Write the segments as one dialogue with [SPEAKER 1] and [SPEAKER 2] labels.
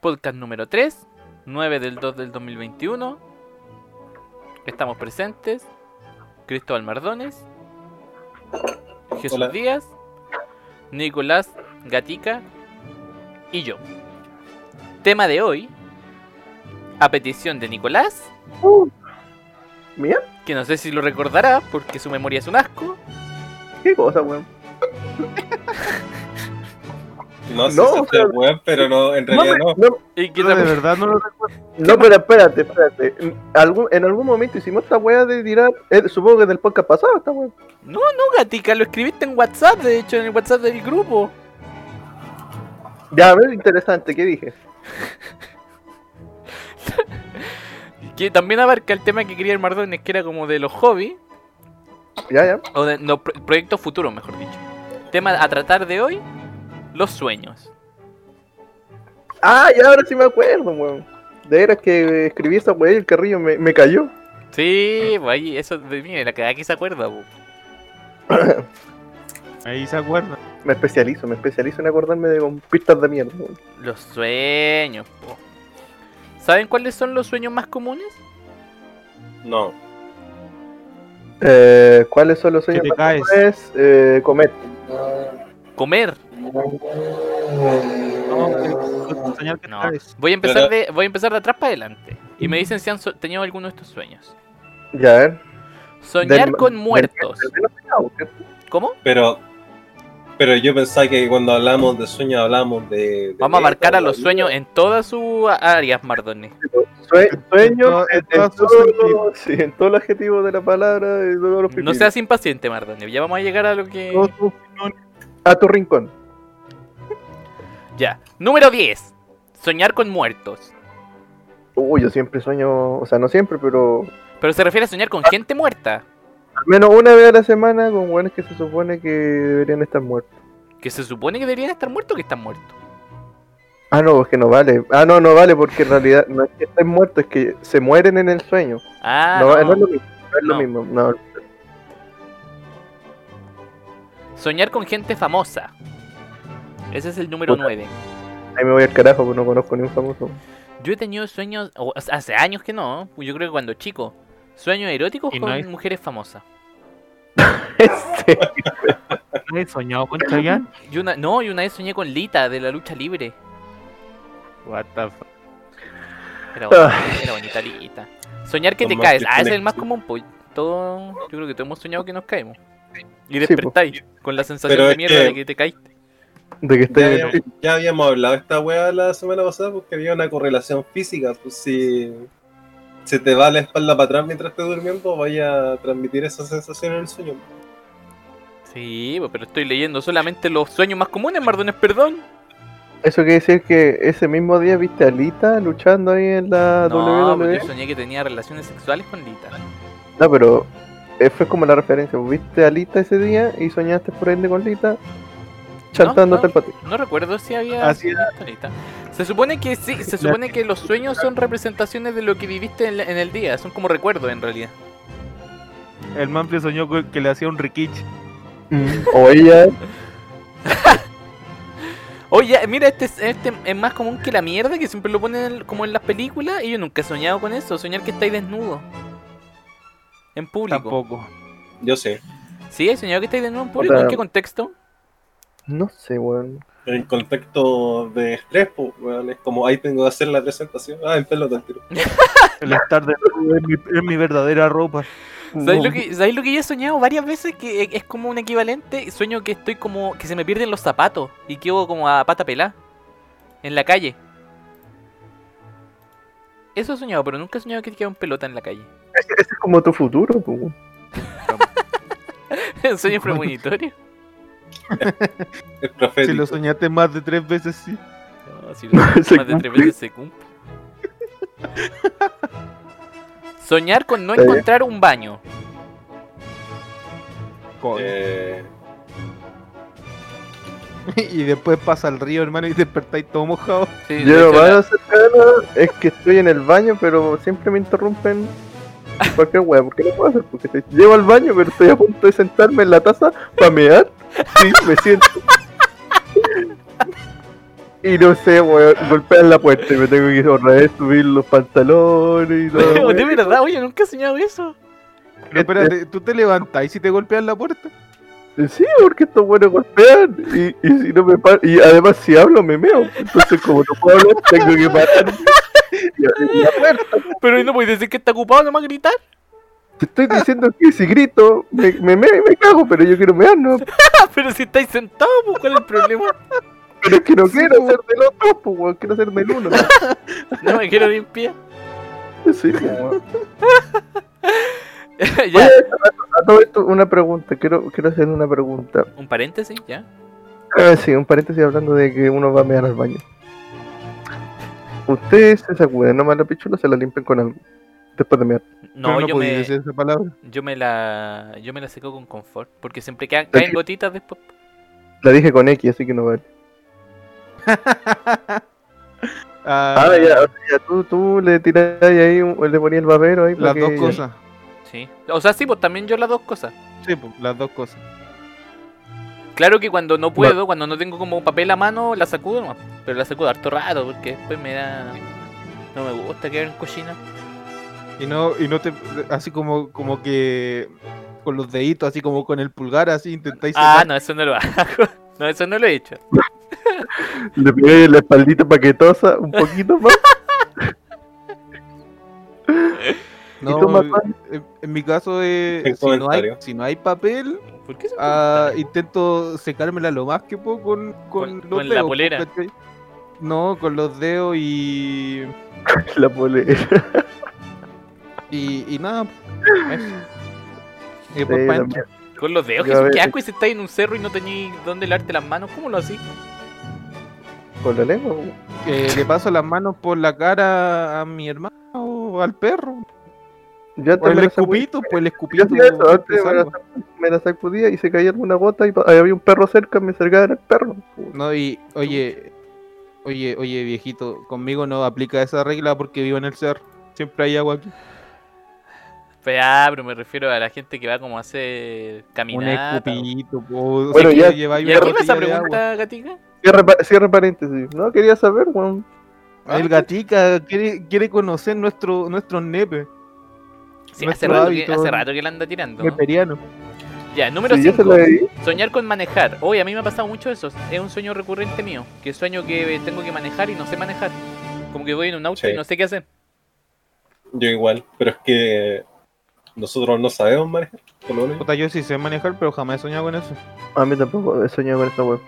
[SPEAKER 1] Podcast número 3, 9 del 2 del 2021. Estamos presentes. Cristóbal Mardones, Jesús
[SPEAKER 2] Hola.
[SPEAKER 1] Díaz, Nicolás Gatica y yo. Tema de hoy, a petición de Nicolás,
[SPEAKER 3] ¿Mía?
[SPEAKER 1] que no sé si lo recordará porque su memoria es un asco.
[SPEAKER 3] ¿Qué cosa, weón?
[SPEAKER 2] No sé
[SPEAKER 3] No,
[SPEAKER 2] si el pero no, en realidad no.
[SPEAKER 3] no,
[SPEAKER 1] Y que
[SPEAKER 4] Yo de verdad no lo recuerdo.
[SPEAKER 3] no, pero espérate, espérate. En algún, en algún momento hicimos esta weá de tirar. eh, supongo que del podcast pasado, esta weá.
[SPEAKER 1] No, no, Gatica, lo escribiste en WhatsApp, de hecho, en el WhatsApp del grupo.
[SPEAKER 3] Ya, a ver, interesante, ¿qué dije?
[SPEAKER 1] Que también abarca el tema que quería el Mardones, que era como de los hobbies,
[SPEAKER 3] Ya, ya.
[SPEAKER 1] o de no, proyectos futuros, mejor dicho. Tema a tratar de hoy, los sueños.
[SPEAKER 3] Ah, ya ahora sí me acuerdo, weón. De veras que escribí esa weá y el carrillo me, me cayó.
[SPEAKER 1] Sí, pues ahí, eso de mí, la que aquí se acuerda, po.
[SPEAKER 4] Ahí se acuerda.
[SPEAKER 3] Me especializo, me especializo en acordarme de con pistas de mierda, weón.
[SPEAKER 1] Los sueños, po. ¿Saben cuáles son los sueños más comunes?
[SPEAKER 2] No.
[SPEAKER 3] Eh, ¿Cuáles son los sueños
[SPEAKER 4] te
[SPEAKER 3] más
[SPEAKER 4] caes.
[SPEAKER 3] comunes? Eh, comer.
[SPEAKER 1] Comer.
[SPEAKER 4] No, que.
[SPEAKER 1] Voy a empezar de, voy a empezar de atrás para adelante. Y me dicen si han so- tenido alguno de estos sueños.
[SPEAKER 3] Ya, a ver.
[SPEAKER 1] Soñar
[SPEAKER 3] Del-
[SPEAKER 1] con muertos. ¿Cómo?
[SPEAKER 2] Pero, pero yo pensaba que cuando hablamos de sueños hablamos de. de
[SPEAKER 1] Vamos a abarcar a los sueños en todas sus áreas, Mardones.
[SPEAKER 3] Sue- Sueño
[SPEAKER 4] todo-
[SPEAKER 3] en,
[SPEAKER 4] en
[SPEAKER 3] en
[SPEAKER 4] todos sus
[SPEAKER 3] todo- sí, en todo el adjetivo de la palabra
[SPEAKER 1] No seas impaciente, Mardones. Ya vamos a llegar a lo que.
[SPEAKER 3] A tu rincón.
[SPEAKER 1] Ya. Número 10. Soñar con muertos.
[SPEAKER 3] Uy, yo siempre sueño, o sea, no siempre, pero
[SPEAKER 1] Pero se refiere a soñar con gente muerta.
[SPEAKER 3] al menos una vez a la semana con buenos que se supone que deberían estar muertos.
[SPEAKER 1] Que se supone que deberían estar muertos o que están muertos.
[SPEAKER 3] Ah, no, es que no vale. Ah, no, no vale porque en realidad no es que estén muertos, es que se mueren en el sueño.
[SPEAKER 1] Ah,
[SPEAKER 3] no,
[SPEAKER 1] no.
[SPEAKER 3] no es lo mismo. No es lo mismo. No.
[SPEAKER 1] Soñar con gente famosa. Ese es el número
[SPEAKER 3] Puta.
[SPEAKER 1] 9.
[SPEAKER 3] Ahí me voy al carajo, porque no conozco ni un famoso.
[SPEAKER 1] Yo he tenido sueños, o hace años que no, pues yo creo que cuando chico, sueños eróticos con
[SPEAKER 4] no hay-
[SPEAKER 1] mujeres famosas.
[SPEAKER 4] ¿No he soñado con Chayanne?
[SPEAKER 1] Y una, no, y una vez soñé con Lita de la lucha libre.
[SPEAKER 4] What the fuck.
[SPEAKER 1] Era bonita, era bonita Lita. Soñar que te caes, ah, ese es el más común, pues. Todo, yo creo que todos hemos soñado que nos caemos. Y
[SPEAKER 3] Sí,
[SPEAKER 1] despertáis con la sensación
[SPEAKER 2] Pero
[SPEAKER 1] de mierda
[SPEAKER 2] que-
[SPEAKER 1] de que te caíste.
[SPEAKER 3] De que
[SPEAKER 2] Ya,
[SPEAKER 3] esté
[SPEAKER 2] habíamos- ya habíamos hablado de esta weá la semana pasada porque había una correlación física. Pues si se te va la espalda para atrás mientras estés durmiendo, vaya a transmitir esa sensación en el sueño.
[SPEAKER 1] Sí, pues, pero estoy leyendo solamente los sueños más comunes, Mardones, perdón.
[SPEAKER 3] Eso quiere decir que ese mismo día viste a Lita luchando ahí en la
[SPEAKER 1] No,
[SPEAKER 3] WWE.
[SPEAKER 1] pues yo soñé que tenía relaciones sexuales con Lita.
[SPEAKER 3] No, pero eh, fue como la referencia. Viste a Lita ese día y soñaste por ende con Lita
[SPEAKER 1] no.
[SPEAKER 3] el patito.
[SPEAKER 1] No recuerdo si había
[SPEAKER 4] Así.
[SPEAKER 1] Se supone que sí, se supone que los sueños son representaciones de lo que viviste en, la- en el día, son como recuerdos en realidad.
[SPEAKER 4] El Manfred soñó que le hacía un rikichi.
[SPEAKER 3] O ella.
[SPEAKER 1] Oye, mira, este, es- este es más común que la mierda, que siempre lo ponen en- como en las películas, y yo nunca he soñado con eso, soñar que estáis desnudo. En público.
[SPEAKER 4] Tampoco.
[SPEAKER 2] Yo sé.
[SPEAKER 1] ¿Sí? ¿He soñado que estáis desnudo en público? ¿En qué contexto?
[SPEAKER 3] No sé, weón.
[SPEAKER 2] En contexto de estrés, pues, weón, es como ahí tengo que hacer la presentación. Ah, en pelota el tiro.
[SPEAKER 4] El estar de es mi, es mi verdadera ropa.
[SPEAKER 1] ¿Sabéis
[SPEAKER 3] No.
[SPEAKER 1] lo, que, ¿Sabéis lo que yo he soñado varias veces? Que es- como un equivalente. Sueño que estoy como. que se me pierden los zapatos y quedo como a pata pelada. En la calle. Eso he soñado, pero nunca he soñado que quedo en pelota en la calle.
[SPEAKER 3] Ese, es como tu futuro, pues, weón.
[SPEAKER 1] Un sueño premonitorio.
[SPEAKER 2] Es profético.
[SPEAKER 4] Si lo soñaste más de tres veces, sí.
[SPEAKER 1] No, si lo-
[SPEAKER 3] Se
[SPEAKER 1] más de tres veces se cumple. Soñar con no encontrar un baño.
[SPEAKER 2] Eh,
[SPEAKER 4] Y después pasa el río, hermano, y despertáis todo mojado.
[SPEAKER 1] Sí,
[SPEAKER 3] Yo lo más cercano es que estoy en el baño, pero siempre me interrumpen cualquier weá. ¿Por qué no puedo hacer? Porque estoy- llego al baño, pero estoy a punto de sentarme en la taza para mear. Sí, me siento. Y no sé, weón, golpean la puerta y me tengo que otra vez subir los pantalones y todo.
[SPEAKER 1] de verdad, oye, nunca he soñado eso.
[SPEAKER 4] Pero espérate, tú te levantas y si te golpean la puerta.
[SPEAKER 3] Sí, porque estos buenos golpean y, y si no me paro, y además si hablo me meo, entonces como no puedo hablar tengo que parar
[SPEAKER 1] Pero ¿y no puedes decir que está ocupado nomás gritar.
[SPEAKER 3] Te estoy diciendo que si grito me, me meo y me cago, pero yo quiero mear, no,
[SPEAKER 1] pero si estáis sentados, pues ¿cuál es el problema?
[SPEAKER 3] pero es que no quiero ser del otro, pues weón, quiero ser del uno.
[SPEAKER 1] No me quiero limpiar.
[SPEAKER 3] Sí, pues, weón.
[SPEAKER 1] ya,
[SPEAKER 3] Oye, a todo esto una pregunta, quiero, quiero hacer una pregunta.
[SPEAKER 1] un paréntesis, ya.
[SPEAKER 3] Ah, sí, un paréntesis hablando de que uno va a mear al baño. Ustedes se sacuden nomás la pichula, se la limpian con algo. Después de mear.
[SPEAKER 1] No,
[SPEAKER 4] Pero
[SPEAKER 1] yo me,
[SPEAKER 4] decir esa palabra.
[SPEAKER 1] yo me la yo me la seco con confort, porque siempre quedan, caen gotitas después.
[SPEAKER 3] La dije con X, así que no vale.
[SPEAKER 4] Ah,
[SPEAKER 3] Ah, ya, ya tú, tú le tirás ahí, le ponías el babero ahí.
[SPEAKER 4] Las dos
[SPEAKER 3] que-
[SPEAKER 4] cosas.
[SPEAKER 1] Sí. O sea, sí, pues también yo las dos cosas.
[SPEAKER 4] Sí, pues, las dos cosas.
[SPEAKER 1] Claro que cuando no puedo, cuando no tengo como papel a mano, la sacudo nomás. Pero la sacudo harto rato, porque después me da... No me gusta quedar en cochina.
[SPEAKER 4] Y no, y no te. Así como, como que. Con los deditos, así como con el pulgar, así intentáis.
[SPEAKER 1] Ah,
[SPEAKER 4] sacar.
[SPEAKER 1] no, eso no lo hago. No, eso no lo he hecho.
[SPEAKER 3] Le en la espaldita paquetosa un poquito más.
[SPEAKER 4] No,
[SPEAKER 3] tú, Martín?
[SPEAKER 4] en, en mi caso, eh,
[SPEAKER 2] En
[SPEAKER 4] si, no hay,
[SPEAKER 2] comentario.
[SPEAKER 4] si no hay papel,
[SPEAKER 1] ¿Por qué se
[SPEAKER 4] ah, intento secármela lo más que puedo con, con,
[SPEAKER 1] Con-
[SPEAKER 4] los
[SPEAKER 1] con la
[SPEAKER 4] dedos,
[SPEAKER 1] polera.
[SPEAKER 4] No, con los dedos y.
[SPEAKER 3] la polera.
[SPEAKER 4] Y, y nada. Y
[SPEAKER 3] Sí,
[SPEAKER 4] pa'
[SPEAKER 3] también.
[SPEAKER 4] dentro.
[SPEAKER 1] Con los dedos, Jesús, qué asco. Y si estáis en un cerro y no tenéis dónde lavarte las manos, ¿cómo lo hacís?
[SPEAKER 3] Con la lengua.
[SPEAKER 4] Eh, le paso las manos por la cara a mi hermano o al perro.
[SPEAKER 3] Yo antes
[SPEAKER 4] el escupito, pues el
[SPEAKER 3] yo
[SPEAKER 4] escupito.
[SPEAKER 3] eso, antes me la, me sacudía y se caía alguna gota y había un perro cerca, me acercaba el perro.
[SPEAKER 4] No, y oye, oye, oye, viejito, conmigo no aplica esa regla porque vivo en el cerro. Siempre hay agua aquí.
[SPEAKER 1] Pero, ah, pero me refiero a la gente que va como a hacer
[SPEAKER 4] Un
[SPEAKER 1] caminata.
[SPEAKER 4] escupito, po,
[SPEAKER 3] Bueno,
[SPEAKER 4] si
[SPEAKER 3] ya-
[SPEAKER 1] ¿Y
[SPEAKER 4] una
[SPEAKER 1] a quién esa pregunta, Gatica?
[SPEAKER 3] Cierre, cierre paréntesis. No, quería saber, weón.
[SPEAKER 4] El gatica quiere, quiere conocer nuestro, nuestro nepe,
[SPEAKER 1] Sí, hace rato, que, hace rato que la anda tirando.
[SPEAKER 4] neperiano.
[SPEAKER 1] Ya, número
[SPEAKER 3] Si yo se
[SPEAKER 1] 5.
[SPEAKER 3] la di,
[SPEAKER 1] Soñar con manejar. Hoy a mí me ha pasado mucho eso. Es un sueño recurrente mío. Que sueño que tengo que manejar y no sé manejar. Como que voy en un auto
[SPEAKER 2] Sí.
[SPEAKER 1] y no sé qué hacer.
[SPEAKER 2] Yo igual, pero es que nosotros no sabemos manejar. Por lo menos.
[SPEAKER 4] Puta, yo sí sé manejar, pero jamás he soñado con eso.
[SPEAKER 3] A mí tampoco he soñado con esa weón.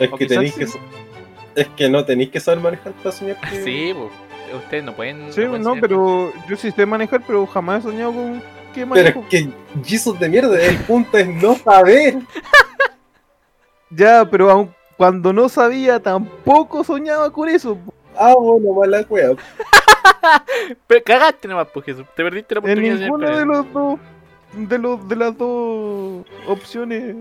[SPEAKER 2] Es
[SPEAKER 1] O
[SPEAKER 2] que tenéis que es que no tenéis que saber manejar para soñar que...
[SPEAKER 1] Sí, pues. Ustedes no pueden.
[SPEAKER 4] Sí,
[SPEAKER 1] pueden
[SPEAKER 4] no, pero yo sí sé manejar, pero jamás he soñado con que
[SPEAKER 2] Pero
[SPEAKER 4] manejo.
[SPEAKER 2] es que Jesus de mierda, el punto es no saber.
[SPEAKER 4] Ya, pero aun cuando no sabía, tampoco soñaba con eso.
[SPEAKER 2] Ah, bueno, mala wea.
[SPEAKER 1] con- Pero cagaste nomás, pues Jesús. Te perdiste la
[SPEAKER 4] En
[SPEAKER 1] oportunidad de
[SPEAKER 4] ninguna
[SPEAKER 1] con
[SPEAKER 4] de
[SPEAKER 1] él.
[SPEAKER 4] los dos, de los de las dos opciones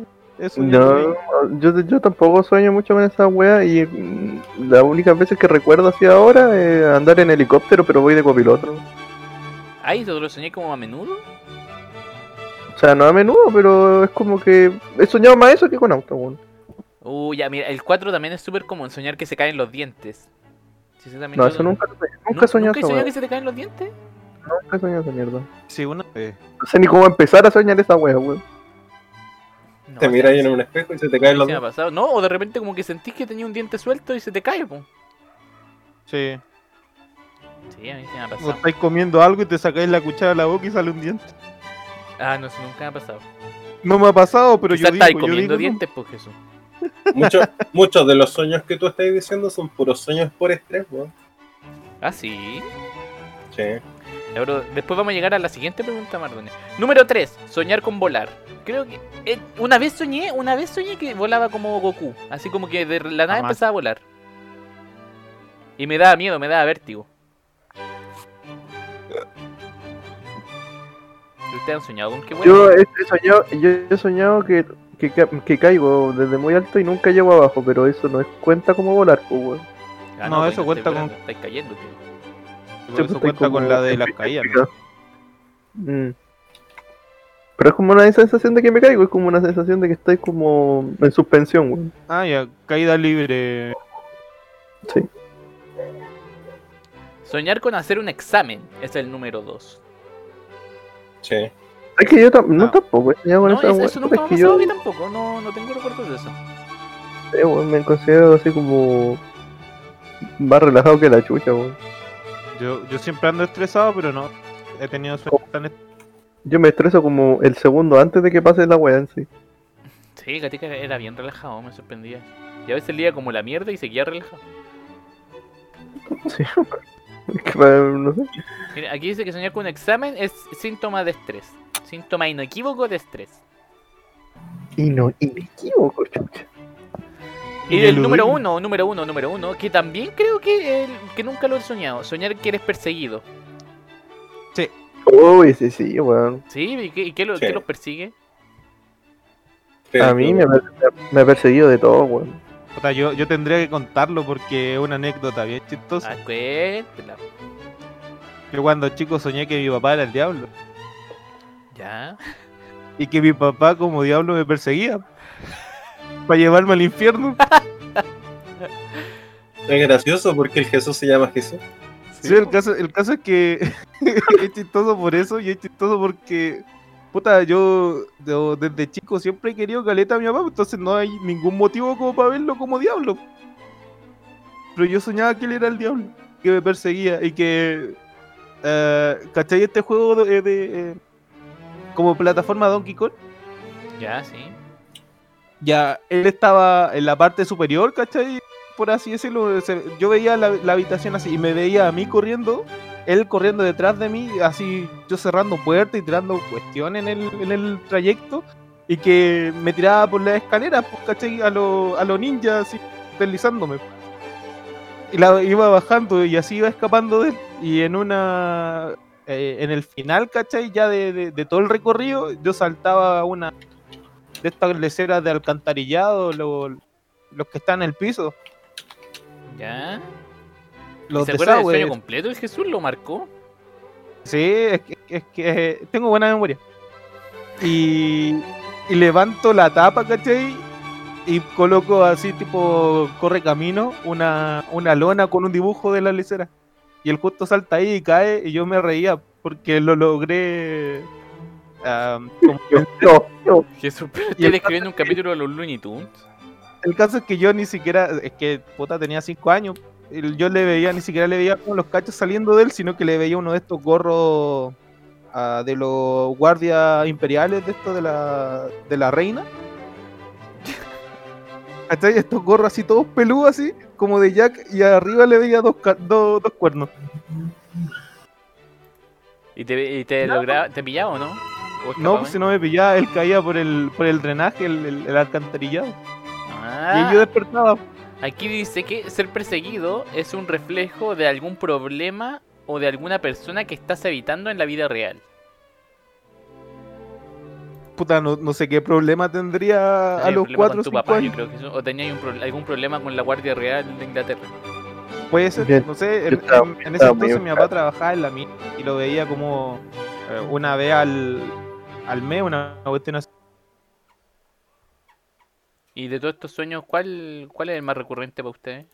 [SPEAKER 3] No, yo, yo tampoco sueño mucho con esa wea y mm, las únicas veces que recuerdo así ahora es andar en helicóptero, pero voy de copiloto.
[SPEAKER 1] Ay, ¿te lo soñé como a menudo?
[SPEAKER 3] O sea, no a menudo, pero es como que he soñado más eso que con auto, weón.
[SPEAKER 1] Uh, ya, mira, el 4 también es súper común. Soñar que se caen los dientes. Sí, eso también
[SPEAKER 3] No, eso nunca, nunca
[SPEAKER 1] ¿Nu-
[SPEAKER 3] he soñado
[SPEAKER 1] ¿Nunca soñado que se te caen los dientes?
[SPEAKER 3] Nunca he soñado esa mierda.
[SPEAKER 4] Sí, una vez.
[SPEAKER 3] No sé ni cómo empezar a soñar esa wea, weón.
[SPEAKER 1] No,
[SPEAKER 2] Te miras en un espejo y se te caen
[SPEAKER 1] sí
[SPEAKER 2] los
[SPEAKER 1] me ha
[SPEAKER 2] dos.
[SPEAKER 1] pasado. No, o de repente como que sentís que tenía un diente suelto y se te cae, pues.
[SPEAKER 4] Sí.
[SPEAKER 1] Sí, a mí sí me ha
[SPEAKER 4] O
[SPEAKER 1] pasado.
[SPEAKER 4] estáis comiendo algo y te sacáis la cuchara de la boca y sale un diente.
[SPEAKER 1] Ah, no, eso nunca me ha pasado.
[SPEAKER 4] No me ha pasado, pero
[SPEAKER 1] Quizás
[SPEAKER 4] yo digo,
[SPEAKER 1] estáis
[SPEAKER 4] yo
[SPEAKER 1] comiendo
[SPEAKER 4] digo, no.
[SPEAKER 1] dientes, pues Jesús.
[SPEAKER 2] Muchos, muchos de los sueños que tú estás diciendo son puros sueños por estrés, weón.
[SPEAKER 1] Ah, sí.
[SPEAKER 2] Sí.
[SPEAKER 1] Bro, después vamos a llegar a la siguiente pregunta, Mardone. Número 3. Soñar con volar. Creo que... eh, una vez soñé, una vez soñé que volaba como Goku. Así como que de la nada
[SPEAKER 4] Jamás.
[SPEAKER 1] empezaba a volar. Y me daba miedo, me daba vértigo. ¿Ustedes han soñado con que vuelan?
[SPEAKER 3] Yo he, soñado, yo he soñado que, que, ca- que caigo desde muy alto y nunca llego abajo, pero eso no es cuenta como volar, pues, weón.
[SPEAKER 1] Ah,
[SPEAKER 4] No,
[SPEAKER 1] pues,
[SPEAKER 4] eso
[SPEAKER 1] estáis
[SPEAKER 4] cuenta con-
[SPEAKER 1] Estáis cayendo, tío.
[SPEAKER 4] Eso
[SPEAKER 3] pues,
[SPEAKER 4] cuenta con la de las caídas. ¿no?
[SPEAKER 3] Mm. Pero es como una sensación de que me caigo, es como una sensación de que estoy como en suspensión, weón.
[SPEAKER 4] Ah, ya, caída libre.
[SPEAKER 3] Sí.
[SPEAKER 1] Soñar con hacer un examen es el número 2.
[SPEAKER 2] Sí.
[SPEAKER 3] Es que yo tam- no
[SPEAKER 4] Ah.
[SPEAKER 3] tampoco he soñado con
[SPEAKER 1] No,
[SPEAKER 3] esa
[SPEAKER 1] eso,
[SPEAKER 3] weá.
[SPEAKER 1] eso nunca me ha
[SPEAKER 3] es que
[SPEAKER 1] pasado a
[SPEAKER 3] yo
[SPEAKER 1] mí tampoco. No, no tengo recuerdos de eso.
[SPEAKER 3] eh, weón, me considero así como más relajado que la chucha, weón.
[SPEAKER 4] Yo, yo siempre ando estresado, pero no. He tenido sueños tan est-
[SPEAKER 3] Yo me estreso como el segundo antes de que pase la weá en sí.
[SPEAKER 1] Sí, Gatica era bien relajado, me sorprendía. Y a veces leía como la mierda y seguía relajado.
[SPEAKER 3] Sí, es que para- no sé.
[SPEAKER 1] Mira, aquí dice que soñar con un examen es síntoma de estrés. Síntoma inequívoco de estrés.
[SPEAKER 3] Y no, y me equivoco, chucha.
[SPEAKER 1] Y el número uno, número uno, número uno, que también creo que, el- que nunca lo he soñado. Soñar que eres perseguido.
[SPEAKER 3] Uy, sí, sí, weón.
[SPEAKER 1] ¿Sí? ¿Y qué, y qué lo-
[SPEAKER 2] Sí.
[SPEAKER 1] qué los persigue?
[SPEAKER 3] A mí me, ha- me ha perseguido de todo, weón.
[SPEAKER 4] Puta, yo, yo tendría que contarlo porque es una anécdota bien chistosa.
[SPEAKER 1] Ah, cuéntela.
[SPEAKER 4] Yo cuando chico soñé que mi papá era el diablo.
[SPEAKER 1] Ya.
[SPEAKER 4] Y que mi papá como diablo me perseguía. Para llevarme al infierno.
[SPEAKER 2] Es gracioso porque el Jesús se llama Jesús.
[SPEAKER 4] Sí, el caso, el caso es que es chistoso por eso y es chistoso porque, puta, yo, yo desde chico siempre he querido caleta a mi papá, entonces no hay ningún motivo como para verlo como diablo. Pero yo soñaba que él era el diablo, que me perseguía y que, eh, ¿cachai? Este juego de, de, eh, como plataforma Donkey Kong,
[SPEAKER 1] Ya, sí.
[SPEAKER 4] ya él estaba en la parte superior, ¿cachai? Por así decirlo, yo veía la, habitación así y me veía a mí corriendo, él corriendo detrás de mí, así yo cerrando puertas y tirando cuestiones en el, en el trayecto y que me tiraba por las escaleras, pues, ¿cachai? A los a lo ninjas, así, deslizándome. Y la iba bajando y así iba escapando de él. Y en una. eh, en el final, ¿cachai? Ya de, de- de todo el recorrido, yo saltaba a una de estas leceras de alcantarillado, lo- los que están en el piso,
[SPEAKER 1] Ya.
[SPEAKER 4] los
[SPEAKER 1] ¿Se acuerda del sueño completo? ¿El Jesús lo marcó?
[SPEAKER 4] Sí, es que, es que eh, tengo buena memoria. Y, y levanto la tapa, ¿cachai? Y coloco así, tipo, corre camino, una, una lona con un dibujo de la lecera. Y el justo salta ahí y cae, y yo me reía porque lo logré. ah, como-.
[SPEAKER 1] Jesús, escribiendo un capítulo de los Looney Tunes.
[SPEAKER 4] El caso es que yo ni siquiera, es que puta tenía 5 años, yo le veía, ni siquiera le veía como los cachos saliendo de él, sino que le veía uno de estos gorros ah, de los guardias imperiales de esto de la, de la reina. ¿Cachai? Estos gorros así todos peludos así, como de Jack, y arriba le veía dos, dos, dos cuernos.
[SPEAKER 1] ¿Y te, y te, lograba, te pillaba o no? ¿O
[SPEAKER 4] No, pues si no me pillaba, él caía por el, por el drenaje, el, el- el alcantarillado.
[SPEAKER 1] Ah,
[SPEAKER 4] Y yo despertaba.
[SPEAKER 1] aquí dice que ser perseguido es un reflejo de algún problema o de alguna persona que estás evitando en la vida real.
[SPEAKER 4] Puta, no, no sé qué problema tendría a los
[SPEAKER 1] problema
[SPEAKER 4] 4 o
[SPEAKER 1] con tu
[SPEAKER 4] 5
[SPEAKER 1] papá, yo
[SPEAKER 4] años.
[SPEAKER 1] creo que eso, o tenía un pro- algún problema con la Guardia Real de Inglaterra.
[SPEAKER 4] Puede ser,
[SPEAKER 3] Bien.
[SPEAKER 4] no sé, en,
[SPEAKER 3] estaba-
[SPEAKER 4] en- en ese entonces mi papá trabajaba en la mina y lo veía como eh, una vez al, al mes, una cuestión así.
[SPEAKER 1] Y de todos estos sueños, ¿cuál, cuál es el más recurrente para ustedes?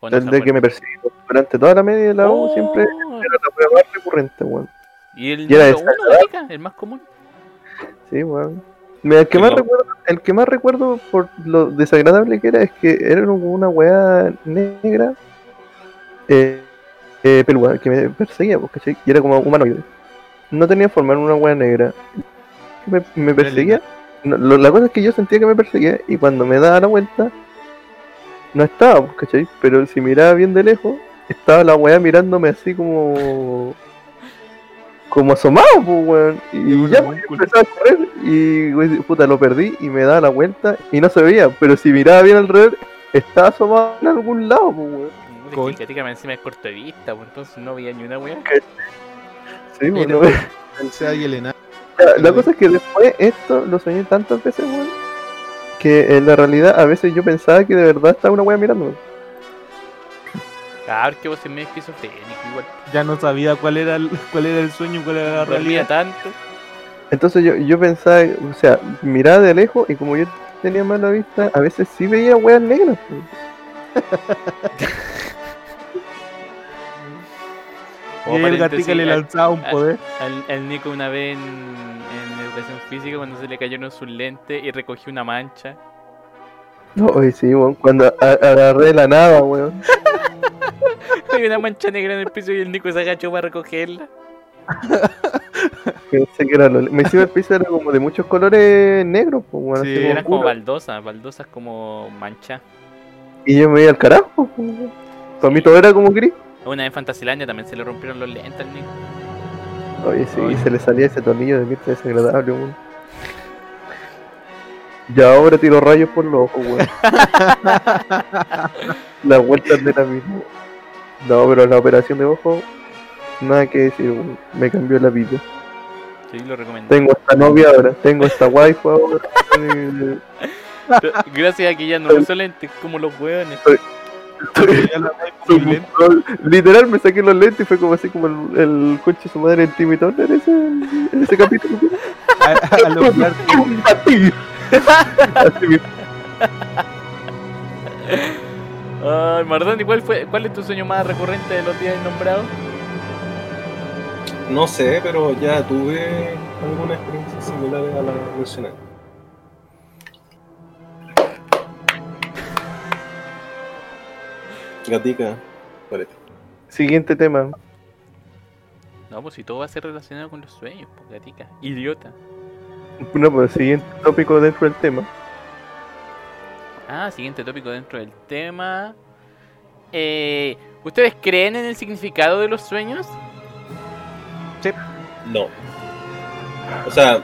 [SPEAKER 1] ¿O no
[SPEAKER 3] El
[SPEAKER 1] se
[SPEAKER 3] de que me persiguió durante toda la media de la U
[SPEAKER 1] Oh,
[SPEAKER 3] siempre era la wea más recurrente, weón.
[SPEAKER 1] ¿Y el
[SPEAKER 3] y era
[SPEAKER 1] número uno, Gatica? ¿El más común?
[SPEAKER 3] Sí, weón. Mira, el que
[SPEAKER 2] Sí,
[SPEAKER 3] más
[SPEAKER 2] no.
[SPEAKER 3] recuerdo, el que más recuerdo por lo desagradable que era es que era una weá negra eh, eh, peluda que me perseguía, pues, ¿cachai? Y era como humanoide. No tenía forma, era una weá negra. Me, me perseguía. No, lo- la cosa es que yo sentía que me perseguía y cuando me daba la vuelta no estaba, pues, ¿cachai? Pero si miraba bien de lejos, estaba la weá mirándome así como como asomado, pues, weón. Y ya, pues, empezaba a correr y, güey, puta, lo perdí y me daba la vuelta y no se veía. Pero si miraba bien alrededor, estaba asomado en algún lado, pues, weón.
[SPEAKER 1] Encima es corto de vista, pues entonces no veía ni una wea.
[SPEAKER 3] Sí, pues,
[SPEAKER 4] Era-
[SPEAKER 3] no
[SPEAKER 4] sea y el enano.
[SPEAKER 3] La, la cosa es que después esto lo soñé tantas veces, weón, que en la realidad a veces yo pensaba que de verdad estaba una wea mirándome.
[SPEAKER 1] Claro, que vos es medio esquizofrénico igual.
[SPEAKER 4] Ya no sabía cuál era el, cuál era el sueño, cuál era la realidad.
[SPEAKER 1] tanto.
[SPEAKER 3] Entonces yo, yo pensaba, o sea, miraba de lejos y como yo tenía mala vista, a veces sí veía weas negras.
[SPEAKER 4] y el
[SPEAKER 1] paréntesis,
[SPEAKER 4] le lanzaba un poder.
[SPEAKER 1] Al, al Nico una vez en, en educación física cuando se le cayeron sus lentes y recogió una mancha.
[SPEAKER 3] No, oye, sí, weón. Cuando agarré la nada, weón.
[SPEAKER 1] Hay una mancha negra en el piso y el Nico se agachó para recogerla.
[SPEAKER 3] Pensé que era lo... Me encima el piso era como de muchos colores negros, pues, weón.
[SPEAKER 4] Sí,
[SPEAKER 1] Eran como baldosas, baldosas como mancha.
[SPEAKER 3] Y yo me iba al carajo, pues. Para mí todo era como gris.
[SPEAKER 1] Una vez en Fantasilandia también se le rompieron los lentes al Nico.
[SPEAKER 3] Oye, sí, se le salía ese tornillo de mierda desagradable, weón. Ya ahora tiro rayos por los ojos, weón. Las vueltas de la misma. No, pero la operación de ojo, nada que decir, weón. Me cambió la vida.
[SPEAKER 1] Sí, lo recomiendo.
[SPEAKER 3] Tengo esta novia ahora, tengo esta wife ahora.
[SPEAKER 1] Gracias a que ya no uso lentes como los
[SPEAKER 3] soy Literal me saqué los lentes y fue como así como el, el coche de su madre en Timmy Turner ese, en ese capítulo.
[SPEAKER 4] A, a lo Clark Kent.
[SPEAKER 3] A ti. Así mismo.
[SPEAKER 1] Ay, Mardoni, ¿cuál, fue, ¿cuál es tu sueño más recurrente de los días nombrados?
[SPEAKER 2] No sé, pero ya tuve alguna experiencia similar a la mencionada. Gatica, parece.
[SPEAKER 3] Siguiente tema.
[SPEAKER 1] No, pues si todo va a ser relacionado con los sueños, pues gatica. Idiota.
[SPEAKER 3] No, pues siguiente tópico dentro del tema.
[SPEAKER 1] Ah, siguiente tópico dentro del tema. Eh, ¿Ustedes creen en el significado de los sueños?
[SPEAKER 2] No. O sea,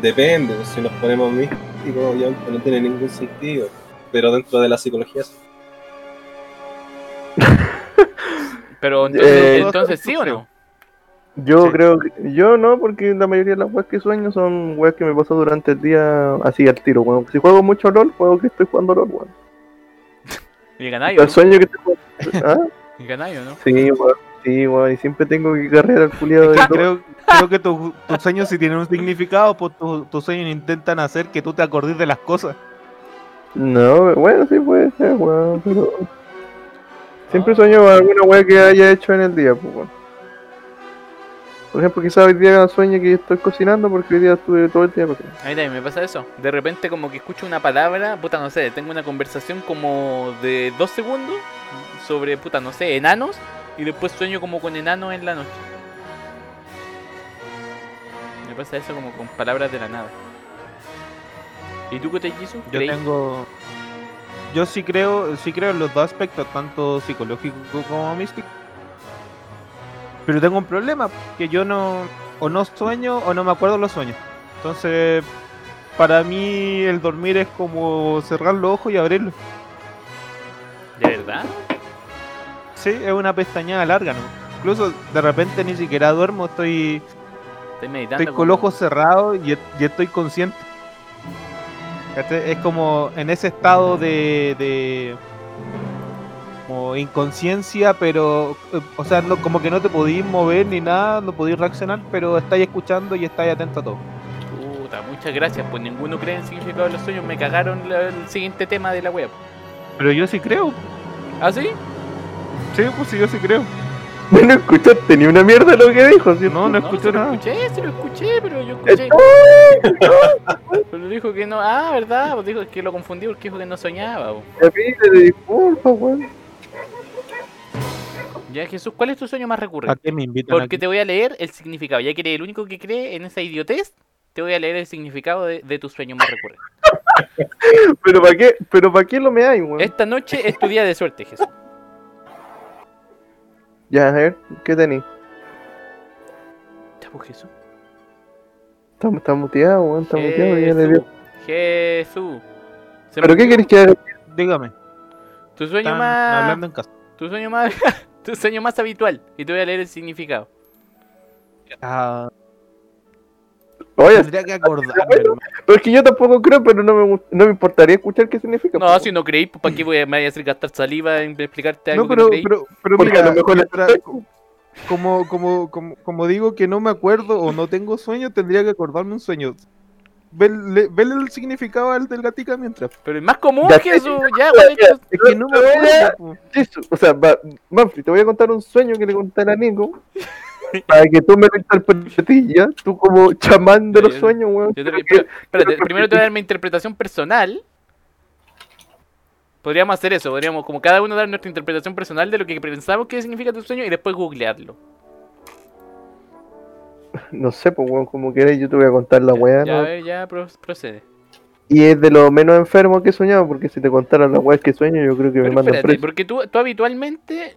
[SPEAKER 2] depende, si nos ponemos místicos, obviamente no tiene ningún sentido. Pero dentro de la psicología, sí.
[SPEAKER 1] Pero entonces,
[SPEAKER 3] Eh,
[SPEAKER 1] entonces sí o no?
[SPEAKER 3] Yo
[SPEAKER 4] Sí.
[SPEAKER 3] creo que. Yo no, porque la mayoría de las weas que sueño son weas que me pasó durante el día así al tiro, weón. Si juego mucho LOL, juego que estoy jugando LOL, weón.
[SPEAKER 1] ¿Y ganáis
[SPEAKER 3] El sueño que estoy jugando. ¿Ah?
[SPEAKER 1] ¿Y ganáis no?
[SPEAKER 3] Sí, weón. Sí, weón. Y siempre tengo que cargar al culiado de.
[SPEAKER 4] Creo, creo que tu- tus sueños si tienen un significado, pues tu- tus sueños intentan hacer que tú te acordes de las cosas.
[SPEAKER 3] No, bueno, sí puede ser, weón, pero. Siempre
[SPEAKER 1] Ah.
[SPEAKER 3] sueño alguna wea que haya hecho en el día, pues, weón. Por ejemplo, quizás hoy día sueño que estoy cocinando porque hoy día estuve todo el día cocinando.
[SPEAKER 1] A mí también me pasa eso. De repente como que escucho una palabra, puta no sé, tengo una conversación como de dos segundos sobre, puta no sé, enanos. Y después sueño como con enanos en la noche. Me pasa eso como con palabras de la nada. ¿Y tú qué te quiso?
[SPEAKER 4] Yo tengo. Yo sí creo, sí creo en los dos aspectos, tanto psicológico como místico. Pero tengo un problema, que yo no. O no sueño o no me acuerdo los sueños. Entonces, para mí el dormir es como cerrar los ojos y abrirlos.
[SPEAKER 1] ¿De verdad?
[SPEAKER 4] Sí, es una pestañada larga, ¿no? Incluso de repente ni siquiera duermo, estoy,
[SPEAKER 1] Estoy meditando.
[SPEAKER 4] estoy con los ojos cerrados y, y estoy consciente. ¿Cachai? Es como en ese estado de, de como inconsciencia, pero eh, o sea, no, como que no te podís mover ni nada, no podís reaccionar, pero estáis escuchando y estáis atento a todo.
[SPEAKER 1] Puta, muchas gracias. Pues ninguno cree en el significado de los sueños. Me cagaron la- el siguiente tema de la web.
[SPEAKER 4] Pero yo sí creo,
[SPEAKER 1] ¿Ah, sí?
[SPEAKER 4] sí, pues sí, yo sí creo.
[SPEAKER 3] No escuchaste ni una mierda lo que dijo, ¿cierto?
[SPEAKER 4] No, no
[SPEAKER 1] No,
[SPEAKER 4] escuché
[SPEAKER 1] lo
[SPEAKER 4] nada.
[SPEAKER 1] escuché, sí lo escuché, pero yo escuché. Pero dijo que no. Ah, ¿verdad? Pues dijo que lo confundí porque dijo que no soñaba.
[SPEAKER 3] pídele disculpas, weón.
[SPEAKER 1] Ya, Jesús, ¿cuál es tu sueño más
[SPEAKER 4] ¿A
[SPEAKER 1] recurrente?
[SPEAKER 4] qué me invitan?
[SPEAKER 1] Porque
[SPEAKER 4] aquí?
[SPEAKER 1] te voy a leer el significado. Ya que eres el único que cree en esa idiotez, te voy a leer el significado de, de tu sueño más recurrente.
[SPEAKER 3] Pero para qué, pero para qué lo me hay, weón.
[SPEAKER 1] Esta noche es tu día de suerte, Jesús.
[SPEAKER 3] Ya, a ver, ¿qué tenéis?
[SPEAKER 1] Ya, pues, Jesús.
[SPEAKER 3] Está, está muteado, weón, está muteado. Ya le
[SPEAKER 1] Jesús.
[SPEAKER 3] dio.
[SPEAKER 1] Jesús. Se
[SPEAKER 3] ¿Pero qué querés que haga?
[SPEAKER 4] Dígame,
[SPEAKER 1] Tu sueño
[SPEAKER 4] están
[SPEAKER 1] más.
[SPEAKER 4] hablando en casa.
[SPEAKER 1] Tu sueño más. tu sueño más habitual. Y te voy a leer el significado.
[SPEAKER 4] Ah,
[SPEAKER 3] Oye,
[SPEAKER 4] tendría que acordarme.
[SPEAKER 3] bueno. pero es que yo tampoco creo, pero no me, no me importaría escuchar qué significa.
[SPEAKER 1] No,
[SPEAKER 3] po.
[SPEAKER 1] si no creí, pues ¿para qué voy a, me voy a hacer gastar saliva en explicarte algo
[SPEAKER 4] No,
[SPEAKER 1] que
[SPEAKER 4] pero,
[SPEAKER 1] no creí?
[SPEAKER 4] pero, pero
[SPEAKER 3] Porque
[SPEAKER 4] mira,
[SPEAKER 3] a lo mejor
[SPEAKER 4] mientras- como, como, como, como digo que no me acuerdo o no tengo sueño, tendría que acordarme un sueño. Vele, vele el significado al del gatica mientras.
[SPEAKER 1] Pero es más común
[SPEAKER 3] Ya
[SPEAKER 1] que
[SPEAKER 3] que-
[SPEAKER 1] eso. Ya, weón, hecho-
[SPEAKER 4] Es que no me acuerdo.
[SPEAKER 3] o sea, Manfred, te voy a contar un sueño que le conté a Nico. Para que tú me lo interpretes ya, tú como chamán de los
[SPEAKER 1] Yo-
[SPEAKER 3] sueños, weón.
[SPEAKER 1] yo te- pero-
[SPEAKER 3] que-
[SPEAKER 1] espérate, primero te voy a dar mi interpretación personal. Podríamos hacer eso, podríamos como cada uno dar nuestra interpretación personal de lo que pensamos que significa tu sueño y después googlearlo.
[SPEAKER 3] No sé, pues, weón, como quieras, yo te voy a contar la
[SPEAKER 1] Ya,
[SPEAKER 3] weá,
[SPEAKER 1] ya,
[SPEAKER 3] ¿no?
[SPEAKER 1] a ver, ya pro- procede.
[SPEAKER 3] Y es de lo menos enfermo que he soñado, porque si te contara la weá que sueño, yo creo que me mandan
[SPEAKER 1] espérate,
[SPEAKER 3] preso.
[SPEAKER 1] porque tú, tú habitualmente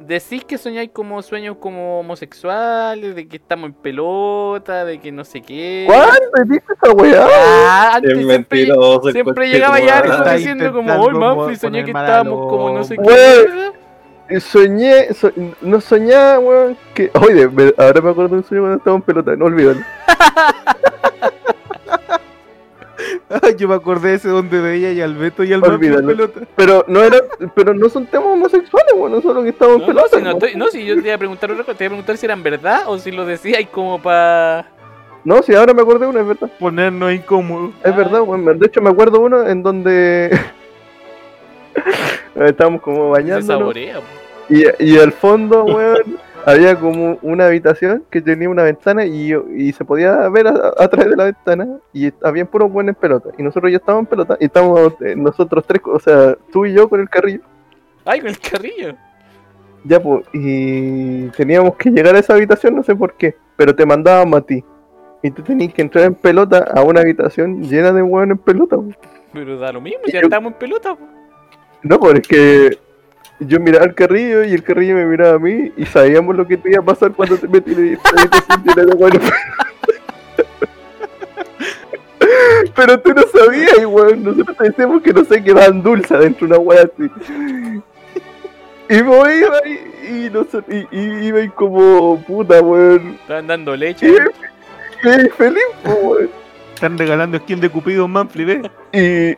[SPEAKER 1] decís que soñáis como sueños como homosexuales, de que estamos en pelota, de que no sé qué.
[SPEAKER 3] ¿Cuándo viste esa weá?
[SPEAKER 1] Ah, antes
[SPEAKER 2] Es
[SPEAKER 1] siempre, siempre llegaba ya.
[SPEAKER 4] Está
[SPEAKER 1] diciendo como, hoy Manfred, soñé que estábamos como no sé qué.
[SPEAKER 3] Soñé, so- no soñaba, weón, que... Oye, me- ahora me acuerdo de un sueño cuando estaba en pelota, no olvídalo.
[SPEAKER 4] Ay, Yo me acordé de ese donde veía y al Beto y al pelota.
[SPEAKER 3] Pero no era, pero no son temas homosexuales, weón, no solo que estamos en
[SPEAKER 1] No, no,
[SPEAKER 3] pelota.
[SPEAKER 1] si no, estoy- no, si yo te iba a preguntar otra cosa, te iba a preguntar si eran verdad o si lo decíais como para...
[SPEAKER 3] No, si ahora me acuerdo de uno, es verdad.
[SPEAKER 4] Ponernos incómodos.
[SPEAKER 3] Es
[SPEAKER 1] Ah.
[SPEAKER 3] verdad, weón. De hecho, me acuerdo uno en donde estábamos como
[SPEAKER 1] Se
[SPEAKER 3] bañándonos
[SPEAKER 1] saborea. po.
[SPEAKER 3] y, y al fondo, weón, había como una habitación que tenía una ventana y, y se podía ver a, a través de la ventana y había puros buenos en pelota. Y nosotros ya estábamos en pelota y estábamos eh, nosotros tres, o sea, tú y yo con el carrillo.
[SPEAKER 1] Ay, con el carrillo.
[SPEAKER 3] Ya, pues, y teníamos que llegar a esa habitación, no sé por qué, pero te mandábamos a ti. Y tú tenías que entrar en pelota a una habitación llena de hueones en pelota. po.
[SPEAKER 1] Pero da lo mismo,
[SPEAKER 3] Y
[SPEAKER 1] ya
[SPEAKER 3] yo-
[SPEAKER 1] estamos en pelota. po.
[SPEAKER 3] No, porque yo miraba al carrillo y el carrillo me miraba a mí y sabíamos lo que te iba a pasar cuando te metí en de hueones. Pero tú no sabías, weón. Nosotros te decíamos que no sé, que van dulce adentro una wea así. Y vos iba y, y, noso- y, y iba como puta, weón.
[SPEAKER 1] Estaban dando leche.
[SPEAKER 3] Y, y feliz, weón.
[SPEAKER 4] Están regalando skin de Cupido Manfred, ¿eh?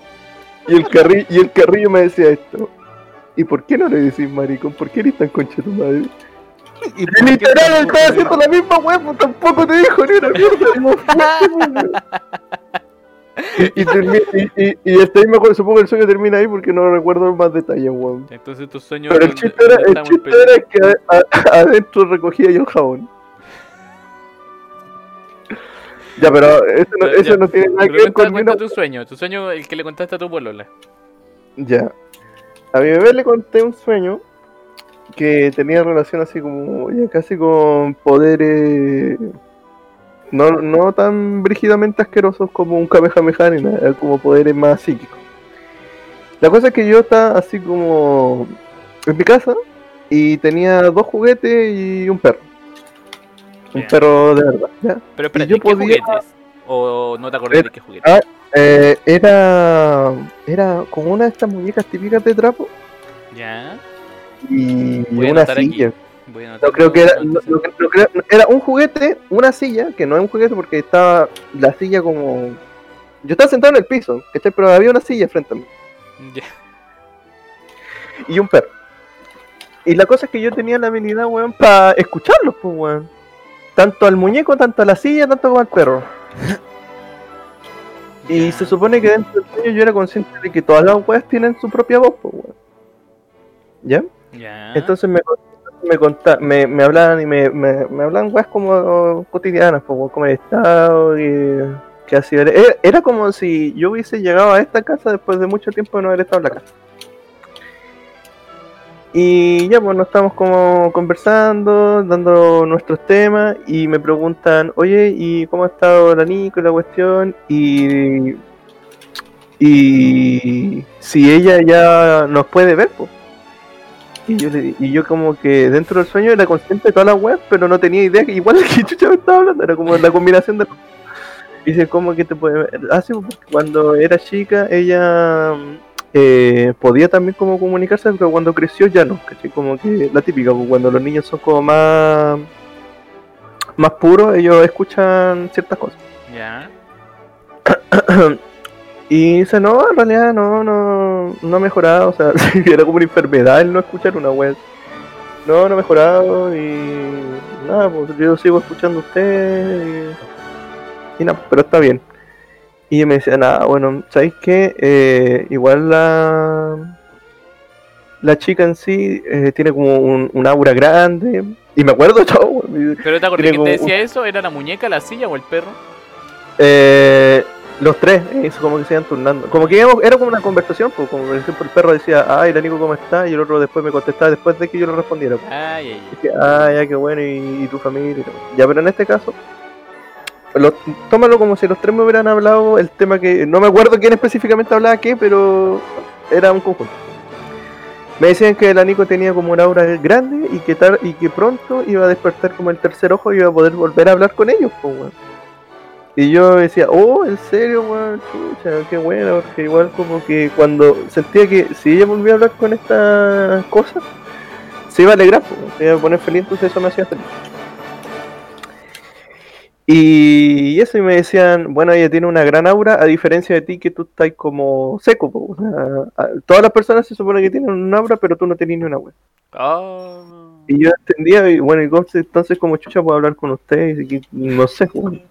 [SPEAKER 3] Y, y, el carrillo, y el carrillo me decía esto. ¿Y por qué no le decís maricón? ¿Por qué eres tan concha tu madre?
[SPEAKER 4] Y por
[SPEAKER 3] literal
[SPEAKER 4] tampoco
[SPEAKER 3] estaba haciendo la misma weá, pues tampoco te dijo ni una mierda. weón. y, y, y, y, hasta ahí mejor, supongo que el sueño termina ahí porque no recuerdo más detalles, weón.
[SPEAKER 1] Entonces tus sueños...
[SPEAKER 3] Pero el chiste era, el chiste era que a- a- adentro recogía yo jabón. Ya, pero eso no, eso
[SPEAKER 1] ya.
[SPEAKER 3] no tiene nada que ver con
[SPEAKER 1] tu sueño, tu sueño el que le contaste a tu polola.
[SPEAKER 3] Ya. A mi bebé le conté un sueño que tenía relación así como ya casi con poderes no, no tan brígidamente asquerosos como un Kamehameha ni nada, como poderes más psíquicos. La cosa es que yo estaba así como en mi casa y tenía dos juguetes y un perro. Un perro de verdad, ¿ya?
[SPEAKER 1] Pero espérate,
[SPEAKER 3] yo
[SPEAKER 1] ¿qué
[SPEAKER 3] podía-
[SPEAKER 1] juguetes? ¿O no te acordás de qué juguetes?
[SPEAKER 3] Ah, Eh, era era como una de estas muñecas típicas de trapo
[SPEAKER 1] Ya,
[SPEAKER 3] y
[SPEAKER 1] Voy a
[SPEAKER 3] una silla.
[SPEAKER 1] voy a anotar
[SPEAKER 3] No creo que era,
[SPEAKER 1] todo,
[SPEAKER 3] no-
[SPEAKER 1] entonces.
[SPEAKER 3] no creo- no creo- era un juguete, una silla, que no es un juguete porque estaba la silla como... Yo estaba sentado en el piso, ¿cachai? Pero había una silla frente a mí
[SPEAKER 1] Ya.
[SPEAKER 3] y un perro. Y la cosa es que yo tenía la habilidad, weón, para escucharlos, pues, weón. Tanto al muñeco, tanto a la silla, tanto como al perro. Y se supone que dentro del sueño yo era consciente de que todas las weas tienen su propia voz, pues, weón. ¿Ya?
[SPEAKER 1] Ya.
[SPEAKER 3] Entonces me, me, conta- me, me hablaban y me, me, me hablaban weas como cotidianas, como cómo he estado, y qué hacía. Era, era como si yo hubiese llegado a esta casa después de mucho tiempo de no haber estado en la casa. Y ya, pues nos estamos como conversando, dando nuestros temas, y me preguntan, oye, ¿y cómo ha estado la Nico y la cuestión? Y, y si ella ya nos puede ver, pues. Y yo, le, y yo como que dentro del sueño era consciente de todas las webs, pero no tenía idea que igual que chucha me estaba hablando, era como la combinación de... Dice, ¿cómo que te puede ver? Ah, sí, porque cuando era chica ella eh, podía también como comunicarse, pero cuando creció ya no, ¿cachai? Como que la típica, pues, cuando los niños son como más... Más puros, ellos escuchan ciertas cosas.
[SPEAKER 1] Ya.
[SPEAKER 3] Y dice, no, en realidad no, no, no ha mejorado, o sea, era como una enfermedad el no escuchar una web. No, no ha mejorado y nada, pues yo sigo escuchando a usted y, y nada, pero está bien. Y me decía, nada, bueno, ¿sabéis qué? Eh, igual la, la chica en sí eh, tiene como un, un aura grande. Y me acuerdo todo.
[SPEAKER 1] ¿Pero te acordás quién te decía eso? ¿Era la muñeca, la silla o el perro?
[SPEAKER 3] Eh, los tres, eso como que se iban turnando. Como que íbamos- era como una conversación, pues, como por ejemplo el perro decía, ay, la Nico, ¿cómo está? Y el otro después me contestaba después de que yo le respondiera. pues.
[SPEAKER 1] Ay, ay, ay.
[SPEAKER 3] Dije, ah, ya, qué bueno, y, y tu familia. y todo. Ya, pero en este caso, lo- tómalo como si los tres me hubieran hablado el tema que. No me acuerdo quién específicamente hablaba qué, pero era un conjunto. Me decían que el Anico tenía como una aura grande y que, tar- y que pronto iba a despertar como el tercer ojo y iba a poder volver a hablar con ellos, pues. Y yo decía, oh, en serio, weón, chucha, qué bueno, porque igual como que cuando sentía que si ella volvía a hablar con estas cosas, se iba a alegrar, se iba a poner feliz, entonces eso me hacía feliz. Y eso, y me decían, bueno, ella tiene una gran aura, a diferencia de ti que tú estás como seco. po. Todas las personas se supone que tienen una aura, pero tú no tenías ni una aura.
[SPEAKER 1] Oh.
[SPEAKER 3] Y yo entendía, y bueno, entonces como chucha puedo hablar con ustedes, y que, no sé, weón.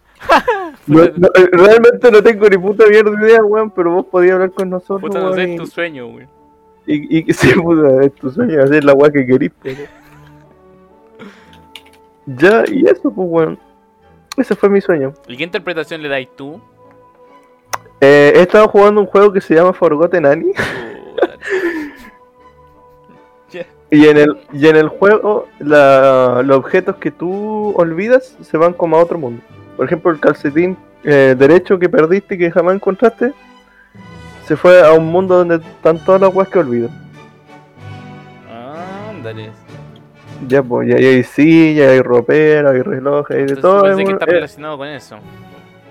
[SPEAKER 3] No- no, realmente no tengo ni puta mierda de idea, weón, pero vos podías hablar con nosotros,
[SPEAKER 1] Puta, no
[SPEAKER 3] weón,
[SPEAKER 1] sé,
[SPEAKER 3] y-
[SPEAKER 1] es tu sueño, güey.
[SPEAKER 3] y, que sí, puta, es tu sueño hacer la weá que querís, pero... Ya, y eso, pues, weón. Ese fue mi sueño.
[SPEAKER 1] ¿Y qué interpretación le dais tú?
[SPEAKER 3] Eh, he estado jugando un juego que se llama Forgotten Annie. Y en el, y en el juego, la- los objetos que tú olvidas se van como a otro mundo. Por ejemplo, el calcetín eh, derecho que perdiste y que jamás encontraste, se fue a un mundo donde están todas las weas que olvido.
[SPEAKER 1] Ándale.
[SPEAKER 3] Ya, pues, ya hay sillas, hay roperas, hay relojes, hay de
[SPEAKER 1] Entonces
[SPEAKER 3] todo. es
[SPEAKER 1] que está
[SPEAKER 3] eh,
[SPEAKER 1] relacionado con eso.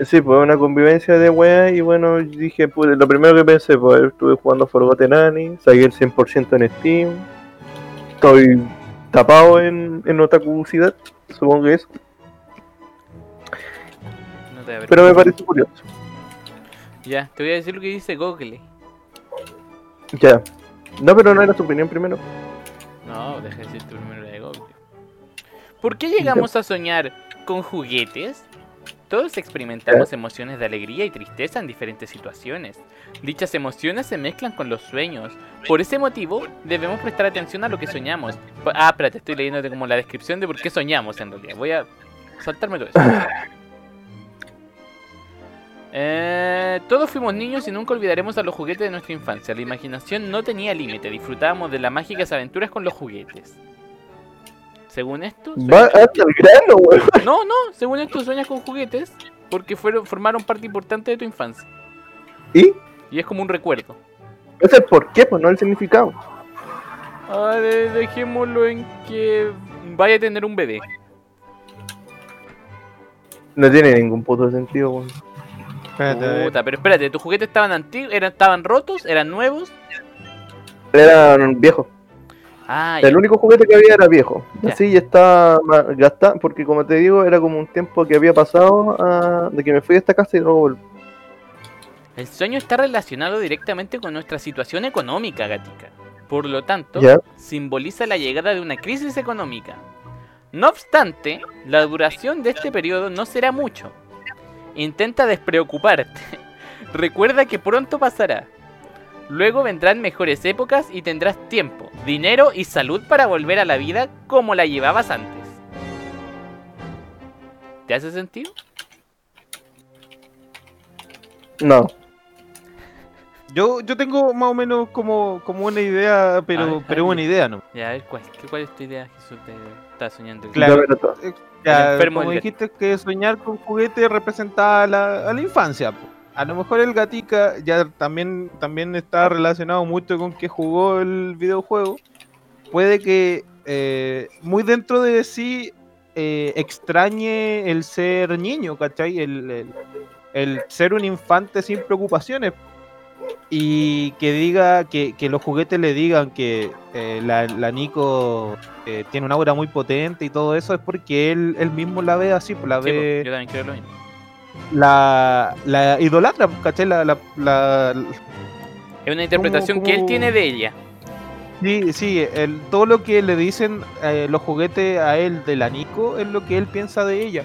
[SPEAKER 3] Sí, pues una convivencia de weas y bueno, dije, pues lo primero que pensé, pues estuve jugando Forgotten Annie, saqué el 100% en Steam, estoy tapado en, en otakucidad, supongo que eso,
[SPEAKER 1] No te da
[SPEAKER 3] pero me parece curioso.
[SPEAKER 1] Ya, te voy a decir lo que dice Google.
[SPEAKER 3] Ya. No, pero no era tu opinión primero.
[SPEAKER 1] No, deja de decirte primero la de Google. ¿Por qué llegamos a soñar con juguetes? Todos experimentamos emociones de alegría y tristeza en diferentes situaciones. Dichas emociones se mezclan con los sueños. Por ese motivo, debemos prestar atención a lo que soñamos. Ah, espérate, estoy leyéndote como la descripción de por qué soñamos en realidad. Voy a saltarme todo eso. Eh, todos fuimos niños y nunca olvidaremos a los juguetes de nuestra infancia. La imaginación no tenía límite, disfrutábamos de las mágicas aventuras con los juguetes. Según esto,
[SPEAKER 3] Va hasta el grano, weón.
[SPEAKER 1] no, no, según esto sueñas con juguetes porque fueron, formaron parte importante de tu infancia.
[SPEAKER 3] ¿Y?
[SPEAKER 1] Y es como un recuerdo.
[SPEAKER 3] No sé el por qué, pues no el significado.
[SPEAKER 1] Ah, de- dejémoslo en que vaya a tener un bebé.
[SPEAKER 3] No tiene ningún puto sentido, weón.
[SPEAKER 4] Espérate, a ver.
[SPEAKER 1] Puta, pero espérate, ¿tus juguetes estaban antiguos? Eran, ¿Estaban rotos? ¿Eran nuevos?
[SPEAKER 3] Eran viejos.
[SPEAKER 1] Ah, ya.
[SPEAKER 3] El único juguete que había era viejo.
[SPEAKER 1] Ya.
[SPEAKER 3] Así ya está gastado, porque como te digo, era como un tiempo que había pasado ah, de que me fui a esta casa y luego volví.
[SPEAKER 1] El sueño está relacionado directamente con nuestra situación económica, gatica. Por lo tanto,
[SPEAKER 3] Ya.
[SPEAKER 1] simboliza la llegada de una crisis económica. No obstante, la duración de este periodo no será mucho. Intenta despreocuparte. Recuerda que pronto pasará. Luego vendrán mejores épocas y tendrás tiempo, dinero y salud para volver a la vida como la llevabas antes. ¿Te hace sentido?
[SPEAKER 3] No.
[SPEAKER 4] Yo, yo tengo más o menos como, como una idea, pero,
[SPEAKER 1] ver,
[SPEAKER 4] pero una idea, ¿no?
[SPEAKER 1] Ya, a ver, ¿cuál, qué- cuál es tu idea, Jesús? Te estás soñando.
[SPEAKER 4] Claro.
[SPEAKER 3] Ya, todo.
[SPEAKER 4] Ya, como dijiste que soñar con juguetes representaba a la, a la infancia. po. A lo mejor el gatica ya también, también está relacionado mucho con que jugó el videojuego. Puede que eh, muy dentro de sí eh, extrañe el ser niño, ¿cachai? El, el- el ser un infante sin preocupaciones. Y que diga, que, que los juguetes le digan que eh, la, la Nico tiene una aura muy potente y todo eso, es porque él, él mismo la ve así, pues la
[SPEAKER 1] Sí, po,
[SPEAKER 4] ve,
[SPEAKER 1] yo también creo lo mismo.
[SPEAKER 4] La, la idolatra, pues, ¿cachai? La, la, la-
[SPEAKER 1] Es una interpretación que él tiene de ella.
[SPEAKER 4] sí, sí, el, todo lo que le dicen eh, los juguetes a él de la Nico es lo que él piensa de ella.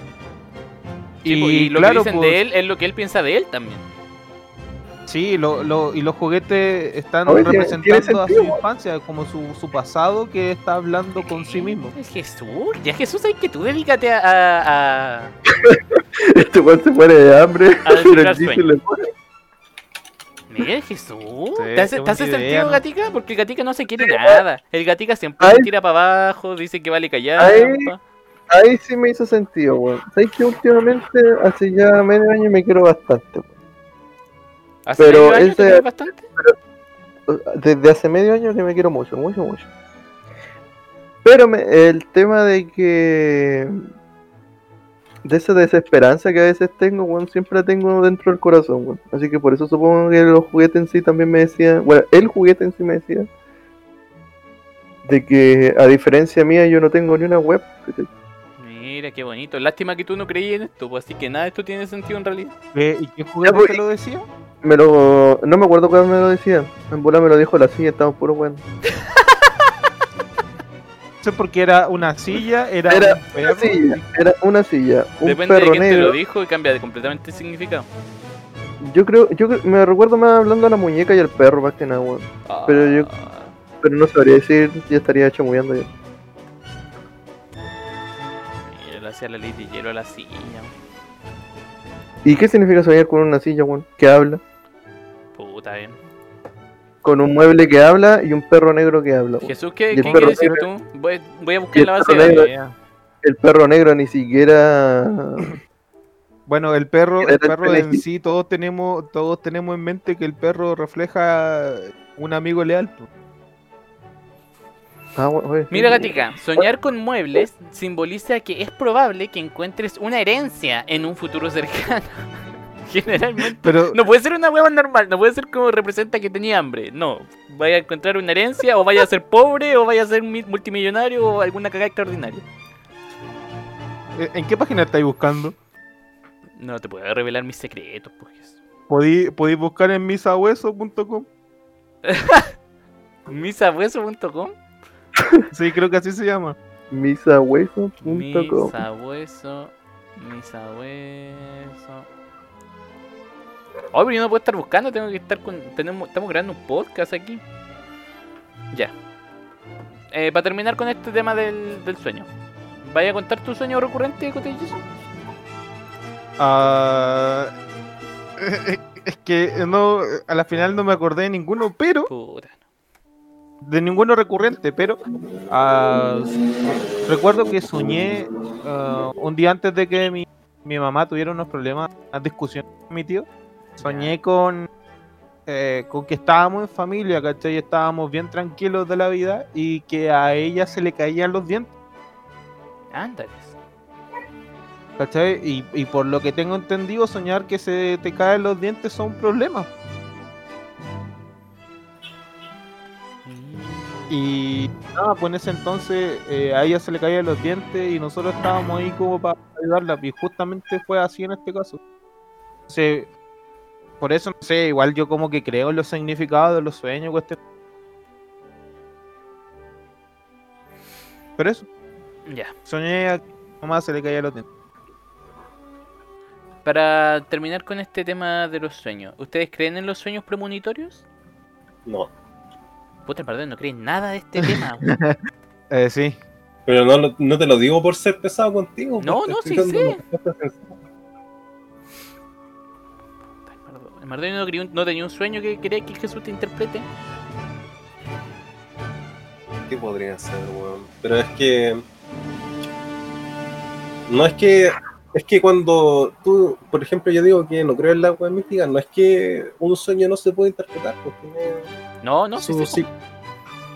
[SPEAKER 1] Sí, po, y, lo
[SPEAKER 4] claro,
[SPEAKER 1] que dicen
[SPEAKER 4] pues,
[SPEAKER 1] de él es lo que él piensa de él también.
[SPEAKER 4] Sí, lo, lo- y los juguetes están representando a su infancia, como su, su pasado que está hablando con sí mismo.
[SPEAKER 1] Es Jesús, ya Jesús, hay que tú dedícate a, a, a-
[SPEAKER 3] Este weón se muere de hambre.
[SPEAKER 1] Descifrar
[SPEAKER 3] el le pone-
[SPEAKER 1] Mira, Jesús.
[SPEAKER 4] Sí,
[SPEAKER 1] ¿Te hace, te hace sentido,
[SPEAKER 4] idea, ¿no?
[SPEAKER 1] Gatica? Porque el Gatica no se quiere nada. El Gatica siempre
[SPEAKER 3] Ay.
[SPEAKER 1] se tira para abajo, dice que vale callar.
[SPEAKER 3] Ay. Ahí sí me hizo sentido, weón. ¿Sabes que últimamente, hace ya medio año, me quiero bastante, weón?
[SPEAKER 1] ¿Hace
[SPEAKER 3] Pero
[SPEAKER 1] medio año te
[SPEAKER 3] ese-
[SPEAKER 1] quieres bastante?
[SPEAKER 3] Desde hace medio año que me quiero mucho, mucho, mucho. Pero me- el tema de que. De esa desesperanza que a veces tengo, weón, siempre la tengo dentro del corazón, weón. Así que por eso supongo que los juguetes en sí también me decían. Bueno, el juguete en sí me decía. De que a diferencia mía yo no tengo ni una web.
[SPEAKER 1] Mira, qué bonito. Lástima que tú no creías en esto, pues, así que nada de esto tiene sentido en realidad.
[SPEAKER 4] ¿Qué- ¿Y qué juguete
[SPEAKER 3] pues,
[SPEAKER 4] te lo decía?
[SPEAKER 3] Me lo. No me acuerdo cuándo me lo decía. En bola me lo dijo la silla, estamos puro weón.
[SPEAKER 4] No sé por qué era una silla, era,
[SPEAKER 3] Era
[SPEAKER 4] un
[SPEAKER 3] Una silla, era una silla, un
[SPEAKER 1] Depende de
[SPEAKER 3] perro
[SPEAKER 1] quién te
[SPEAKER 3] negro.
[SPEAKER 1] lo dijo y cambia de completamente el significado.
[SPEAKER 3] Yo creo, yo creo- me recuerdo más hablando a la muñeca y al perro más que nada, weón. Pero yo-
[SPEAKER 1] Ah,
[SPEAKER 3] Pero no sabría decir, ya estaría chamullando ya.
[SPEAKER 1] Mira, le hacía la ley de hielo a la silla.
[SPEAKER 3] ¿Y qué significa soñar con una silla, weón? Que habla.
[SPEAKER 1] Puta, bien.
[SPEAKER 3] Con un mueble que habla y un perro negro que habla.
[SPEAKER 1] Jesús, ¿qué, ¿qué
[SPEAKER 3] perro
[SPEAKER 1] quieres decir tú? Voy, voy a buscar la base
[SPEAKER 3] perro
[SPEAKER 1] de
[SPEAKER 3] negro.
[SPEAKER 1] datos.
[SPEAKER 3] El perro negro ni siquiera.
[SPEAKER 4] Bueno, el perro, el
[SPEAKER 3] el
[SPEAKER 4] perro en sí, todos tenemos, todos tenemos en mente que el perro refleja un amigo leal.
[SPEAKER 3] Ah,
[SPEAKER 1] Mira. Gatica, soñar con muebles simboliza que es probable que encuentres una herencia en un futuro cercano. Generalmente.
[SPEAKER 4] Pero
[SPEAKER 1] No puede ser una hueva normal, no puede ser como representa que tenía hambre. No, vaya a encontrar una herencia, o vaya a ser pobre, o vaya a ser mi- multimillonario, o alguna cagada extraordinaria.
[SPEAKER 4] ¿eh, ¿en qué página estáis buscando?
[SPEAKER 1] No te puedo revelar mis secretos, pues.
[SPEAKER 4] ¿Podí- Podéis buscar en misahueso.com.
[SPEAKER 1] Misabueso.com
[SPEAKER 4] Sí, creo que así se llama.
[SPEAKER 3] Misahueso.com.
[SPEAKER 1] Misabueso. Misabueso. Hoy pero yo no puedo estar buscando, tengo que estar con. Tenemos, estamos creando un podcast aquí. Ya. Eh, para terminar con este tema del, del sueño. ¿Vaya a contar tu sueño recurrente, Cotellizo?
[SPEAKER 4] Ah, es que no, a la final no me acordé de ninguno, pero de ninguno recurrente, pero ah, recuerdo que soñé ah, un día antes de que mi, mi mamá tuviera unos problemas, unas discusiones con mi tío. Soñé con, eh, con que estábamos en familia, ¿cachai? Estábamos bien tranquilos de la vida y que a ella se le caían los dientes,
[SPEAKER 1] Ándales.
[SPEAKER 4] ¿cachai? Y, y por lo que tengo entendido, soñar que se te caen los dientes son problemas. Y nada, pues en ese entonces eh, a ella se le caían los dientes y nosotros estábamos ahí como para ayudarla. Y justamente fue así en este caso. Entonces, por eso, no sé, igual yo como que creo en los significados de los sueños. cuestión. Pero eso,
[SPEAKER 1] Ya.
[SPEAKER 4] soñé a que a mi mamá se le caían los dientes.
[SPEAKER 1] Para terminar con este tema de los sueños, ¿ustedes creen en los sueños premonitorios?
[SPEAKER 2] No.
[SPEAKER 1] Puta, perdón, no creen nada de este tema.
[SPEAKER 4] Eh, sí.
[SPEAKER 2] Pero no, lo- no te lo digo por ser pesado contigo.
[SPEAKER 1] No, no, sí sé. Yo no, no tenía un sueño que quería que Jesús te interprete.
[SPEAKER 2] ¿Qué podría ser, weón? Pero es que. No es que. Es que cuando tú, por ejemplo, yo digo que no creo en la weá mística, no es que un sueño no se puede interpretar, pues tiene,
[SPEAKER 1] No, no, sí,
[SPEAKER 2] su,
[SPEAKER 1] sí.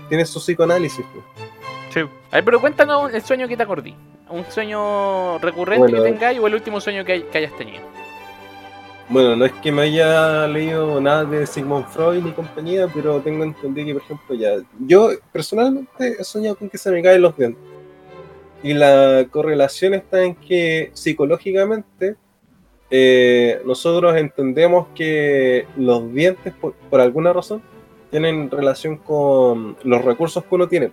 [SPEAKER 2] tiene su psicoanálisis. pues.
[SPEAKER 1] A ver, pero cuéntanos el sueño que te acordí. Un sueño recurrente
[SPEAKER 2] Bueno.
[SPEAKER 1] que tengáis o el último sueño que, hay- que hayas tenido.
[SPEAKER 2] Bueno, no es que me haya leído nada de Sigmund Freud ni compañía, pero tengo entendido que, por ejemplo, ya. Yo personalmente he soñado con que se me caen los dientes. Y la correlación está en que psicológicamente eh, nosotros entendemos que los dientes, por, por alguna razón, tienen relación con los recursos que uno tiene.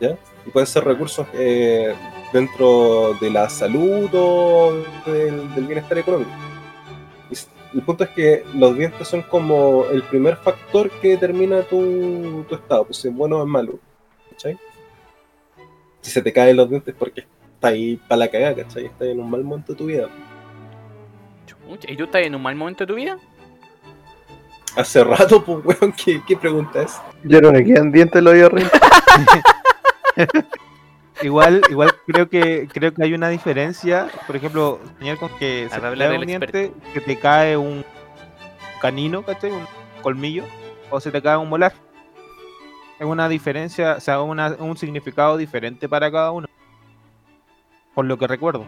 [SPEAKER 2] ¿Ya? Y pueden ser recursos eh, dentro de la salud o del- del bienestar económico. El punto es que los dientes son como el primer factor que determina tu, tu estado, pues si es bueno o es malo. ¿Cachai? Si se te caen los dientes porque está ahí para la cagada, ¿cachai? Estás en un mal momento de tu vida.
[SPEAKER 1] ¿Y tú estás en un mal momento de tu vida?
[SPEAKER 2] Hace rato, pues, weón, ¿qué, qué pregunta es?
[SPEAKER 3] Ya no le quedan dientes en los oídos arriba.
[SPEAKER 4] Igual, igual creo que creo que hay una diferencia, por ejemplo, soñar con que se te cae un diente, que te cae un canino, ¿cachai? Un colmillo, o se te cae un molar. Es una diferencia, o sea, una- un significado diferente para cada uno. Por lo que recuerdo.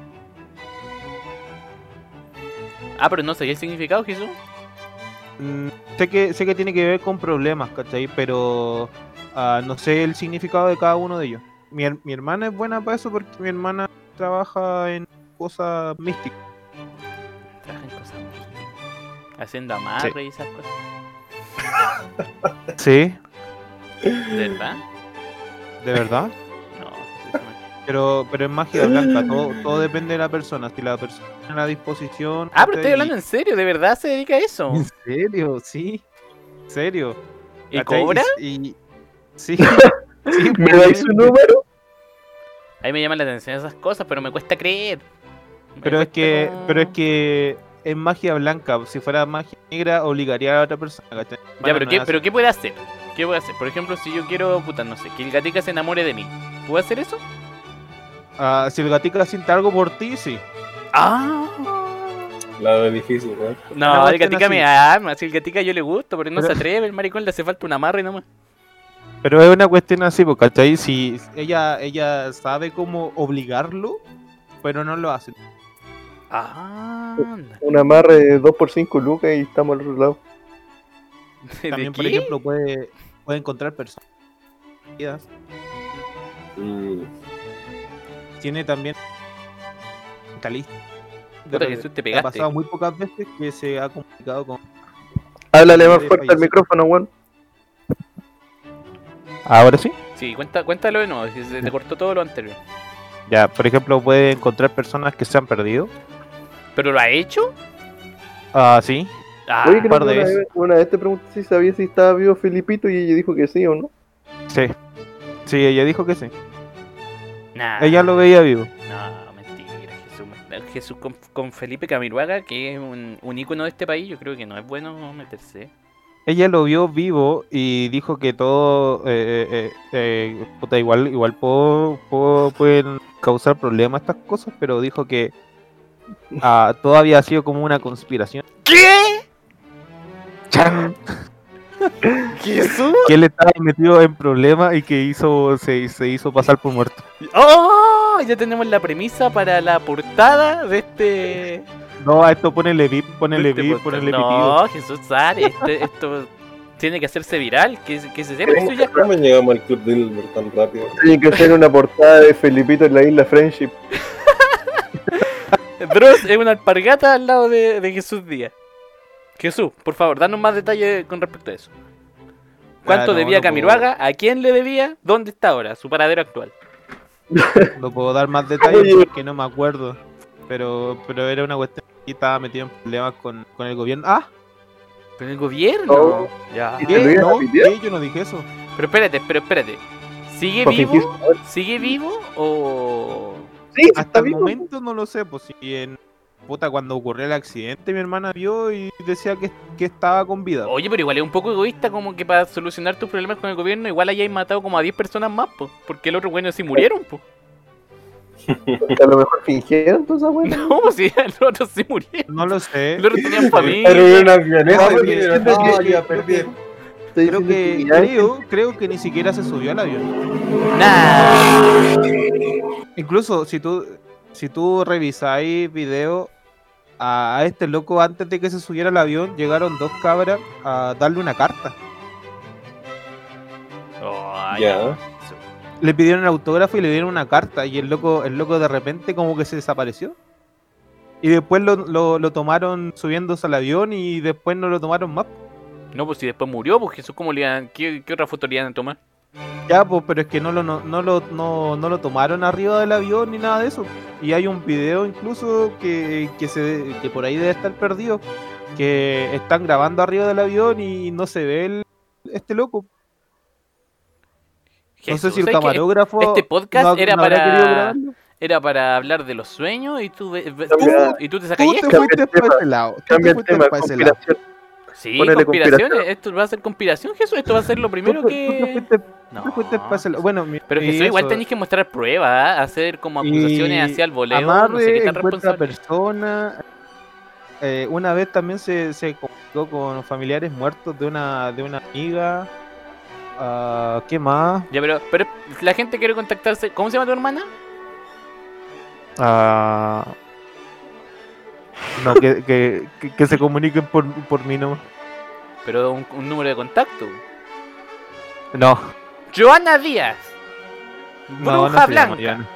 [SPEAKER 1] Ah, pero no sabía el significado, Jesús.
[SPEAKER 4] Mm, sé que sé que tiene que ver con problemas, ¿cachai? Pero ah, no sé el significado de cada uno de ellos. Mi, mi hermana es buena para eso porque mi hermana trabaja en cosas místicas.
[SPEAKER 1] Trabaja en cosas místicas. Haciendo amarre y esas cosas.
[SPEAKER 4] Sí,
[SPEAKER 1] ¿De verdad?
[SPEAKER 4] de verdad.
[SPEAKER 1] No, Jesús, no.
[SPEAKER 4] Pero, pero es magia blanca, todo, todo depende de la persona. Si la persona tiene la disposición.
[SPEAKER 1] Ah, pero estoy hablando en serio, ¿de verdad se dedica a eso?
[SPEAKER 4] ¿En serio? Sí. ¿En serio?
[SPEAKER 1] ¿Y cobra?
[SPEAKER 4] Y, y- sí. sí,
[SPEAKER 3] ¿Me dais su número?
[SPEAKER 1] Ahí me llaman la atención esas cosas, pero me cuesta creer. Me
[SPEAKER 4] Pero es que,
[SPEAKER 1] como-
[SPEAKER 4] pero es que es magia blanca. Si fuera magia negra, obligaría a otra persona, ¿cachai?
[SPEAKER 1] Ya,
[SPEAKER 4] Bueno,
[SPEAKER 1] pero,
[SPEAKER 4] no
[SPEAKER 1] ¿qué,
[SPEAKER 4] así.
[SPEAKER 1] pero ¿qué puede hacer? ¿Qué puede hacer? Por ejemplo, si yo quiero, puta, no sé, que el gatica se enamore de mí. ¿Puedo hacer eso?
[SPEAKER 4] Ah, si el gatica siente algo por ti, sí.
[SPEAKER 1] Ah.
[SPEAKER 2] La veo difícil.
[SPEAKER 1] No,
[SPEAKER 4] Una
[SPEAKER 1] el gatica
[SPEAKER 4] así.
[SPEAKER 1] me ama, si el gatica yo le gusto, pero no
[SPEAKER 4] Pero-
[SPEAKER 1] se atreve, el maricón le hace falta un amarre nomás.
[SPEAKER 4] Pero es una cuestión así, pues, ¿cachai? Si ella, ella sabe cómo obligarlo, pero no lo hace.
[SPEAKER 1] Ah,
[SPEAKER 3] Un amarre de 2x5 lucas y estamos al otro lado.
[SPEAKER 1] ¿de
[SPEAKER 4] También, por
[SPEAKER 1] qué?
[SPEAKER 4] ejemplo, puede, puede encontrar personas.
[SPEAKER 2] Mm,
[SPEAKER 4] Tiene también
[SPEAKER 1] Jesús, te
[SPEAKER 4] ha
[SPEAKER 1] pegaste.
[SPEAKER 4] pasado muy pocas veces que se ha comunicado con.
[SPEAKER 3] Háblale más fuerte al micrófono, weón.
[SPEAKER 4] Ahora sí.
[SPEAKER 1] Sí, cuenta, cuéntalo de nuevo, si se te cortó todo lo anterior.
[SPEAKER 4] Ya, por ejemplo, puede encontrar personas que se han perdido.
[SPEAKER 1] ¿Pero lo ha hecho?
[SPEAKER 4] Ah, sí.
[SPEAKER 1] Ah,
[SPEAKER 3] Oye, creo
[SPEAKER 4] par
[SPEAKER 3] que
[SPEAKER 4] de
[SPEAKER 3] una vez, una vez te pregunté si sabía si estaba vivo Filipito y ella dijo que sí o no.
[SPEAKER 4] Sí. Sí, ella dijo que sí.
[SPEAKER 1] nah,
[SPEAKER 4] Ella lo veía vivo.
[SPEAKER 1] No, mentira, Jesús. Jesús con, con Felipe Camiruaga, que es un, un ícono de este país, yo creo que no es bueno meterse.
[SPEAKER 4] Ella lo vio vivo y dijo que todo, eh, eh, eh, puta, igual, igual puedo- puedo- pueden causar problemas estas cosas, pero dijo que ah, todo había sido como una conspiración.
[SPEAKER 1] ¿Qué?
[SPEAKER 4] ¡Chan!
[SPEAKER 1] ¿Jesús?
[SPEAKER 4] Que él estaba metido en problemas y que hizo, se, se hizo pasar por muerto.
[SPEAKER 1] ¡Oh! Ya tenemos la premisa para la portada de este.
[SPEAKER 4] No, a esto ponele VIP, ponele
[SPEAKER 1] este
[SPEAKER 4] VIP,
[SPEAKER 1] podcast.
[SPEAKER 4] ponele pitido.
[SPEAKER 1] No, Jesús sale. Este, esto tiene que hacerse viral. Que, se- que se sepa
[SPEAKER 2] ¿Cómo,
[SPEAKER 1] ya.
[SPEAKER 2] cómo llegamos al club Dilbert tan rápido?
[SPEAKER 3] Tiene que hacer una portada de Felipito en la isla Friendship.
[SPEAKER 1] Dross es una alpargata al lado de, de Jesús Díaz. Jesús, por favor, danos más detalles con respecto a eso. ¿Cuánto
[SPEAKER 4] Ah, no,
[SPEAKER 1] debía
[SPEAKER 4] no puedo-?
[SPEAKER 1] ¿A quién le debía? ¿Dónde está ahora? Su paradero actual.
[SPEAKER 4] No puedo dar más detalles porque no me acuerdo. Pero, pero era una cuestión que estaba metido en problemas con, con el gobierno. ¡Ah!
[SPEAKER 1] ¿Con el gobierno?
[SPEAKER 3] No.
[SPEAKER 1] Ya.
[SPEAKER 3] ¿Y a
[SPEAKER 4] No? ¿qué? Yo no dije eso.
[SPEAKER 1] Pero espérate, pero espérate. ¿Sigue
[SPEAKER 3] fingir
[SPEAKER 1] vivo? ¿Sigue vivo o...?
[SPEAKER 3] Sí, sí,
[SPEAKER 4] Hasta el
[SPEAKER 3] vivo.
[SPEAKER 4] momento no lo sé, pues si en puta cuando ocurrió el accidente mi hermana vio y decía que, que estaba con vida.
[SPEAKER 1] Oye, pero igual es un poco egoísta como que para solucionar tus problemas con el gobierno igual hayáis matado como a 10 personas más, po, porque el otro bueno sí murieron, po.
[SPEAKER 3] Porque a lo mejor fingieron esa weá.
[SPEAKER 1] No, pues sí, los otros sí murieron.
[SPEAKER 4] No lo sé.
[SPEAKER 1] Los otros tenían
[SPEAKER 2] Pero
[SPEAKER 1] familia.
[SPEAKER 2] una avioneta
[SPEAKER 3] No,
[SPEAKER 2] "No, ya perdí.
[SPEAKER 4] Creo que, creo, creo que ni siquiera se subió al avión.
[SPEAKER 1] Nah.
[SPEAKER 4] Incluso si tú, si tú revisáis video a, este loco antes de que se subiera al avión, llegaron dos cabras a darle una carta.
[SPEAKER 1] Oh,
[SPEAKER 2] Ya.
[SPEAKER 4] Le pidieron el autógrafo y le dieron una carta y el loco, el loco de repente como que se desapareció. Y después lo, lo, lo tomaron subiéndose al avión y después no lo tomaron más.
[SPEAKER 1] No, pues si después murió, pues Jesús, ¿cómo le iban- ¿qué, qué otra foto le iban a tomar?
[SPEAKER 4] Ya, pues, pero es que no lo, no, no lo, no, no lo tomaron arriba del avión ni nada de eso. Y hay un video incluso que, que, se, que por ahí debe estar perdido, que están grabando arriba del avión y no se ve el, este loco. No sé si el camarógrafo.
[SPEAKER 1] Este podcast
[SPEAKER 4] no-
[SPEAKER 1] era
[SPEAKER 4] no
[SPEAKER 1] para-. Era para hablar de los sueños y tú,
[SPEAKER 3] Cambia-
[SPEAKER 1] y tú te sacas
[SPEAKER 4] Tú
[SPEAKER 1] esto.
[SPEAKER 4] te fuiste
[SPEAKER 3] Cambia el
[SPEAKER 4] para
[SPEAKER 3] tema,
[SPEAKER 4] ese lado. Tú
[SPEAKER 3] Cambia el
[SPEAKER 4] fuiste
[SPEAKER 3] tema,
[SPEAKER 4] para ese lado.
[SPEAKER 3] conspiración.
[SPEAKER 1] Sí,
[SPEAKER 3] Ponele
[SPEAKER 1] conspiraciones.
[SPEAKER 3] conspiración.
[SPEAKER 1] Esto va a ser conspiración, Jesús. Esto va a ser lo primero
[SPEAKER 4] Tú tú
[SPEAKER 1] que.
[SPEAKER 4] fuiste- tú
[SPEAKER 1] No.
[SPEAKER 4] te fuiste para ese lado. Bueno, mi-
[SPEAKER 1] Pero Jesús, igual
[SPEAKER 4] eso.
[SPEAKER 1] tenéis que mostrar pruebas, ¿ah? hacer como acusaciones
[SPEAKER 4] Y
[SPEAKER 1] hacia el voleo.
[SPEAKER 4] Amarre
[SPEAKER 1] no sé qué tan
[SPEAKER 4] encuentra
[SPEAKER 1] responsable.
[SPEAKER 4] persona. Eh, una vez también se, se comunicó con familiares muertos de una de una amiga. Ah, ¿Qué más?
[SPEAKER 1] Ya, pero, pero la gente quiere contactarse. ¿Cómo se llama tu hermana?
[SPEAKER 4] Ah, no, que, que, que, se comuniquen por, por mí no.
[SPEAKER 1] Pero un, un número de contacto.
[SPEAKER 4] No,
[SPEAKER 1] Joana Díaz.
[SPEAKER 4] no,
[SPEAKER 1] Bruja
[SPEAKER 4] no se llama
[SPEAKER 1] Blanca.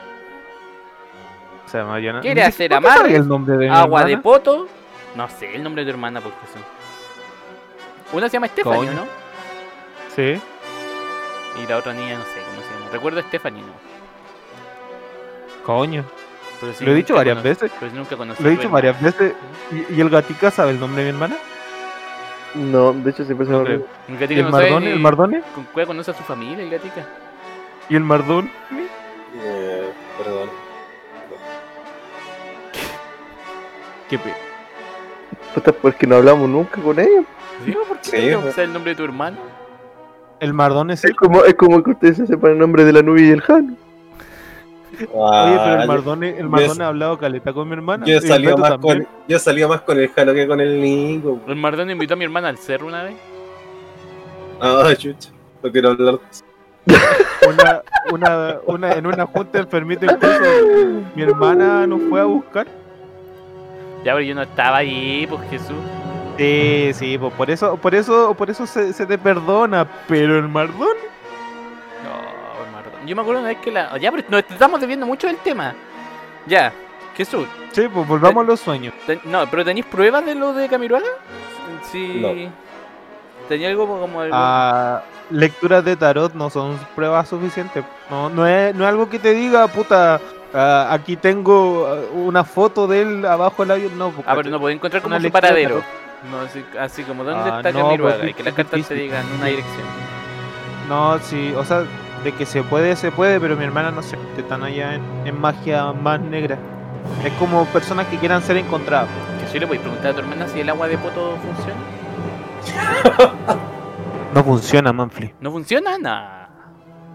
[SPEAKER 4] Se llama Joana.
[SPEAKER 1] ¿Quiere hacer
[SPEAKER 4] sabe el nombre de
[SPEAKER 1] Agua de poto. No sé el nombre de tu hermana porque son. Una se llama
[SPEAKER 4] Coño.
[SPEAKER 1] ¿no?
[SPEAKER 4] Sí.
[SPEAKER 1] Y la otra niña no sé cómo se llama. Recuerdo a Stephanie, ¿no?
[SPEAKER 4] Coño.
[SPEAKER 1] Pero sí,
[SPEAKER 4] Lo he dicho varias
[SPEAKER 1] cono-
[SPEAKER 4] veces.
[SPEAKER 1] Pero sí nunca conocí
[SPEAKER 4] Lo he dicho
[SPEAKER 1] hermana.
[SPEAKER 4] varias veces. ¿Y, y el gatica sabe el nombre de mi hermana?
[SPEAKER 3] No, de hecho siempre se
[SPEAKER 4] No
[SPEAKER 3] olvida.
[SPEAKER 1] El
[SPEAKER 4] ¿Y
[SPEAKER 1] gatica
[SPEAKER 4] el
[SPEAKER 1] no
[SPEAKER 4] Mardone? ¿El Mardone?
[SPEAKER 1] con cuál conoce a su familia, el gatica.
[SPEAKER 4] ¿Y el Mardón?
[SPEAKER 2] Eh, perdón.
[SPEAKER 4] Qué pe...
[SPEAKER 3] Puta, porque no hablamos nunca con ella.
[SPEAKER 1] Digo, ¿por qué
[SPEAKER 2] Sí, pues.
[SPEAKER 1] saber el nombre de tu hermano?
[SPEAKER 4] El Mardón es
[SPEAKER 3] Es
[SPEAKER 4] el...
[SPEAKER 3] como, es como que ustedes se sepan el nombre de la nube y el Jano.
[SPEAKER 4] Oye, pero
[SPEAKER 2] Ah,
[SPEAKER 4] el Mardone, el
[SPEAKER 2] yo-
[SPEAKER 4] Mardone ha hablado caleta con mi hermana.
[SPEAKER 2] yo, he salido más con, yo salido más con el Jano que con el Nico.
[SPEAKER 1] El Mardón invitó a mi hermana al cerro una vez.
[SPEAKER 2] Ah, chucha. No quiero hablar.
[SPEAKER 4] Una, una, una, en una junta enfermita incluso mi hermana nos fue a buscar.
[SPEAKER 1] Ya, pero yo no estaba ahí, pues Jesús.
[SPEAKER 4] Sí, sí, pues por eso, por eso, por eso se, se te perdona, pero el Mardón.
[SPEAKER 1] No, el Mardón. Yo me acuerdo una vez que la. Ya, pero nos estamos debiendo mucho del tema. Ya, Jesús.
[SPEAKER 4] Sí, pues volvamos a los sueños.
[SPEAKER 1] Ten- No, pero ¿tenéis pruebas de lo de Camiroaga? Sí.
[SPEAKER 2] No.
[SPEAKER 1] ¿Tenía algo como el...
[SPEAKER 4] Ah, lecturas de tarot no son pruebas suficientes. No, no es, no es algo que te diga, puta, ah, aquí tengo ah, una foto de él abajo del avión. No,
[SPEAKER 1] Ah, pero no podía encontrar como su paradero. No, así, así como, ¿dónde
[SPEAKER 4] Ah,
[SPEAKER 1] está
[SPEAKER 4] no,
[SPEAKER 1] Camiroaga?
[SPEAKER 4] pues,
[SPEAKER 1] y que las cartas te digan una dirección.
[SPEAKER 4] No, sí, o sea, de que se puede, se puede, pero mi hermana no se mete tan allá en, en magia más negra. Es como personas que quieran ser encontradas.
[SPEAKER 1] Que si le podéis preguntar a tu hermana si el agua de poto funciona.
[SPEAKER 4] No funciona, Manfly.
[SPEAKER 1] ¿No funciona? Nah.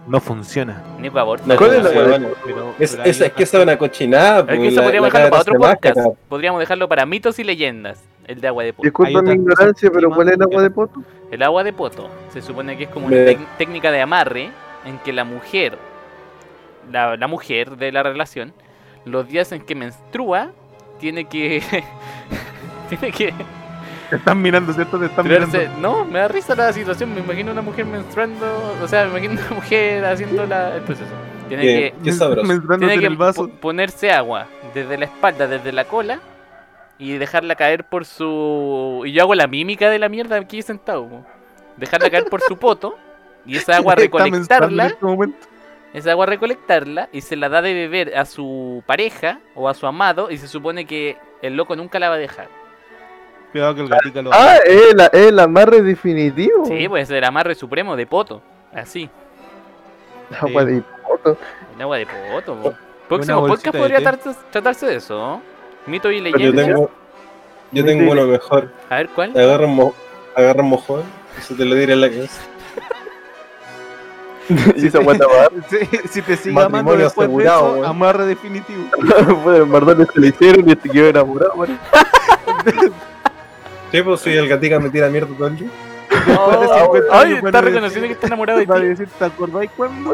[SPEAKER 4] No funciona.
[SPEAKER 1] Nico aborta.
[SPEAKER 2] No,
[SPEAKER 3] ¿Cuál es la
[SPEAKER 2] sí,
[SPEAKER 3] hueá?
[SPEAKER 2] bueno.
[SPEAKER 4] Pero,
[SPEAKER 2] Es,
[SPEAKER 4] pero ahí
[SPEAKER 2] es, es que esa es una cochinada.
[SPEAKER 1] Es
[SPEAKER 2] pues,
[SPEAKER 1] que eso
[SPEAKER 2] la-
[SPEAKER 1] podríamos
[SPEAKER 2] la
[SPEAKER 1] dejarlo para otro podcast. Podríamos dejarlo para mitos y leyendas. El de agua de poto.
[SPEAKER 3] Disculpa mi ignorancia, pero ¿cuál es el agua de poto?
[SPEAKER 1] El agua de poto se supone que es como una técnica de amarre en que la mujer, la, la mujer de la relación, los días en que menstrua, tiene que. tiene que
[SPEAKER 4] Te están mirando, ¿cierto? Te están
[SPEAKER 1] tirarse.
[SPEAKER 4] mirando.
[SPEAKER 1] No, me da risa la situación. Me imagino una mujer menstruando. O sea, me imagino una mujer haciendo la- el proceso. Tiene
[SPEAKER 2] Qué,
[SPEAKER 1] que, tiene
[SPEAKER 4] en
[SPEAKER 1] que
[SPEAKER 4] el vaso.
[SPEAKER 1] po- ponerse agua desde la espalda, desde la cola. Y dejarla caer por su. Y yo hago la mímica de la mierda aquí sentado. po. Dejarla caer por su poto. Y esa agua recolectarla.
[SPEAKER 4] este.
[SPEAKER 1] Esa agua recolectarla. Y se la da de beber a su pareja o a su amado. Y se supone que el loco nunca la va a dejar.
[SPEAKER 4] Cuidado que el gatica lo
[SPEAKER 3] Ah, es el, el amarre definitivo.
[SPEAKER 1] Sí, pues el amarre supremo de poto. Así.
[SPEAKER 3] Agua de poto.
[SPEAKER 1] El agua de poto. po. Próximo podcast podría tratarse, tratarse de eso. ¿no? Mito y
[SPEAKER 2] Pero yo
[SPEAKER 1] leyenda.
[SPEAKER 2] tengo, yo tengo uno mejor.
[SPEAKER 1] A ver cuál.
[SPEAKER 2] Agarra un, mo agarra un mojón y se te lo diré en la cabeza.
[SPEAKER 3] Guata va.
[SPEAKER 4] Si, si te sigue amando después de eso,
[SPEAKER 2] weón.
[SPEAKER 4] amarre definitivo.
[SPEAKER 3] Bueno, el Mardones se le hicieron y este quedó enamorado. bueno.
[SPEAKER 2] Sí, pues si el gatica me tira mierda todo el día.
[SPEAKER 4] De 50
[SPEAKER 1] Ay, está reconociendo
[SPEAKER 4] decir-
[SPEAKER 1] que está enamorado de
[SPEAKER 4] va a
[SPEAKER 1] ti.
[SPEAKER 4] decir, ¿te acordáis cuándo?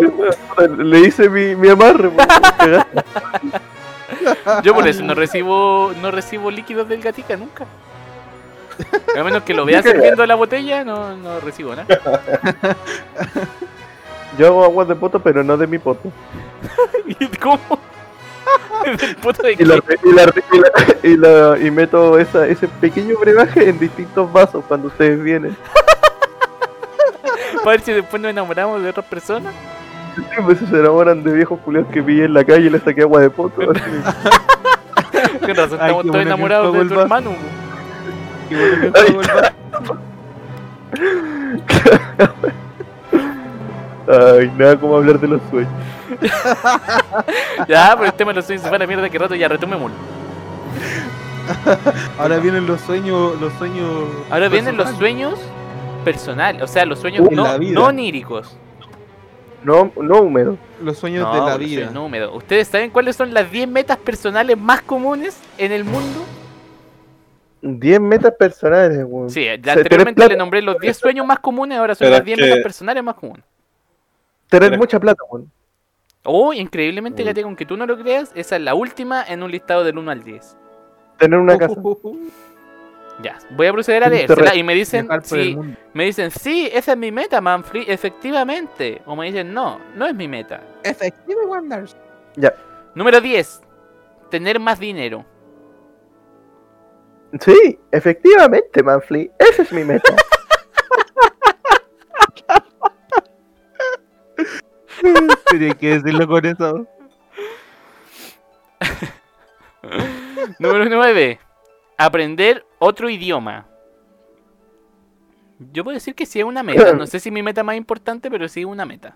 [SPEAKER 3] Bueno, Le hice mi, mi amarre.
[SPEAKER 1] Yo por eso no recibo no recibo líquidos del gatica nunca. A menos que lo vea sirviendo la botella, no, no recibo nada.
[SPEAKER 3] Yo hago agua de poto, pero no de mi poto.
[SPEAKER 1] ¿Y cómo? ¿Del poto de
[SPEAKER 3] Y, la,
[SPEAKER 1] qué?
[SPEAKER 3] y, la, y, la- y, la- y meto esa, ese pequeño brebaje en distintos vasos cuando ustedes vienen.
[SPEAKER 1] Para ver si después nos enamoramos de otras personas.
[SPEAKER 3] Sí, pues se enamoran de viejos culiados que pillé en la calle y les saqué agua de poto.
[SPEAKER 1] Con razón
[SPEAKER 4] Ay,
[SPEAKER 1] estamos todos enamorados de tu
[SPEAKER 4] vaso.
[SPEAKER 1] hermano.
[SPEAKER 4] Qué bueno que.
[SPEAKER 3] Ay, nada como hablar de los sueños.
[SPEAKER 1] Ya, pero el tema de los sueños se fue a la mierda que rato ya retomémoslo.
[SPEAKER 4] Ahora vienen los sueños, los sueños.
[SPEAKER 1] Ahora vienen los sueños personales, o sea, los sueños
[SPEAKER 4] De
[SPEAKER 1] no,
[SPEAKER 4] la vida.
[SPEAKER 1] no oníricos.
[SPEAKER 3] No, no húmedo.
[SPEAKER 4] Los sueños
[SPEAKER 1] No,
[SPEAKER 4] de la vida.
[SPEAKER 1] no húmedos. ¿Ustedes saben cuáles son las 10 metas personales más comunes en el mundo?
[SPEAKER 3] 10 metas personales, weón.
[SPEAKER 1] Sí, anteriormente le nombré los 10 sueños más comunes, ahora son
[SPEAKER 2] Pero
[SPEAKER 1] las 10
[SPEAKER 2] es que-
[SPEAKER 1] metas personales más comunes.
[SPEAKER 3] Tener
[SPEAKER 2] Pero-
[SPEAKER 3] mucha plata, weón.
[SPEAKER 1] Oh, increíblemente,
[SPEAKER 2] Mm.
[SPEAKER 1] Gate, aunque tú no lo creas, esa es la última en un listado del 1 al 10.
[SPEAKER 3] Tener una casa.
[SPEAKER 1] Ya, voy a proceder a leérsela y me dicen, sí, me dicen, sí, esa es mi meta, Manfred, efectivamente. O me dicen, no, no es mi meta.
[SPEAKER 4] Efectivo, Wonders.
[SPEAKER 1] Número 10, tener más dinero.
[SPEAKER 3] Sí, efectivamente, Manfly. Esa es mi meta.
[SPEAKER 4] Tenía que decirlo con eso.
[SPEAKER 1] Número 9. Aprender otro idioma. Yo puedo decir que sí es una meta. No sé si mi meta más importante, pero sí es una meta.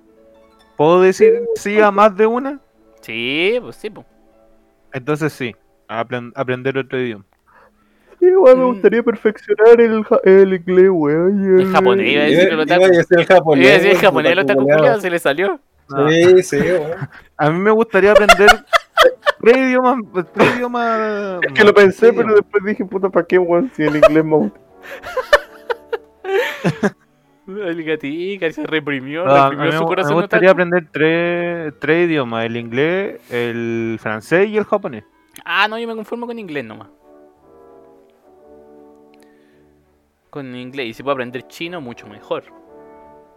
[SPEAKER 4] ¿Puedo decir sí a más de una?
[SPEAKER 1] Sí, pues sí, pues.
[SPEAKER 4] Entonces sí. apren- aprender otro idioma.
[SPEAKER 3] Sí, me
[SPEAKER 1] Mm.
[SPEAKER 3] gustaría perfeccionar el, ja- el inglés, weón.
[SPEAKER 1] El japonés, iba a decir
[SPEAKER 2] el japonés.
[SPEAKER 1] Iba a decir el japonés, lo
[SPEAKER 2] culiao,
[SPEAKER 1] se le salió.
[SPEAKER 2] Sí, sí, weón.
[SPEAKER 4] A mí me gustaría aprender tres idiomas. Tres idiomas.
[SPEAKER 3] Es que lo pensé, pero después dije, puta, ¿para qué, weón? Si el inglés me gusta.
[SPEAKER 1] El gatica se reprimió,
[SPEAKER 4] No, a mí
[SPEAKER 1] reprimió
[SPEAKER 4] me,
[SPEAKER 1] su
[SPEAKER 4] me
[SPEAKER 1] corazón.
[SPEAKER 4] gustaría
[SPEAKER 1] otaku.
[SPEAKER 4] aprender tres, tres idiomas: el inglés, el francés y el japonés.
[SPEAKER 1] Ah, no, yo me conformo con inglés nomás. Con inglés, y si puedo aprender chino, mucho mejor.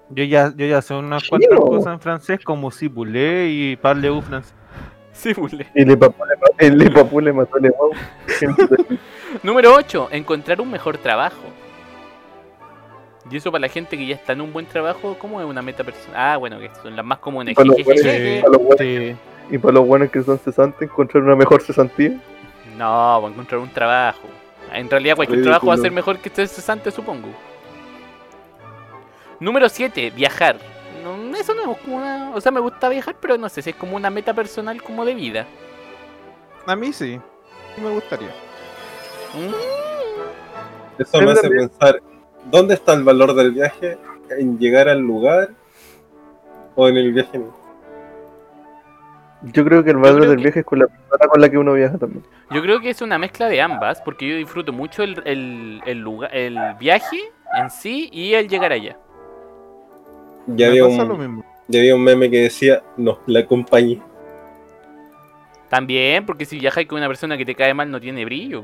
[SPEAKER 4] Yo ya, yo ya sé unas cuantas cosas en francés, como si y parlez-vous francés.
[SPEAKER 1] Sí, bule.
[SPEAKER 3] Y le mató, el le papú le mató le guau.
[SPEAKER 1] Número 8. Encontrar un mejor trabajo. Y eso para la gente que ya está en un buen trabajo, ¿cómo es una meta personal? Ah, bueno, que son las más comunes.
[SPEAKER 3] Para los
[SPEAKER 1] Jejejeje.
[SPEAKER 3] buenos- para los buenos-
[SPEAKER 4] Sí.
[SPEAKER 3] Y para los buenos que son cesantes, encontrar una mejor cesantía.
[SPEAKER 1] No, para encontrar un trabajo. En realidad cualquier
[SPEAKER 2] Ridículo.
[SPEAKER 1] trabajo va a ser mejor que estar cesante, supongo. Número 7. Viajar. No, eso no es como una... O sea, me gusta viajar, pero no sé si es como una meta personal como de vida.
[SPEAKER 4] A mí sí. Sí me gustaría.
[SPEAKER 1] Mm,
[SPEAKER 2] Eso me hace pensar, ¿dónde está el valor del viaje? ¿En llegar al lugar o en el viaje? mismo?
[SPEAKER 3] Yo creo que el valor del
[SPEAKER 1] que-
[SPEAKER 3] viaje es con la persona con la que uno viaja también.
[SPEAKER 1] Yo creo que es una mezcla de ambas, porque yo disfruto mucho el, el, el lugar, el viaje en sí y el llegar allá.
[SPEAKER 2] Ya había,
[SPEAKER 4] lo
[SPEAKER 2] un,
[SPEAKER 4] mismo.
[SPEAKER 2] ya había un meme que decía, no, la compañía.
[SPEAKER 1] También, porque si viajas con una persona que te cae mal no tiene brillo.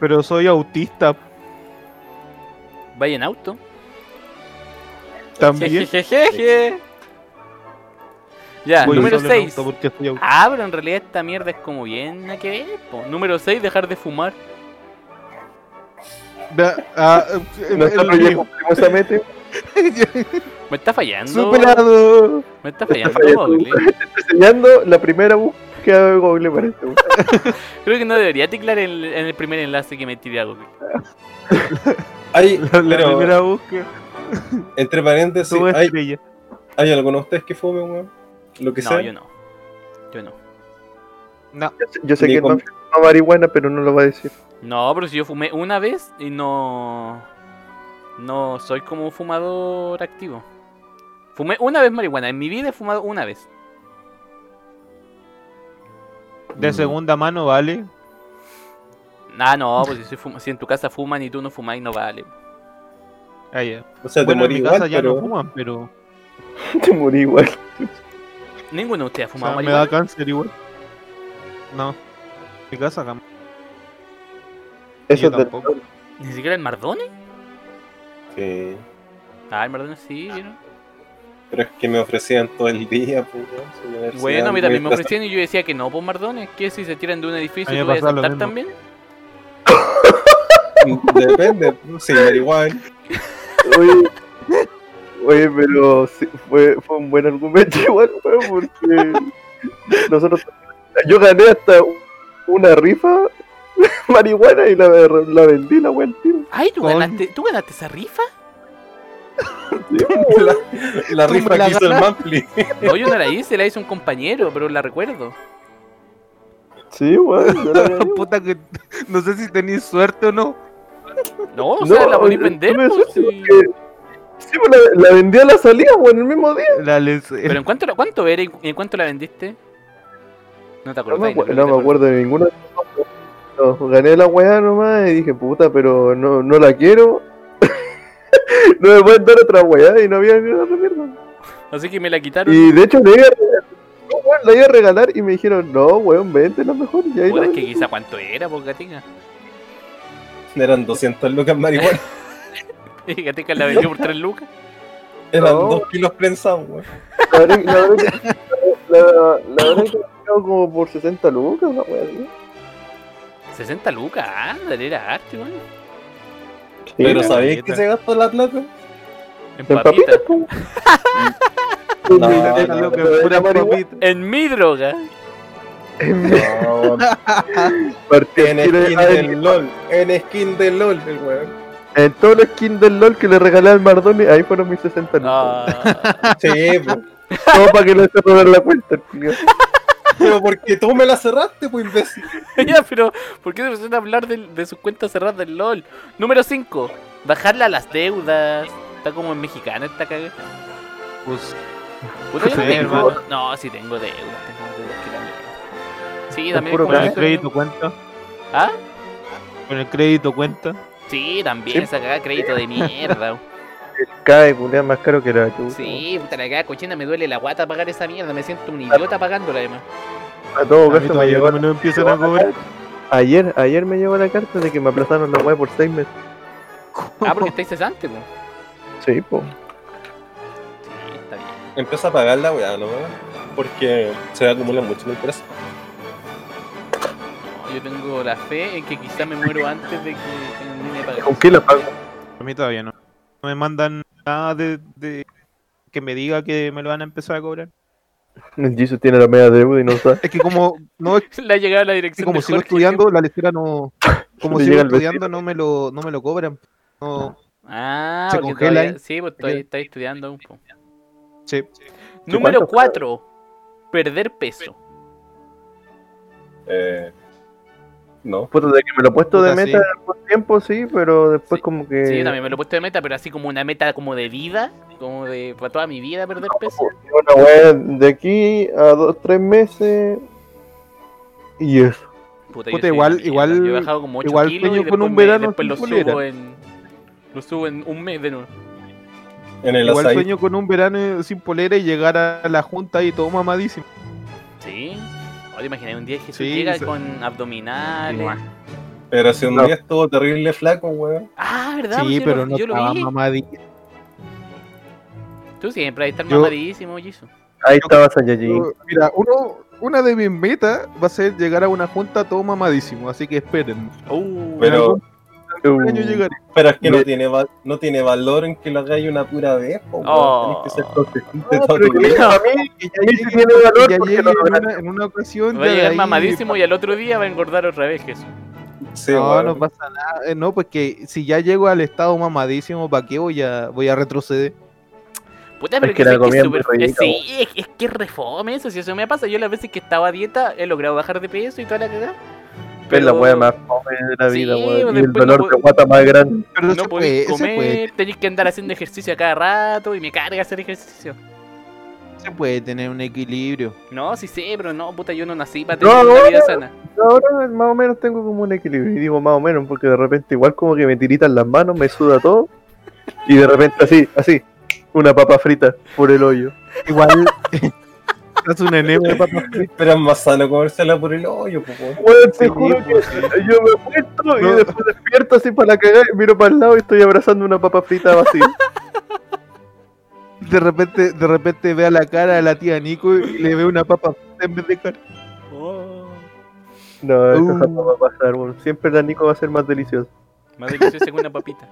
[SPEAKER 4] Pero soy autista
[SPEAKER 1] Vaya en auto.
[SPEAKER 4] también.
[SPEAKER 1] Jejejeje. Ya,
[SPEAKER 4] Voy
[SPEAKER 1] número
[SPEAKER 4] solo en
[SPEAKER 1] 6.
[SPEAKER 4] auto porque soy autista.
[SPEAKER 1] Ah, pero en realidad esta mierda es como bien a que ver. po. Número 6, dejar de fumar.
[SPEAKER 4] Vea, ah, el-
[SPEAKER 3] Nosotros
[SPEAKER 4] el
[SPEAKER 1] Me está fallando.
[SPEAKER 4] Superado.
[SPEAKER 1] Me está fallando,
[SPEAKER 3] fallando.
[SPEAKER 1] Mowgli.
[SPEAKER 3] Estoy enseñando la primera búsqueda de Google, parece. weón.
[SPEAKER 1] Creo que no debería teclar en, en el primer enlace que me tiré a Google.
[SPEAKER 2] Hay,
[SPEAKER 4] La, la
[SPEAKER 2] pero,
[SPEAKER 4] primera búsqueda.
[SPEAKER 2] entre paréntesis, ¿hay. ¿hay alguno de ustedes que fumen, weón? Lo que
[SPEAKER 1] No,
[SPEAKER 2] sea.
[SPEAKER 1] yo no. Yo no.
[SPEAKER 4] No.
[SPEAKER 3] Yo sé- Yo sé
[SPEAKER 2] Ni
[SPEAKER 3] que
[SPEAKER 2] con-
[SPEAKER 3] Manfred fuma marihuana, pero no lo va a decir.
[SPEAKER 1] No, pero si yo fumé una vez y no. No soy como un fumador activo. Fumé una vez marihuana. En mi vida he fumado una vez.
[SPEAKER 4] De
[SPEAKER 2] Mm.
[SPEAKER 4] segunda mano, vale.
[SPEAKER 1] Ah, no, pues si, soy fuma- si en tu casa fuman y tú no fumáis, no vale.
[SPEAKER 4] Ah, ya.
[SPEAKER 2] O sea, te
[SPEAKER 4] Bueno, en
[SPEAKER 2] morí
[SPEAKER 4] mi
[SPEAKER 2] igual,
[SPEAKER 4] casa ya
[SPEAKER 2] pero...
[SPEAKER 4] no fuman, pero
[SPEAKER 3] Te morí igual.
[SPEAKER 1] Ninguno de ustedes ha
[SPEAKER 4] o
[SPEAKER 1] fumado
[SPEAKER 4] sea, me da cáncer igual. No. En mi casa cam-
[SPEAKER 3] Eso
[SPEAKER 4] Yo tampoco.
[SPEAKER 1] Ni siquiera el Mardone.
[SPEAKER 2] Sí.
[SPEAKER 1] Ah, el Mardone sí, ¿vieron?
[SPEAKER 2] Pero es que me ofrecían todo el día, pues,
[SPEAKER 1] Bueno, a mí también me ofrecían y yo decía que no, pues Mardones. ¿Qué si se tiran de un edificio tú vas a saltar también?
[SPEAKER 2] Depende, sí, marihuana.
[SPEAKER 3] Oye, oye, pero sí, fue, fue un buen argumento igual, weón, porque nosotros yo gané hasta una rifa marihuana y la, la vendí la al tiro.
[SPEAKER 1] Ay, ¿tú ganaste, ¿tú ganaste esa rifa?
[SPEAKER 2] La, rifa
[SPEAKER 4] la
[SPEAKER 2] que hizo el. Manfly.
[SPEAKER 1] No, yo no la hice, la hizo un compañero, pero la recuerdo.
[SPEAKER 3] Sí, weón.
[SPEAKER 4] Puta que no sé si tenéis suerte o no.
[SPEAKER 1] No, o sea,
[SPEAKER 3] No,
[SPEAKER 1] la podéis
[SPEAKER 3] tú
[SPEAKER 1] vender, pues, sí.
[SPEAKER 3] porque- Sí, pues la, la vendí a la salida, weón, el mismo día.
[SPEAKER 4] La les-
[SPEAKER 1] Pero ¿en cuánto, la- cuánto era y en cuánto la vendiste? No te
[SPEAKER 3] No
[SPEAKER 1] acuerdas.
[SPEAKER 3] me, acu- no me acuerdo de ninguno. No, gané la weá nomás y dije, puta, pero no, no la quiero. no me pueden dar otra weá y no había ni otra mierda.
[SPEAKER 1] Así que me la quitaron.
[SPEAKER 3] Y de hecho la iba a la iba a regalar y me dijeron, no, weón, vente la mejor. Y ahí
[SPEAKER 1] Puta,
[SPEAKER 3] la
[SPEAKER 1] es que quizá cuánto era, pues gatica.
[SPEAKER 2] Eran 200 lucas marihuana.
[SPEAKER 1] Y gatica la vendió por 3 lucas.
[SPEAKER 2] Eran
[SPEAKER 3] No.
[SPEAKER 2] 2 kilos prensados, weón.
[SPEAKER 3] La verdad, la verdad que, la, la verdad que me como por 60 lucas, una weá.
[SPEAKER 1] 60 lucas, ándale, era arte, weón.
[SPEAKER 3] Sí,
[SPEAKER 2] Pero. ¿sabéis que se gastó la plata?
[SPEAKER 1] En
[SPEAKER 3] En
[SPEAKER 1] papitas.
[SPEAKER 3] papitas, po.
[SPEAKER 2] No, no,
[SPEAKER 3] no,
[SPEAKER 4] papita.
[SPEAKER 1] En mi droga.
[SPEAKER 2] No, en skin
[SPEAKER 3] de-
[SPEAKER 2] del LOL. En skin del LOL, el weón.
[SPEAKER 3] En todos los skins del LOL que le regalé al Mardoni, ahí fueron mis 60 lucas.
[SPEAKER 1] Ah,
[SPEAKER 2] Sí, pues.
[SPEAKER 3] Todo para que no se roben la cuenta, el culiao.
[SPEAKER 2] Pero porque tú me la cerraste, pues imbécil.
[SPEAKER 1] ya, pero ¿por qué se empezaron a hablar del- de, sus cuentas cerradas del LOL? Número 5. Bajarle a las deudas. Está como en mexicano esta caga.
[SPEAKER 4] Pues,
[SPEAKER 1] Puta, yo no
[SPEAKER 4] Sí,
[SPEAKER 1] tengo.
[SPEAKER 4] hermano.
[SPEAKER 1] No, sí tengo deudas. Tengo deudas que la mierda. Sí, también.
[SPEAKER 4] con el crédito cuenta.
[SPEAKER 1] ¿Ah?
[SPEAKER 4] Con el crédito cuenta.
[SPEAKER 1] Sí, también
[SPEAKER 3] Sí.
[SPEAKER 1] esa cagada crédito de mierda.
[SPEAKER 3] Cae, culiao, más caro que la chucha.
[SPEAKER 1] Sí, puta la cagada cochina, me duele la guata pagar esa mierda. Me siento un idiota pagándola además.
[SPEAKER 3] A todo caso me llegó
[SPEAKER 4] no empiezan a cobrar.
[SPEAKER 3] Ayer, ayer me llegó la carta de que me aplazaron la weá por 6 meses.
[SPEAKER 1] Ah, porque estáis cesante, pues.
[SPEAKER 3] Sí, po.
[SPEAKER 1] Sí, está bien.
[SPEAKER 2] Empieza a pagar la weá, ¿no? Porque se acumulan mucho en el precio.
[SPEAKER 1] No, yo tengo la fe en que quizá me muero antes de que termine de pagar.
[SPEAKER 3] ¿Con qué la pago?
[SPEAKER 4] A mí todavía no. No me mandan nada de, de que me diga que me lo van a empezar a cobrar.
[SPEAKER 3] El Jesus tiene la media deuda y no sabe.
[SPEAKER 4] Es que como no es
[SPEAKER 1] Le ha llegado la dirección
[SPEAKER 4] como sigo estudiando, la lectura no. Como sigo estudiando, no me lo, no me lo cobran. No,
[SPEAKER 1] Ah,
[SPEAKER 4] Se
[SPEAKER 1] porque
[SPEAKER 4] congela
[SPEAKER 1] todavía-
[SPEAKER 4] ahí.
[SPEAKER 1] Sí, pues estáis estudiando aún. po.
[SPEAKER 4] sí.
[SPEAKER 1] Número
[SPEAKER 3] ¿cuánto?
[SPEAKER 1] 4. Perder peso.
[SPEAKER 2] Eh, no.
[SPEAKER 3] Puta, de que me lo he puesto de meta
[SPEAKER 4] sí.
[SPEAKER 3] por tiempo, sí, pero después
[SPEAKER 1] Sí.
[SPEAKER 3] como que...
[SPEAKER 1] Sí, yo también me lo he puesto de meta, pero así como una meta como de vida, como de para toda mi vida perder peso.
[SPEAKER 3] Una weá de aquí a dos, tres meses... Y eso.
[SPEAKER 1] Puta,
[SPEAKER 4] Puta, igual- igual-
[SPEAKER 1] Yo he bajado como 8
[SPEAKER 4] igual
[SPEAKER 1] kilos
[SPEAKER 4] sueño
[SPEAKER 1] y
[SPEAKER 4] con
[SPEAKER 1] después,
[SPEAKER 4] un
[SPEAKER 1] me-
[SPEAKER 4] verano
[SPEAKER 1] después lo
[SPEAKER 4] sin polera.
[SPEAKER 1] subo en lo subo en un mes de nuevo.
[SPEAKER 2] En el
[SPEAKER 4] Igual sueño con un verano sin polera y llegar a la junta y todo mamadísimo.
[SPEAKER 1] Sí. O te imaginas un día que Jesús
[SPEAKER 4] Sí,
[SPEAKER 1] llega
[SPEAKER 4] sí.
[SPEAKER 1] con abdominales.
[SPEAKER 2] Pero si un
[SPEAKER 3] No.
[SPEAKER 2] día estuvo terrible flaco, weón.
[SPEAKER 1] Ah, ¿verdad?
[SPEAKER 4] Sí,
[SPEAKER 1] Pues yo
[SPEAKER 4] pero
[SPEAKER 1] lo,
[SPEAKER 4] no
[SPEAKER 1] yo
[SPEAKER 4] estaba mamadísimo.
[SPEAKER 1] Tú siempre hay que estar
[SPEAKER 4] Yo-
[SPEAKER 1] mamadísimo, Jesús.
[SPEAKER 3] Ahí estaba Saiyajin.
[SPEAKER 4] Mira, uno, una de mis metas va a ser llegar a una junta todo mamadísimo, así que esperen.
[SPEAKER 1] Uh,
[SPEAKER 2] Pero,
[SPEAKER 3] Uh,
[SPEAKER 4] año llegaré.
[SPEAKER 2] pero es que no tiene, val- no tiene valor en que lo hagáis una pura vez, po.
[SPEAKER 1] Oh.
[SPEAKER 2] Tenés que ser consistente
[SPEAKER 3] No, pero que
[SPEAKER 2] vida.
[SPEAKER 3] a mí,
[SPEAKER 4] Que ya llegue-
[SPEAKER 3] tiene valor
[SPEAKER 4] ya
[SPEAKER 3] porque
[SPEAKER 4] en, una, en una ocasión.
[SPEAKER 1] va a llegar
[SPEAKER 4] ahí-
[SPEAKER 1] mamadísimo y al otro día va a engordar otra vez, Jesús.
[SPEAKER 2] Sí,
[SPEAKER 4] no,
[SPEAKER 2] weón.
[SPEAKER 4] no pasa nada. Eh, No, pues que si ya llego al estado mamadísimo, ¿para qué voy a, voy a retroceder?
[SPEAKER 1] Puta, pero
[SPEAKER 3] Es que
[SPEAKER 1] que
[SPEAKER 3] la
[SPEAKER 1] es
[SPEAKER 3] es
[SPEAKER 1] eh,
[SPEAKER 3] rica,
[SPEAKER 1] Sí, es, es que es refome eso, si eso me pasa. Yo las veces que estaba a dieta he logrado bajar de peso y toda la cagada.
[SPEAKER 3] Es la wea más fome de la
[SPEAKER 1] Sí,
[SPEAKER 3] vida, weón. Y el
[SPEAKER 1] después no
[SPEAKER 3] dolor de guata más grande.
[SPEAKER 4] Pero
[SPEAKER 1] no podéis comer, tenéis que andar haciendo ejercicio a cada rato y me carga hacer ejercicio.
[SPEAKER 4] se puede tener un equilibrio.
[SPEAKER 1] No, sí sé, pero no, puta, yo no nací para
[SPEAKER 3] No,
[SPEAKER 1] tener una
[SPEAKER 3] no,
[SPEAKER 1] vida
[SPEAKER 3] no.
[SPEAKER 1] sana.
[SPEAKER 3] Ahora más o menos tengo como un equilibrio. Y digo más o menos porque de repente igual como que me tiritan las manos, me suda todo. Y de repente así, así, una papa frita por el hoyo.
[SPEAKER 4] Igual, es un enema de papas fritas.
[SPEAKER 2] Pero es más sano comérsela por el hoyo, po. Weón,
[SPEAKER 3] te
[SPEAKER 4] Sí,
[SPEAKER 3] juro que yo me acuesto
[SPEAKER 4] No.
[SPEAKER 3] y después despierto así para la cagada, miro para el lado y estoy abrazando una papa frita vacía.
[SPEAKER 4] De repente, de repente ve a la cara de la tía Nico y le ve una papa frita en vez de cara.
[SPEAKER 1] Oh,
[SPEAKER 3] No, eso
[SPEAKER 4] Uh.
[SPEAKER 3] jamás va a pasar, weón. Siempre la Nico va a ser más deliciosa.
[SPEAKER 1] más delicioso que una papita.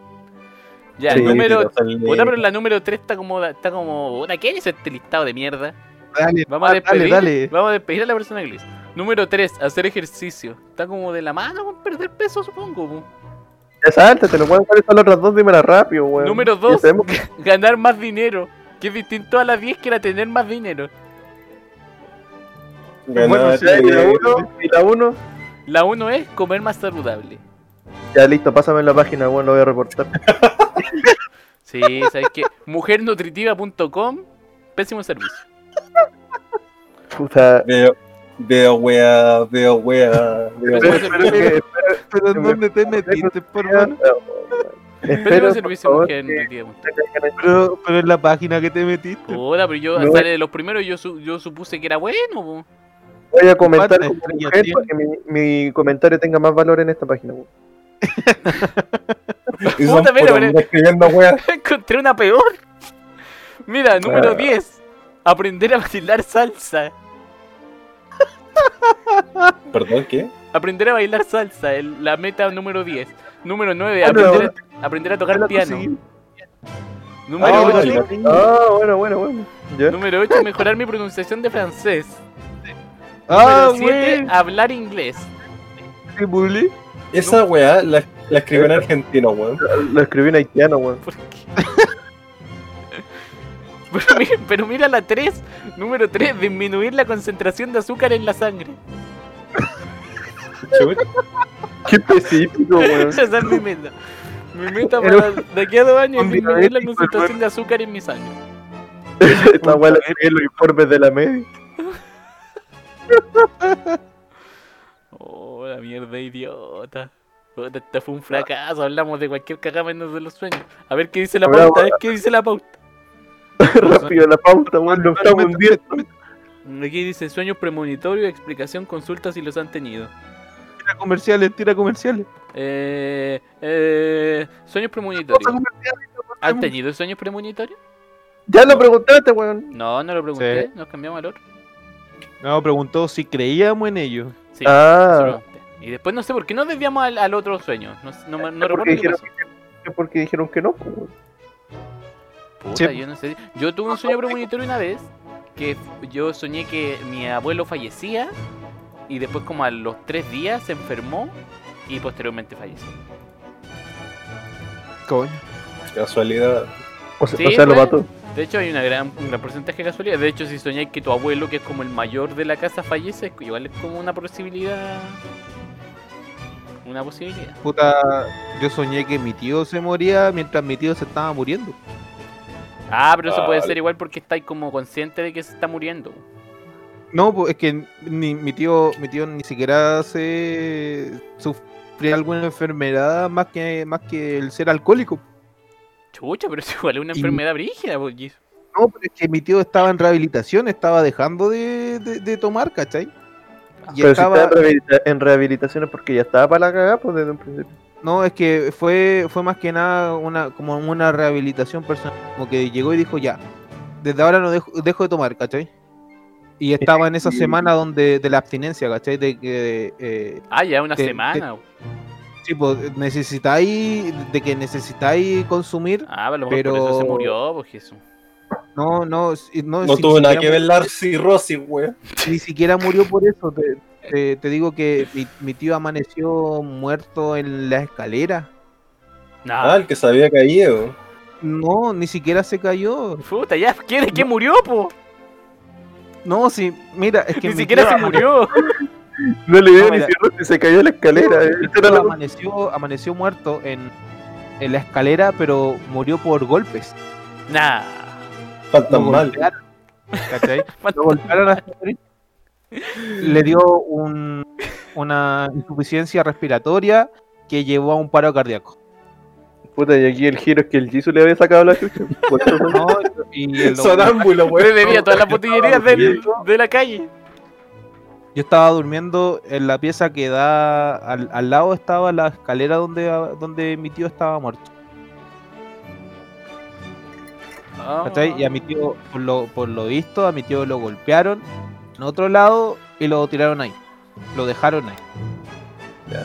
[SPEAKER 1] Ya,
[SPEAKER 3] Sí,
[SPEAKER 1] número.
[SPEAKER 2] pero sale-
[SPEAKER 1] Puta, pero la número 3 está como. Está como. ¿qué es este listado de mierda?
[SPEAKER 4] Dale,
[SPEAKER 1] Vamos a
[SPEAKER 4] dale,
[SPEAKER 1] despedir.
[SPEAKER 4] dale.
[SPEAKER 1] Vamos a despedir a la persona que lo hizo. Número 3, hacer ejercicio. Está como de la mano con perder peso, supongo. po.
[SPEAKER 3] Ya sáltate, lo weón. ¿Cuáles son las otras dos? Dímela rápido, weón.
[SPEAKER 1] Número
[SPEAKER 3] Ya
[SPEAKER 1] 2,
[SPEAKER 3] sabemos-
[SPEAKER 1] ganar más dinero. Que es distinto a la 10 que era tener más dinero.
[SPEAKER 2] Ganar,
[SPEAKER 3] y la
[SPEAKER 2] eh,
[SPEAKER 3] uno, y la uno.
[SPEAKER 1] La 1 es comer más saludable.
[SPEAKER 3] Ya listo, pásame la página, weón, lo voy a reportar.
[SPEAKER 1] Sí, ¿sabes qué? Mujernutritiva.com, pésimo servicio.
[SPEAKER 3] Puta.
[SPEAKER 2] Veo, veo wea, veo wea. veo
[SPEAKER 1] Pero-
[SPEAKER 2] wea.
[SPEAKER 3] Espero que-
[SPEAKER 4] ¿Pero en dónde te metiste, por?
[SPEAKER 1] Pésimo
[SPEAKER 3] Espero,
[SPEAKER 1] servicio
[SPEAKER 3] favor, que
[SPEAKER 4] Pero, pero en la página que te metiste.
[SPEAKER 1] Puta, pero yo,
[SPEAKER 3] No.
[SPEAKER 1] sale de los primeros, yo, su- yo supuse que era bueno. po.
[SPEAKER 3] Voy a comentar como mujer para que mi, mi comentario tenga más valor en esta página.
[SPEAKER 1] Puta, pero- pero-
[SPEAKER 2] hombres escribiendo wea.
[SPEAKER 1] Encontré una peor. Mira, número
[SPEAKER 3] Ah.
[SPEAKER 1] 10. Aprender a bailar salsa.
[SPEAKER 2] Perdón, ¿qué?
[SPEAKER 1] Aprender a bailar salsa, el- la meta número 10. Número 9,
[SPEAKER 3] Ah,
[SPEAKER 1] aprender, a, aprender a tocar piano. Número,
[SPEAKER 2] Ah,
[SPEAKER 1] 8,
[SPEAKER 2] vale.
[SPEAKER 3] Ah, bueno, bueno, bueno. Ya.
[SPEAKER 1] número 8, mejorar mi pronunciación de francés.
[SPEAKER 4] Ah,
[SPEAKER 1] número 7,
[SPEAKER 4] güey.
[SPEAKER 1] hablar inglés.
[SPEAKER 4] ¿Qué bully?
[SPEAKER 2] Esa wea la, la escribió en argentino, weón.
[SPEAKER 3] Lo escribí en haitiano, weón.
[SPEAKER 1] ¿Por qué? pero, mira, pero mira la 3. Número 3, disminuir la concentración de azúcar en la sangre.
[SPEAKER 3] Qué específico, weón.
[SPEAKER 1] Esa es mi meta. Mi meta para de aquí a dos años es disminuir la concentración de azúcar en mi sangre.
[SPEAKER 3] Esta weá en los informes de la media.
[SPEAKER 1] Oh, la mierda idiota. Este fue un fracaso. Hablamos de cualquier cagada menos de los sueños. A ver qué dice la pauta. A ver qué dice la pauta.
[SPEAKER 3] Rápido la pauta, weón. Nos estamos hundiendo.
[SPEAKER 1] Aquí dice sueños premonitorios, explicación, consultas si los han tenido.
[SPEAKER 4] Tira comerciales, tira comerciales.
[SPEAKER 1] Eh, eh, sueños premonitorios. ¿Han tenido sueños premonitorios?
[SPEAKER 3] Ya lo preguntaste, weón.
[SPEAKER 1] No, no lo pregunté.
[SPEAKER 4] Sí.
[SPEAKER 1] Nos cambiamos al otro.
[SPEAKER 4] No, preguntó si creíamos en ellos.
[SPEAKER 1] Sí, eso
[SPEAKER 3] Ah,
[SPEAKER 1] pregunté. Y después no sé por qué nos desviamos al, al otro sueño. No, no, me- no recuerdo
[SPEAKER 3] porque
[SPEAKER 1] qué
[SPEAKER 3] dijeron,
[SPEAKER 1] pasó.
[SPEAKER 3] que, porque dijeron que no, pues, weón.
[SPEAKER 1] Puta,
[SPEAKER 4] Sí.
[SPEAKER 1] yo no sé. Yo tuve un sueño premonitorio una vez que yo soñé que mi abuelo fallecía y después como a los tres días se enfermó y posteriormente falleció.
[SPEAKER 4] Coño.
[SPEAKER 2] Casualidad.
[SPEAKER 3] O sea,
[SPEAKER 1] Sí,
[SPEAKER 3] o sea lo
[SPEAKER 1] weón.
[SPEAKER 3] mató.
[SPEAKER 1] De hecho hay una gran, un gran porcentaje de casualidad. De hecho si soñáis que tu abuelo, que es como el mayor de la casa, fallece, igual es como una posibilidad. Una posibilidad.
[SPEAKER 4] Puta, yo soñé que mi tío se moría mientras mi tío se estaba muriendo.
[SPEAKER 1] Ah, pero eso puede
[SPEAKER 2] Vale.
[SPEAKER 1] ser igual porque estáis como consciente de que se está muriendo.
[SPEAKER 4] No, pues es que ni, mi tío mi tío ni siquiera se sufría alguna enfermedad más que más que el ser alcohólico.
[SPEAKER 1] Chucha, pero es igual es una
[SPEAKER 4] Y-
[SPEAKER 1] enfermedad brígida, pues, Gis.
[SPEAKER 4] No, pero es que mi tío estaba en rehabilitación, estaba dejando de, de- de tomar, ¿cachai? Y
[SPEAKER 3] Pero
[SPEAKER 4] estaba,
[SPEAKER 3] si rehabilita- en rehabilitación es porque ya estaba para la cagada, pues desde un principio.
[SPEAKER 4] No, es que fue, fue más que nada una, como una rehabilitación personal, como que llegó y dijo ya, desde ahora no dejo, dejo de tomar, ¿cachai? Y estaba en esa semana donde de la abstinencia, ¿cachai? De que eh,
[SPEAKER 1] Ah, ya una semana.
[SPEAKER 4] sí, pues, necesitáis, de que necesitáis consumir,
[SPEAKER 1] Ah, a lo mejor por eso se
[SPEAKER 4] pero-
[SPEAKER 1] murió, pues Jesús.
[SPEAKER 4] no, no, no,
[SPEAKER 2] No
[SPEAKER 4] si-
[SPEAKER 2] tuvo nada que ver la cirrosis, weón.
[SPEAKER 4] Ni siquiera murió por eso. Te, te- te digo que mi, mi tío amaneció muerto en la escalera.
[SPEAKER 1] No,
[SPEAKER 2] Ah, el que se había caído.
[SPEAKER 4] No, ni siquiera se cayó.
[SPEAKER 1] puta, ya, ¿quién, quién murió, po?
[SPEAKER 4] No, sí, mira, es que
[SPEAKER 1] Ni
[SPEAKER 4] mi
[SPEAKER 1] siquiera
[SPEAKER 4] tío
[SPEAKER 1] se murió.
[SPEAKER 3] No le dio
[SPEAKER 4] No,
[SPEAKER 3] ni
[SPEAKER 4] mira.
[SPEAKER 3] cirrosis, se cayó de la escalera. eh.
[SPEAKER 4] mi
[SPEAKER 3] Esa era
[SPEAKER 4] tío
[SPEAKER 3] la-
[SPEAKER 4] amaneció, amaneció muerto en, en la escalera, pero murió por golpes.
[SPEAKER 1] Nah.
[SPEAKER 2] Faltan mal.
[SPEAKER 4] ¿cachai? Lo golpearon morir. Le dio un- una insuficiencia respiratoria que llevó a un paro cardíaco.
[SPEAKER 3] Puta, y aquí el giro es que el Jisoo le había sacado la chucha. Fue-
[SPEAKER 4] No, y el-
[SPEAKER 2] Sonámbulo,
[SPEAKER 1] Pues
[SPEAKER 2] weón.
[SPEAKER 1] debía todas las botillerías del- de la calle.
[SPEAKER 4] Yo estaba durmiendo en la pieza que da al, al lado estaba la escalera donde, donde mi tío estaba muerto.
[SPEAKER 1] Ah.
[SPEAKER 4] ¿cachai? Y a mi tío, por lo, por lo visto, a mi tío lo golpearon en otro lado y lo tiraron ahí. Lo dejaron ahí.
[SPEAKER 2] Ya.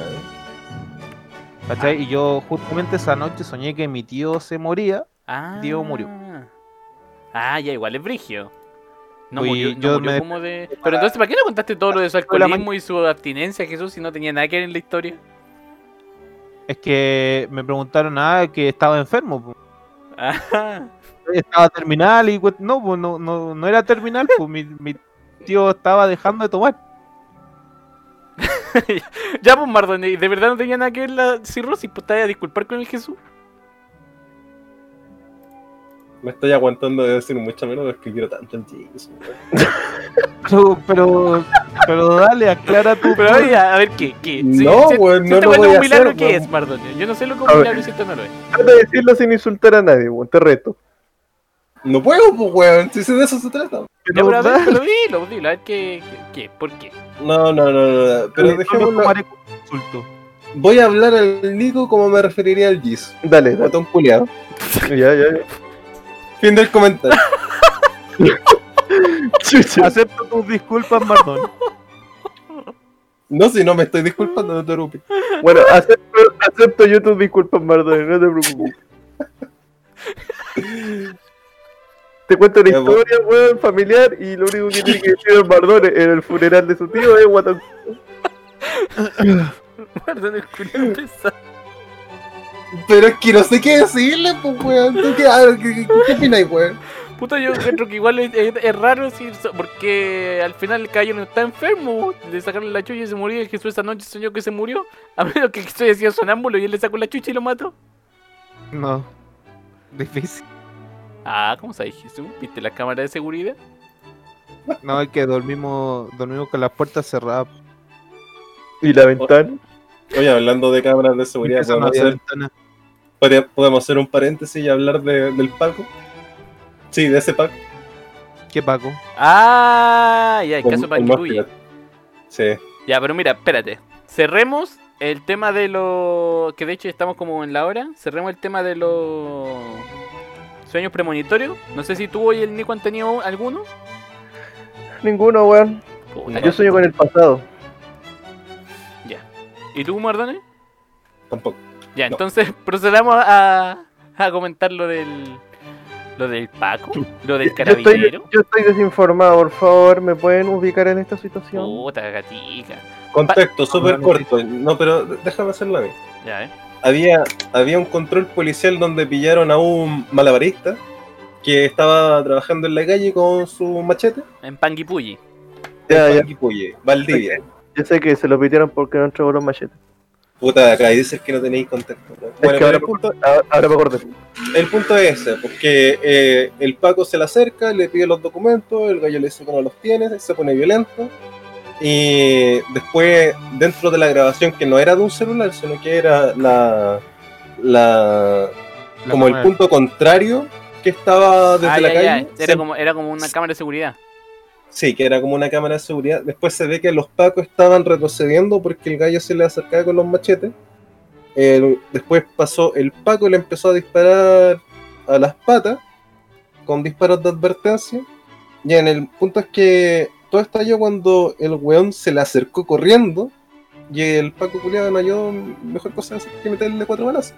[SPEAKER 4] ¿cachai? Y yo justamente esa noche soñé que mi tío se moría.
[SPEAKER 1] Ah.
[SPEAKER 4] Tío murió.
[SPEAKER 1] Ah, ya, igual es brigio. No
[SPEAKER 4] Oye,
[SPEAKER 1] murió, no
[SPEAKER 4] yo
[SPEAKER 1] murió
[SPEAKER 4] me-
[SPEAKER 1] como de... Pero entonces, ¿para qué no contaste todo lo de su alcoholismo y su abstinencia, Jesús, si no tenía nada que ver en la historia?
[SPEAKER 4] Es que me preguntaron ah, que estaba enfermo.
[SPEAKER 1] Ajá.
[SPEAKER 4] Estaba terminal y no, pues no, no, no era terminal, pues mi, mi tío estaba dejando de tomar.
[SPEAKER 1] ya, pues, Mardone, ¿de verdad no tenía nada que ver la cirrosis? Pues te a disculpar con el Jesús.
[SPEAKER 2] Me estoy aguantando de decir mucho menos porque quiero tanto el Jesus.
[SPEAKER 4] Pero, pero, pero dale, aclara tu.
[SPEAKER 1] Pero oye, a ver, ¿qué? ¿Qué?
[SPEAKER 2] No,
[SPEAKER 1] si, si
[SPEAKER 2] no lo voy
[SPEAKER 1] un milagro,
[SPEAKER 2] hacer,
[SPEAKER 1] ¿qué es, Mardone? Yo no sé lo que un milagro y si esto no lo es.
[SPEAKER 3] Trata de decirlo sin insultar a nadie, weón. Te reto.
[SPEAKER 2] No puedo, pues, weón. Si de eso se trata.
[SPEAKER 1] Ya, pero a ver, pero dilo, dilo, a ver qué, qué, qué, por qué.
[SPEAKER 2] No, no, no, no. no. Pero dejémoslo.
[SPEAKER 4] insulto.
[SPEAKER 2] Voy a hablar al Nico como me referiría al Giz.
[SPEAKER 3] Dale, dale.
[SPEAKER 2] Botón culiado.
[SPEAKER 3] Ya, ya, ya.
[SPEAKER 2] Fin del comentario.
[SPEAKER 3] Chucha.
[SPEAKER 4] Acepto tus disculpas, Mardón.
[SPEAKER 2] No, si no me estoy disculpando, no te preocupes.
[SPEAKER 3] Bueno, acepto, acepto yo tus disculpas, Mardone, no te preocupes. Te cuento una
[SPEAKER 2] pues.
[SPEAKER 3] historia, weón, familiar, y lo único que tiene que decir el Mardone en el funeral de su tío es guatón.
[SPEAKER 1] Mardone es.
[SPEAKER 2] Pero es que no sé qué decirle, pues, weón. ¿Tú qué, qué, qué, qué opináis, weón?
[SPEAKER 1] Puta, yo creo que igual es, es- es raro si, porque al final el caballero no está enfermo. Le sacaron la chucha y se murió. Y Jesús esa noche soñó que se murió. A menos que Jesús sido sonámbulo y él le sacó la chucha y lo mató.
[SPEAKER 4] No. Difícil.
[SPEAKER 1] Ah, ¿cómo sabes? ¿Viste la cámara de seguridad?
[SPEAKER 4] No, es que dormimos, dormimos con las puertas cerradas.
[SPEAKER 3] Y la ventana.
[SPEAKER 2] Oye, hablando de cámaras de seguridad, podemos hacer, podemos hacer un paréntesis y hablar de- del Paco. Sí, de ese Paco.
[SPEAKER 4] ¿Qué Paco?
[SPEAKER 1] Ah, ya, el
[SPEAKER 2] con-
[SPEAKER 1] caso.
[SPEAKER 2] Sí.
[SPEAKER 1] Ya, pero mira, espérate. Cerremos el tema de los. Que de hecho estamos como en la hora. Cerremos el tema de los. Sueños premonitorios. No sé si tú y el Nico han tenido alguno.
[SPEAKER 3] Ninguno, weón.
[SPEAKER 1] Puta,
[SPEAKER 3] Yo sueño con el pasado.
[SPEAKER 1] ¿Y tú, Mardone?
[SPEAKER 2] Tampoco.
[SPEAKER 1] Ya,
[SPEAKER 2] No.
[SPEAKER 1] entonces procedamos a, a comentar lo del. Lo del Paco, lo del
[SPEAKER 3] Yo estoy,
[SPEAKER 1] carabinero.
[SPEAKER 3] yo estoy desinformado, por favor, ¿me pueden ubicar en esta situación?
[SPEAKER 1] Puta gatica.
[SPEAKER 2] Contexto súper corto. No, pero déjame hacerlo a mí.
[SPEAKER 1] Ya, eh.
[SPEAKER 2] Había, había un control policial donde pillaron a un malabarista que estaba trabajando en la calle con su machete.
[SPEAKER 1] En Panguipulli.
[SPEAKER 3] Ya,
[SPEAKER 2] en
[SPEAKER 3] ya.
[SPEAKER 2] Panguipulli, Valdivia.
[SPEAKER 3] Yo sé que se lo pidieron porque no entregó los machetes.
[SPEAKER 2] Puta, acá y dices que no tenéis contexto. ¿no?
[SPEAKER 3] Es
[SPEAKER 2] Bueno,
[SPEAKER 3] ahora,
[SPEAKER 2] el punto,
[SPEAKER 3] ahora, ahora me acordé.
[SPEAKER 2] el punto es ese, porque eh, el Paco se le acerca, le pide los documentos, el gallo le dice que no los tiene, se pone violento. Y después, dentro de la grabación, que no era de un celular, sino que era la, la
[SPEAKER 4] La
[SPEAKER 2] como el punto contrario que estaba desde
[SPEAKER 1] Ah,
[SPEAKER 2] la
[SPEAKER 1] ya, ya.
[SPEAKER 2] calle.
[SPEAKER 1] Era
[SPEAKER 2] se-
[SPEAKER 1] como, era como una cámara de seguridad.
[SPEAKER 2] Sí, que era como una cámara de seguridad. Después se ve que los pacos estaban retrocediendo porque el gallo se le acercaba con los machetes. El- después pasó el paco y le empezó a disparar a las patas con disparos de advertencia. Y en el punto es que todo estalló cuando el weón se le acercó corriendo y el paco culiado no halló mejor cosa que meterle cuatro balas.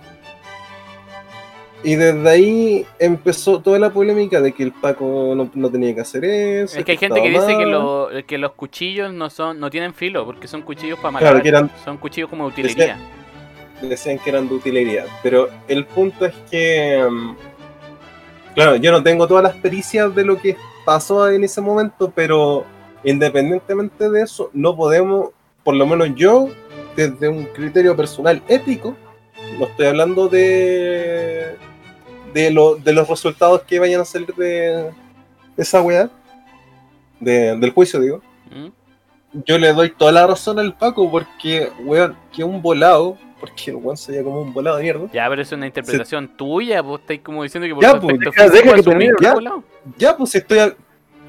[SPEAKER 2] Y desde ahí empezó toda la polémica de que el Paco no, no tenía que hacer eso.
[SPEAKER 1] Es que hay gente que dice que, lo- que los cuchillos no son no tienen filo porque son cuchillos para matar.
[SPEAKER 2] Claro, que eran,
[SPEAKER 1] Son cuchillos como de utilería.
[SPEAKER 2] decían que eran de utilidad. Pero el punto es que. mm, Claro, yo no tengo todas las pericias de lo que pasó en ese momento, pero independientemente de eso, no podemos, por lo menos yo, desde un criterio personal ético, no estoy hablando de. de, lo- de los resultados que vayan a salir de, esa weá, de- del juicio, digo.
[SPEAKER 1] ¿Mm?
[SPEAKER 2] yo le doy toda la razón al Paco porque, weón, que un volado, porque el weón se veía como un volado de mierda.
[SPEAKER 1] Ya, pero es una interpretación tuya, vos estáis como diciendo que por
[SPEAKER 2] Ya, pues,
[SPEAKER 3] deja- deja que termine,
[SPEAKER 2] ya. Ya, pues estoy, a-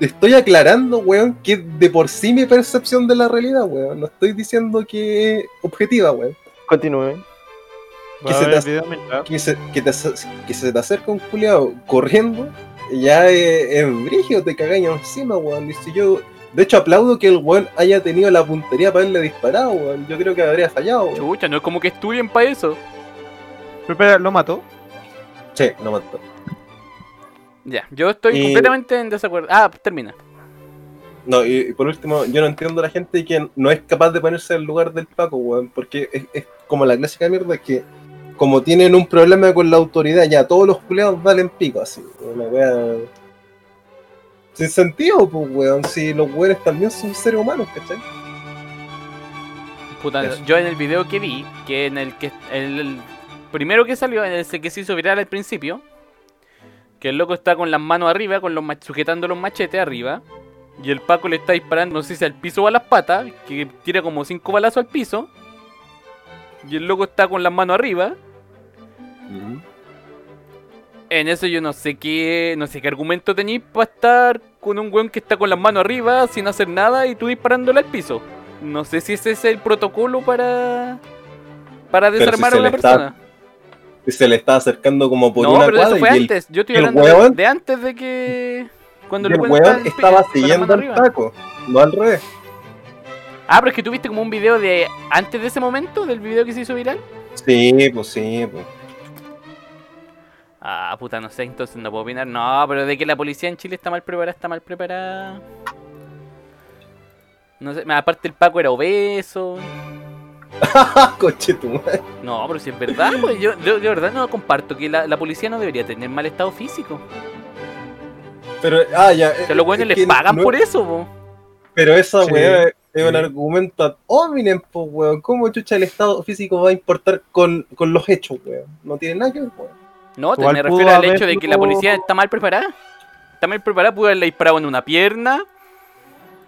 [SPEAKER 2] estoy aclarando, weón, que de por sí mi percepción de la realidad, weón. No estoy diciendo que es objetiva, weón.
[SPEAKER 3] Continúe.
[SPEAKER 2] Que se te
[SPEAKER 4] video
[SPEAKER 2] Que se, que te, que se te acerca un culiado corriendo, ya es, es brígido, te cagáis encima, weón. Y si yo, de hecho, aplaudo que el weón haya tenido la puntería para haberle disparado, weón. Yo creo que habría fallado, weón.
[SPEAKER 1] Chucha, no es como que estudien para eso.
[SPEAKER 4] Pero espera, ¿lo mató?
[SPEAKER 2] Sí, no mató.
[SPEAKER 1] Ya, yo estoy
[SPEAKER 2] Y-
[SPEAKER 1] completamente en desacuerdo. Ah, termina.
[SPEAKER 2] No, y, y por último, yo no entiendo a la gente que no es capaz de ponerse en el lugar del Paco, weón, porque es, es como la clásica mierda que como tienen un problema con la autoridad, ya todos los culeados valen pico, así, una wea... Sin sentido, pues, weón, si los weones también son seres humanos, ¿cachai?
[SPEAKER 1] Puta,
[SPEAKER 2] Eso.
[SPEAKER 1] yo en el video que vi, que en el que el, el primero que salió, en ese que se hizo viral al principio, que el loco está con las manos arriba, con los sujetando los machetes arriba, y el Paco le está disparando, no sé si al piso o a las patas, que tira como cinco balazos al piso, y el loco está con las manos arriba. En eso yo no sé qué, no sé qué argumento tenéis para estar con un weón que está con las manos arriba sin hacer nada y tú disparándole al piso. No sé si ese es el protocolo para para desarmar a
[SPEAKER 2] está
[SPEAKER 1] persona.
[SPEAKER 2] Y se le está acercando como por
[SPEAKER 1] no,
[SPEAKER 2] una
[SPEAKER 1] pero eso fue
[SPEAKER 2] y el,
[SPEAKER 1] antes. Yo estoy hablando de- antes de que cuando
[SPEAKER 2] el
[SPEAKER 1] weón
[SPEAKER 2] estaba siguiendo al. Paco, no al revés.
[SPEAKER 1] Ah, pero es que tuviste como un video de antes de ese momento del video que se hizo viral.
[SPEAKER 2] Sí, pues sí, pues.
[SPEAKER 1] Ah, puta, no sé, entonces no puedo opinar. No, pero de que la policía en Chile está mal preparada, está mal preparada. No sé, aparte el Paco era obeso.
[SPEAKER 2] Coche tu madre.
[SPEAKER 1] No, pero si es verdad, pues yo, yo de verdad no comparto que la, la policía no debería tener mal estado físico.
[SPEAKER 2] Pero, ah, ya.
[SPEAKER 1] Que los buenos
[SPEAKER 2] es
[SPEAKER 1] les pagan
[SPEAKER 2] no-
[SPEAKER 1] por eso, po.
[SPEAKER 2] Pero esa
[SPEAKER 4] Sí.
[SPEAKER 2] weá es
[SPEAKER 4] Sí.
[SPEAKER 2] un argumento ad hominem, pues, weón. ¿Cómo chucha el estado físico va a importar con, con los hechos, weón? No tiene nada que ver, weón.
[SPEAKER 1] No, te me refiero al hecho de que la policía está mal preparada. Está mal preparada, pudo haberle disparado en una pierna.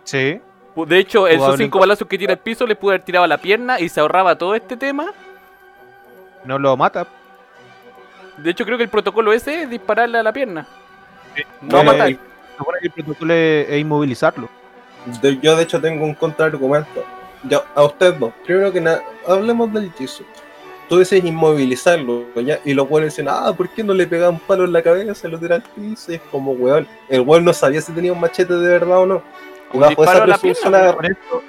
[SPEAKER 4] Sí.
[SPEAKER 1] De hecho, esos cinco balazos que tira al piso le pudo haber tirado a la pierna y se ahorraba todo este tema.
[SPEAKER 4] No lo mata.
[SPEAKER 1] De hecho, creo que el protocolo ese es dispararle a la pierna. No
[SPEAKER 2] Bueno,
[SPEAKER 1] matar.
[SPEAKER 2] el-
[SPEAKER 4] Se supone que el protocolo es, es inmovilizarlo.
[SPEAKER 2] de- yo, de hecho, tengo un contraargumento. Yo, a ustedes dos, primero que nada, hablemos del Jisoo. Tú dices inmovilizarlo, ¿ya? Y los weones dicen, ah, ¿por qué no le pegan un palo en la cabeza? Lo tiran al piso. Y es como, weón. El weón no sabía si tenía un machete de verdad o no.
[SPEAKER 1] Un
[SPEAKER 2] Bajo
[SPEAKER 1] disparo a la
[SPEAKER 4] Por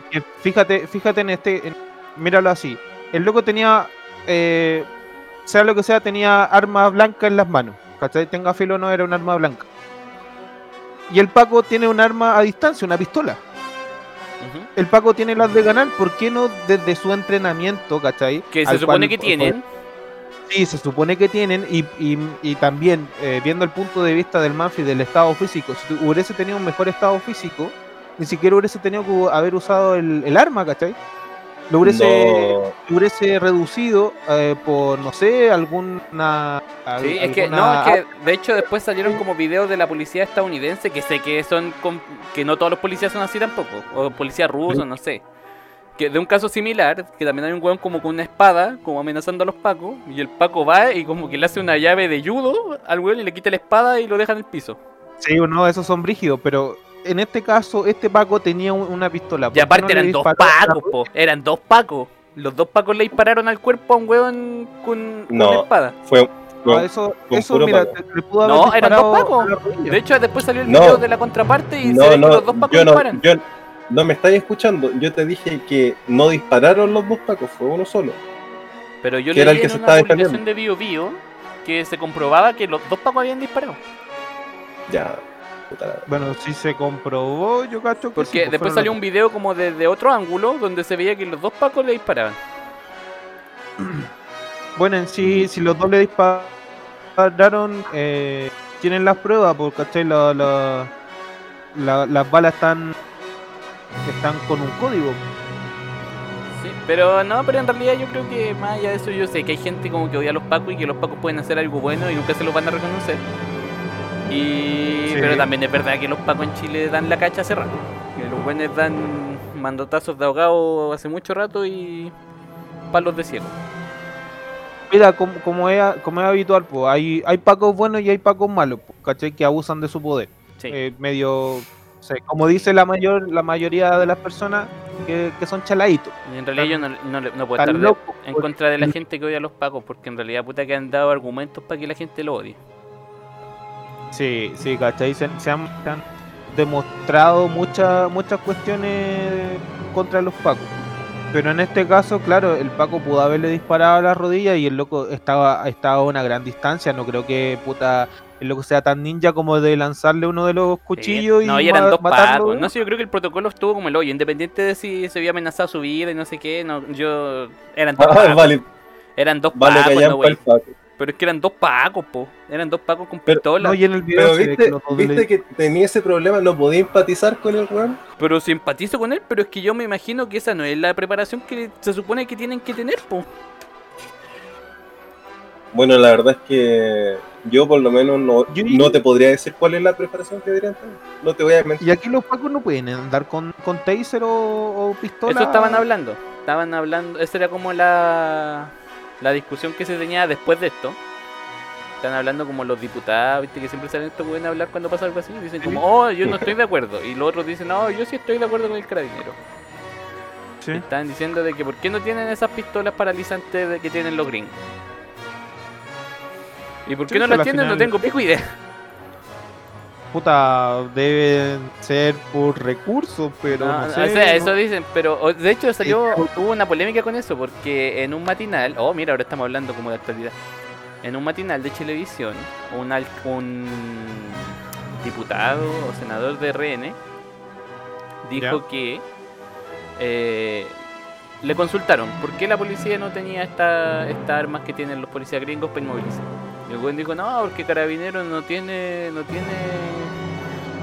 [SPEAKER 4] que fíjate, fíjate en este. en- míralo así. El loco tenía. eh, sea lo que sea, tenía arma blanca en las manos. ¿Cachai? Tenga filo o no, era un arma blanca. Y el Paco tiene un arma a distancia, una pistola. El Paco tiene las de ganar, ¿por qué no desde su entrenamiento, ¿cachai?
[SPEAKER 1] Que se supone
[SPEAKER 4] cual-
[SPEAKER 1] que tienen.
[SPEAKER 4] Sí, se supone que tienen y, y- y también eh, viendo el punto de vista del Manfred del estado físico, si tu- hubiese tenido un mejor estado físico, ni siquiera hubiese tenido que haber usado el, el arma, ¿cachai? Lo hubiese,
[SPEAKER 2] No.
[SPEAKER 4] lo hubiese reducido eh, por, no sé, alguna...
[SPEAKER 1] Sí, es que, no, es que de hecho después salieron como videos de la policía estadounidense que sé que son con- que no todos los policías son así tampoco, o policías rusos, no sé. Que de un caso similar, que también hay un weón como con una espada, como amenazando a los pacos, y el paco va y como que le hace una llave de judo al weón y le quita la espada y lo deja en el piso.
[SPEAKER 4] Sí, no, esos son brígidos, pero en este caso, este Paco tenía un- una pistola. ¿por
[SPEAKER 1] Y aparte
[SPEAKER 4] no le
[SPEAKER 1] eran dos pacos, po, eran dos pacos. Los dos pacos le dispararon al cuerpo a un weón con, con
[SPEAKER 2] No.
[SPEAKER 1] espada.
[SPEAKER 2] Fue.
[SPEAKER 4] No,
[SPEAKER 2] no,
[SPEAKER 4] eso,
[SPEAKER 2] con
[SPEAKER 4] eso
[SPEAKER 2] puro
[SPEAKER 4] mira,
[SPEAKER 2] Paco.
[SPEAKER 4] te- le pudo haber
[SPEAKER 1] No, eran dos Pacos. De hecho, después salió el
[SPEAKER 2] No.
[SPEAKER 1] video de la contraparte y se
[SPEAKER 2] no,
[SPEAKER 1] ve que
[SPEAKER 2] no,
[SPEAKER 1] los dos pacos
[SPEAKER 2] yo no,
[SPEAKER 1] disparan.
[SPEAKER 2] yo no me estáis escuchando. Yo te dije que no dispararon los dos pacos, fue uno solo.
[SPEAKER 1] Pero yo
[SPEAKER 2] era
[SPEAKER 1] leí
[SPEAKER 2] que
[SPEAKER 1] en
[SPEAKER 2] se
[SPEAKER 1] una publicación de Bio Bio que se comprobaba que los dos pacos habían disparado.
[SPEAKER 2] Ya, puta la-
[SPEAKER 4] Bueno, si se comprobó, yo cacho que
[SPEAKER 1] Porque
[SPEAKER 4] sí, pues
[SPEAKER 1] después
[SPEAKER 4] fueron
[SPEAKER 1] salió
[SPEAKER 4] los
[SPEAKER 1] un video como desde otro ángulo donde se veía que los dos pacos le disparaban.
[SPEAKER 4] Bueno, en sí, si los dos le dispararon, eh, tienen las pruebas, porque ¿cachai? La- la- la- las balas están están con un código.
[SPEAKER 1] Sí, pero no, pero en realidad yo creo que más allá de eso yo sé que hay gente como que odia a los pacos y que los pacos pueden hacer algo bueno y nunca se los van a reconocer. Y
[SPEAKER 4] Sí.
[SPEAKER 1] pero también es verdad que los pacos en Chile dan la cacha hace rato. Que los buenos dan mandotazos de ahogado hace mucho rato y palos de ciego.
[SPEAKER 4] Mira, como, como, es, como es habitual, pues, hay, hay pacos buenos y hay pacos malos, pues, ¿cachai? Que abusan de su poder.
[SPEAKER 1] Sí.
[SPEAKER 4] Eh, medio, como dice la mayor la mayoría de las personas que, que son chaladitos.
[SPEAKER 1] En realidad yo no, no, no puedo estar de- en contra de la gente que odia a los pacos, porque en realidad puta que han dado argumentos para que la gente lo odie.
[SPEAKER 4] Sí, sí, ¿cachai? Se, se han, se han demostrado muchas muchas cuestiones contra los pacos. Pero en este caso, claro, el Paco pudo haberle disparado a la rodilla y el loco estaba, estaba a una gran distancia. No creo que puta el loco sea tan ninja como de lanzarle uno de los cuchillos
[SPEAKER 1] Sí, no,
[SPEAKER 4] y
[SPEAKER 1] y eran
[SPEAKER 4] ma-
[SPEAKER 1] dos
[SPEAKER 4] matarlo.
[SPEAKER 1] pacos. No sé, yo creo que el protocolo estuvo como el hoyo, independiente de si se había amenazado su vida y no sé qué. No, yo. Eran dos
[SPEAKER 2] Ah,
[SPEAKER 1] pacos.
[SPEAKER 2] vale,
[SPEAKER 1] Eran dos
[SPEAKER 2] vale,
[SPEAKER 1] pacos, no, güey.
[SPEAKER 2] Paco.
[SPEAKER 1] Pero es que eran dos pacos, po. Eran dos pacos con
[SPEAKER 2] Pero-
[SPEAKER 1] pistola.
[SPEAKER 4] No, y en el video
[SPEAKER 2] Pero viste,
[SPEAKER 4] que
[SPEAKER 2] viste tenía ese problema, no podía empatizar con el weón.
[SPEAKER 1] Pero simpatizo con él, pero es que yo me imagino que esa no es la preparación que se supone que tienen que tener, po.
[SPEAKER 2] Bueno, la verdad es que yo por lo menos no, no te podría decir cuál es la preparación que deberían tener. No te voy a mentir.
[SPEAKER 4] Y aquí los pacos no pueden andar con, con taser o, o pistola.
[SPEAKER 1] Eso estaban hablando. Estaban hablando. Esa era como la, la discusión que se tenía después de esto. Están hablando como los diputados, viste que siempre salen estos pueden hablar cuando pasa algo así. Dicen como, oh, yo no estoy de acuerdo. Y los otros dicen, no, yo sí estoy de acuerdo con el carabinero.
[SPEAKER 4] Sí.
[SPEAKER 1] Estaban diciendo de que por qué no tienen esas pistolas paralizantes de que tienen los gringos. ¿Y por qué no las tienen? No tengo pico idea.
[SPEAKER 4] Puta, deben ser por recursos, pero
[SPEAKER 1] No,
[SPEAKER 4] no, sé.
[SPEAKER 1] o sea, eso dicen, pero de hecho salió, hubo una polémica con eso, porque en un matinal, oh mira, ahora estamos hablando como de actualidad, en un matinal de televisión, un, diputado o senador de RN dijo
[SPEAKER 4] Ya.
[SPEAKER 1] que eh, le consultaron por qué la policía no tenía esta- estas armas que tienen los policías gringos para inmovilizar. Y el güey dijo, no, porque Carabineros no tiene, no tiene,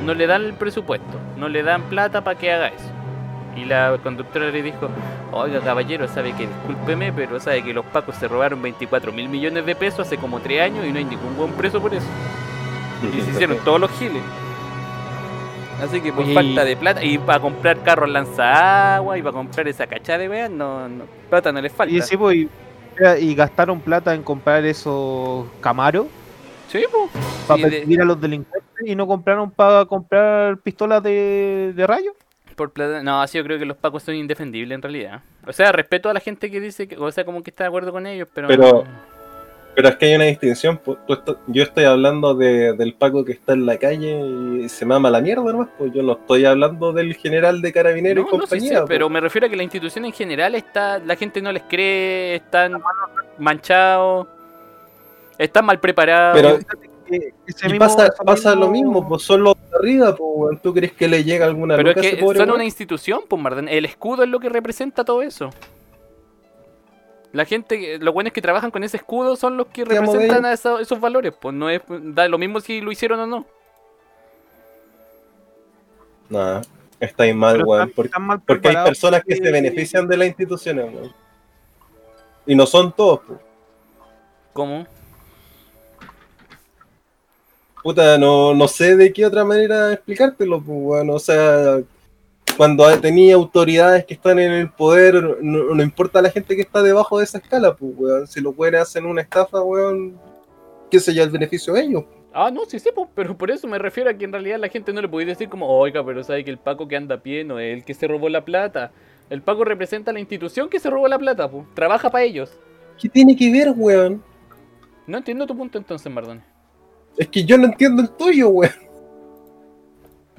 [SPEAKER 1] no le dan el presupuesto, no le dan plata para que haga eso. Y la conductora le dijo, oiga caballero, sabe que discúlpeme, pero sabe que los pacos se robaron 24 mil millones de pesos hace como 3 años y no hay ningún buen preso por eso. Y se hicieron todos los giles. Así que por
[SPEAKER 4] Oye,
[SPEAKER 1] falta
[SPEAKER 4] y-
[SPEAKER 1] de plata, y para comprar carros lanzaagua, y para comprar esa cachada de weas, no, no, plata no les falta.
[SPEAKER 4] Y, sí, pues, y, gastaron plata en comprar esos camaros
[SPEAKER 1] Sí, pues.
[SPEAKER 4] para
[SPEAKER 1] Sí, de-
[SPEAKER 4] perseguir a los delincuentes y no compraron para comprar pistolas de, de rayo.
[SPEAKER 1] Por plata. No, sí, yo creo que los pacos son indefendibles en realidad. O sea, respeto a la gente que dice que, o sea, como que está de acuerdo con ellos, pero.
[SPEAKER 2] Pero- Pero es que hay una distinción. pues, tú yo estoy hablando de- del Paco que está en la calle y se mama la mierda nomás. Pues yo no estoy hablando del general de carabinero
[SPEAKER 1] No,
[SPEAKER 2] y
[SPEAKER 1] no, sí,
[SPEAKER 2] compañía.
[SPEAKER 1] sí,
[SPEAKER 2] pues.
[SPEAKER 1] pero me refiero a que la institución en general está. La gente no les cree, están manchados, están mal preparados.
[SPEAKER 2] Pero-
[SPEAKER 4] Que ese
[SPEAKER 2] Y
[SPEAKER 4] mismo-
[SPEAKER 2] pasa,
[SPEAKER 4] ese
[SPEAKER 2] pasa lo
[SPEAKER 4] mismo-
[SPEAKER 2] pues son los de arriba, pues. ¿Tú crees que le llega alguna
[SPEAKER 1] Pero es que son una institución, pues Marden. El escudo es lo que representa todo eso. La gente, que- los buenos que trabajan con ese escudo son los que representan a eso- esos valores. Pues no es da lo mismo si lo hicieron o no.
[SPEAKER 2] Nah, estáis mal, weón. Porque, hay personas que se benefician de las instituciones, weón. Y no son todos, pues.
[SPEAKER 1] ¿Cómo?
[SPEAKER 2] Puta, no, no sé de qué otra manera explicártelo, pues, weón. O sea, cuando tenía autoridades que están en el poder, no, no importa la gente que está debajo de esa escala, pues, weón. Si los weones hacen una estafa, weón, qué sé yo, el beneficio de ellos.
[SPEAKER 1] Ah, no, sí, sí, pues, pero por eso me refiero a que en realidad la gente no le podía decir como, oiga, pero sabe que el Paco que anda a pie no es el que se robó la plata. El Paco representa a la institución que se robó la plata, pues. Trabaja para ellos.
[SPEAKER 2] ¿Qué tiene que ver, weón?
[SPEAKER 1] No entiendo tu punto entonces, Mardón.
[SPEAKER 2] Es que yo no entiendo el tuyo, weón.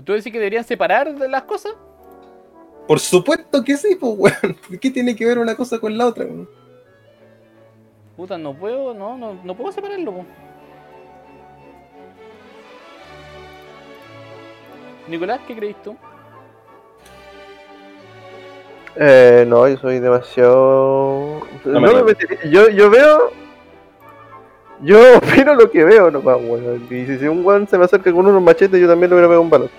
[SPEAKER 1] ¿Tú decís que deberían separar las cosas?
[SPEAKER 2] Por supuesto que sí, pues, weón. ¿Qué tiene que ver una cosa con la otra, weón?
[SPEAKER 1] Puta, no puedo, no, no, no puedo separarlo, po. Nicolás, ¿qué crees tú?
[SPEAKER 3] Eh, no, yo soy demasiado.
[SPEAKER 2] No
[SPEAKER 3] No
[SPEAKER 2] me
[SPEAKER 3] me
[SPEAKER 2] digas.
[SPEAKER 3] metería- yo, yo veo. Yo opino lo que veo nomás, weón. Y si, si un weón se me acerca con unos machetes, yo también le voy a pegar un balón.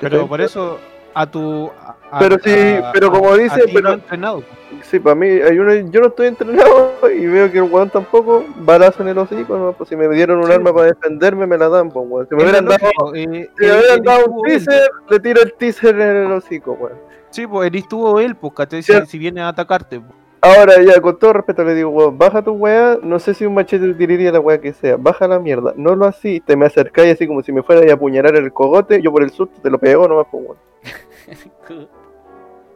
[SPEAKER 4] Pero por eso, a tu. a-
[SPEAKER 3] Pero sí,
[SPEAKER 4] a-
[SPEAKER 3] pero como dice, pero-
[SPEAKER 4] no entrenado.
[SPEAKER 3] Sí, para mí, hay uno, yo no estoy entrenado y veo que el weón tampoco, balazo en el hocico, ¿no? Pues si me dieron un
[SPEAKER 4] Sí.
[SPEAKER 3] arma para defenderme, me la dan, pues weón. Si me hubieran dado,
[SPEAKER 4] eh,
[SPEAKER 3] si me
[SPEAKER 4] eh,
[SPEAKER 3] dado un
[SPEAKER 4] él.
[SPEAKER 3] teaser, le tiro el teaser en el hocico, weón.
[SPEAKER 4] Sí, pues eres tú o él, pues, ¿cachai? Si,
[SPEAKER 3] Sí.
[SPEAKER 4] si viene a atacarte. pues.
[SPEAKER 3] Ahora ya, con todo respeto le digo, weón, baja tu weá, no sé si un machete te tiraría la weá que sea, baja la mierda, no lo así, te me acercáis así como si me fuera a apuñalar el cogote, yo por el susto te lo pego nomás, pues weón.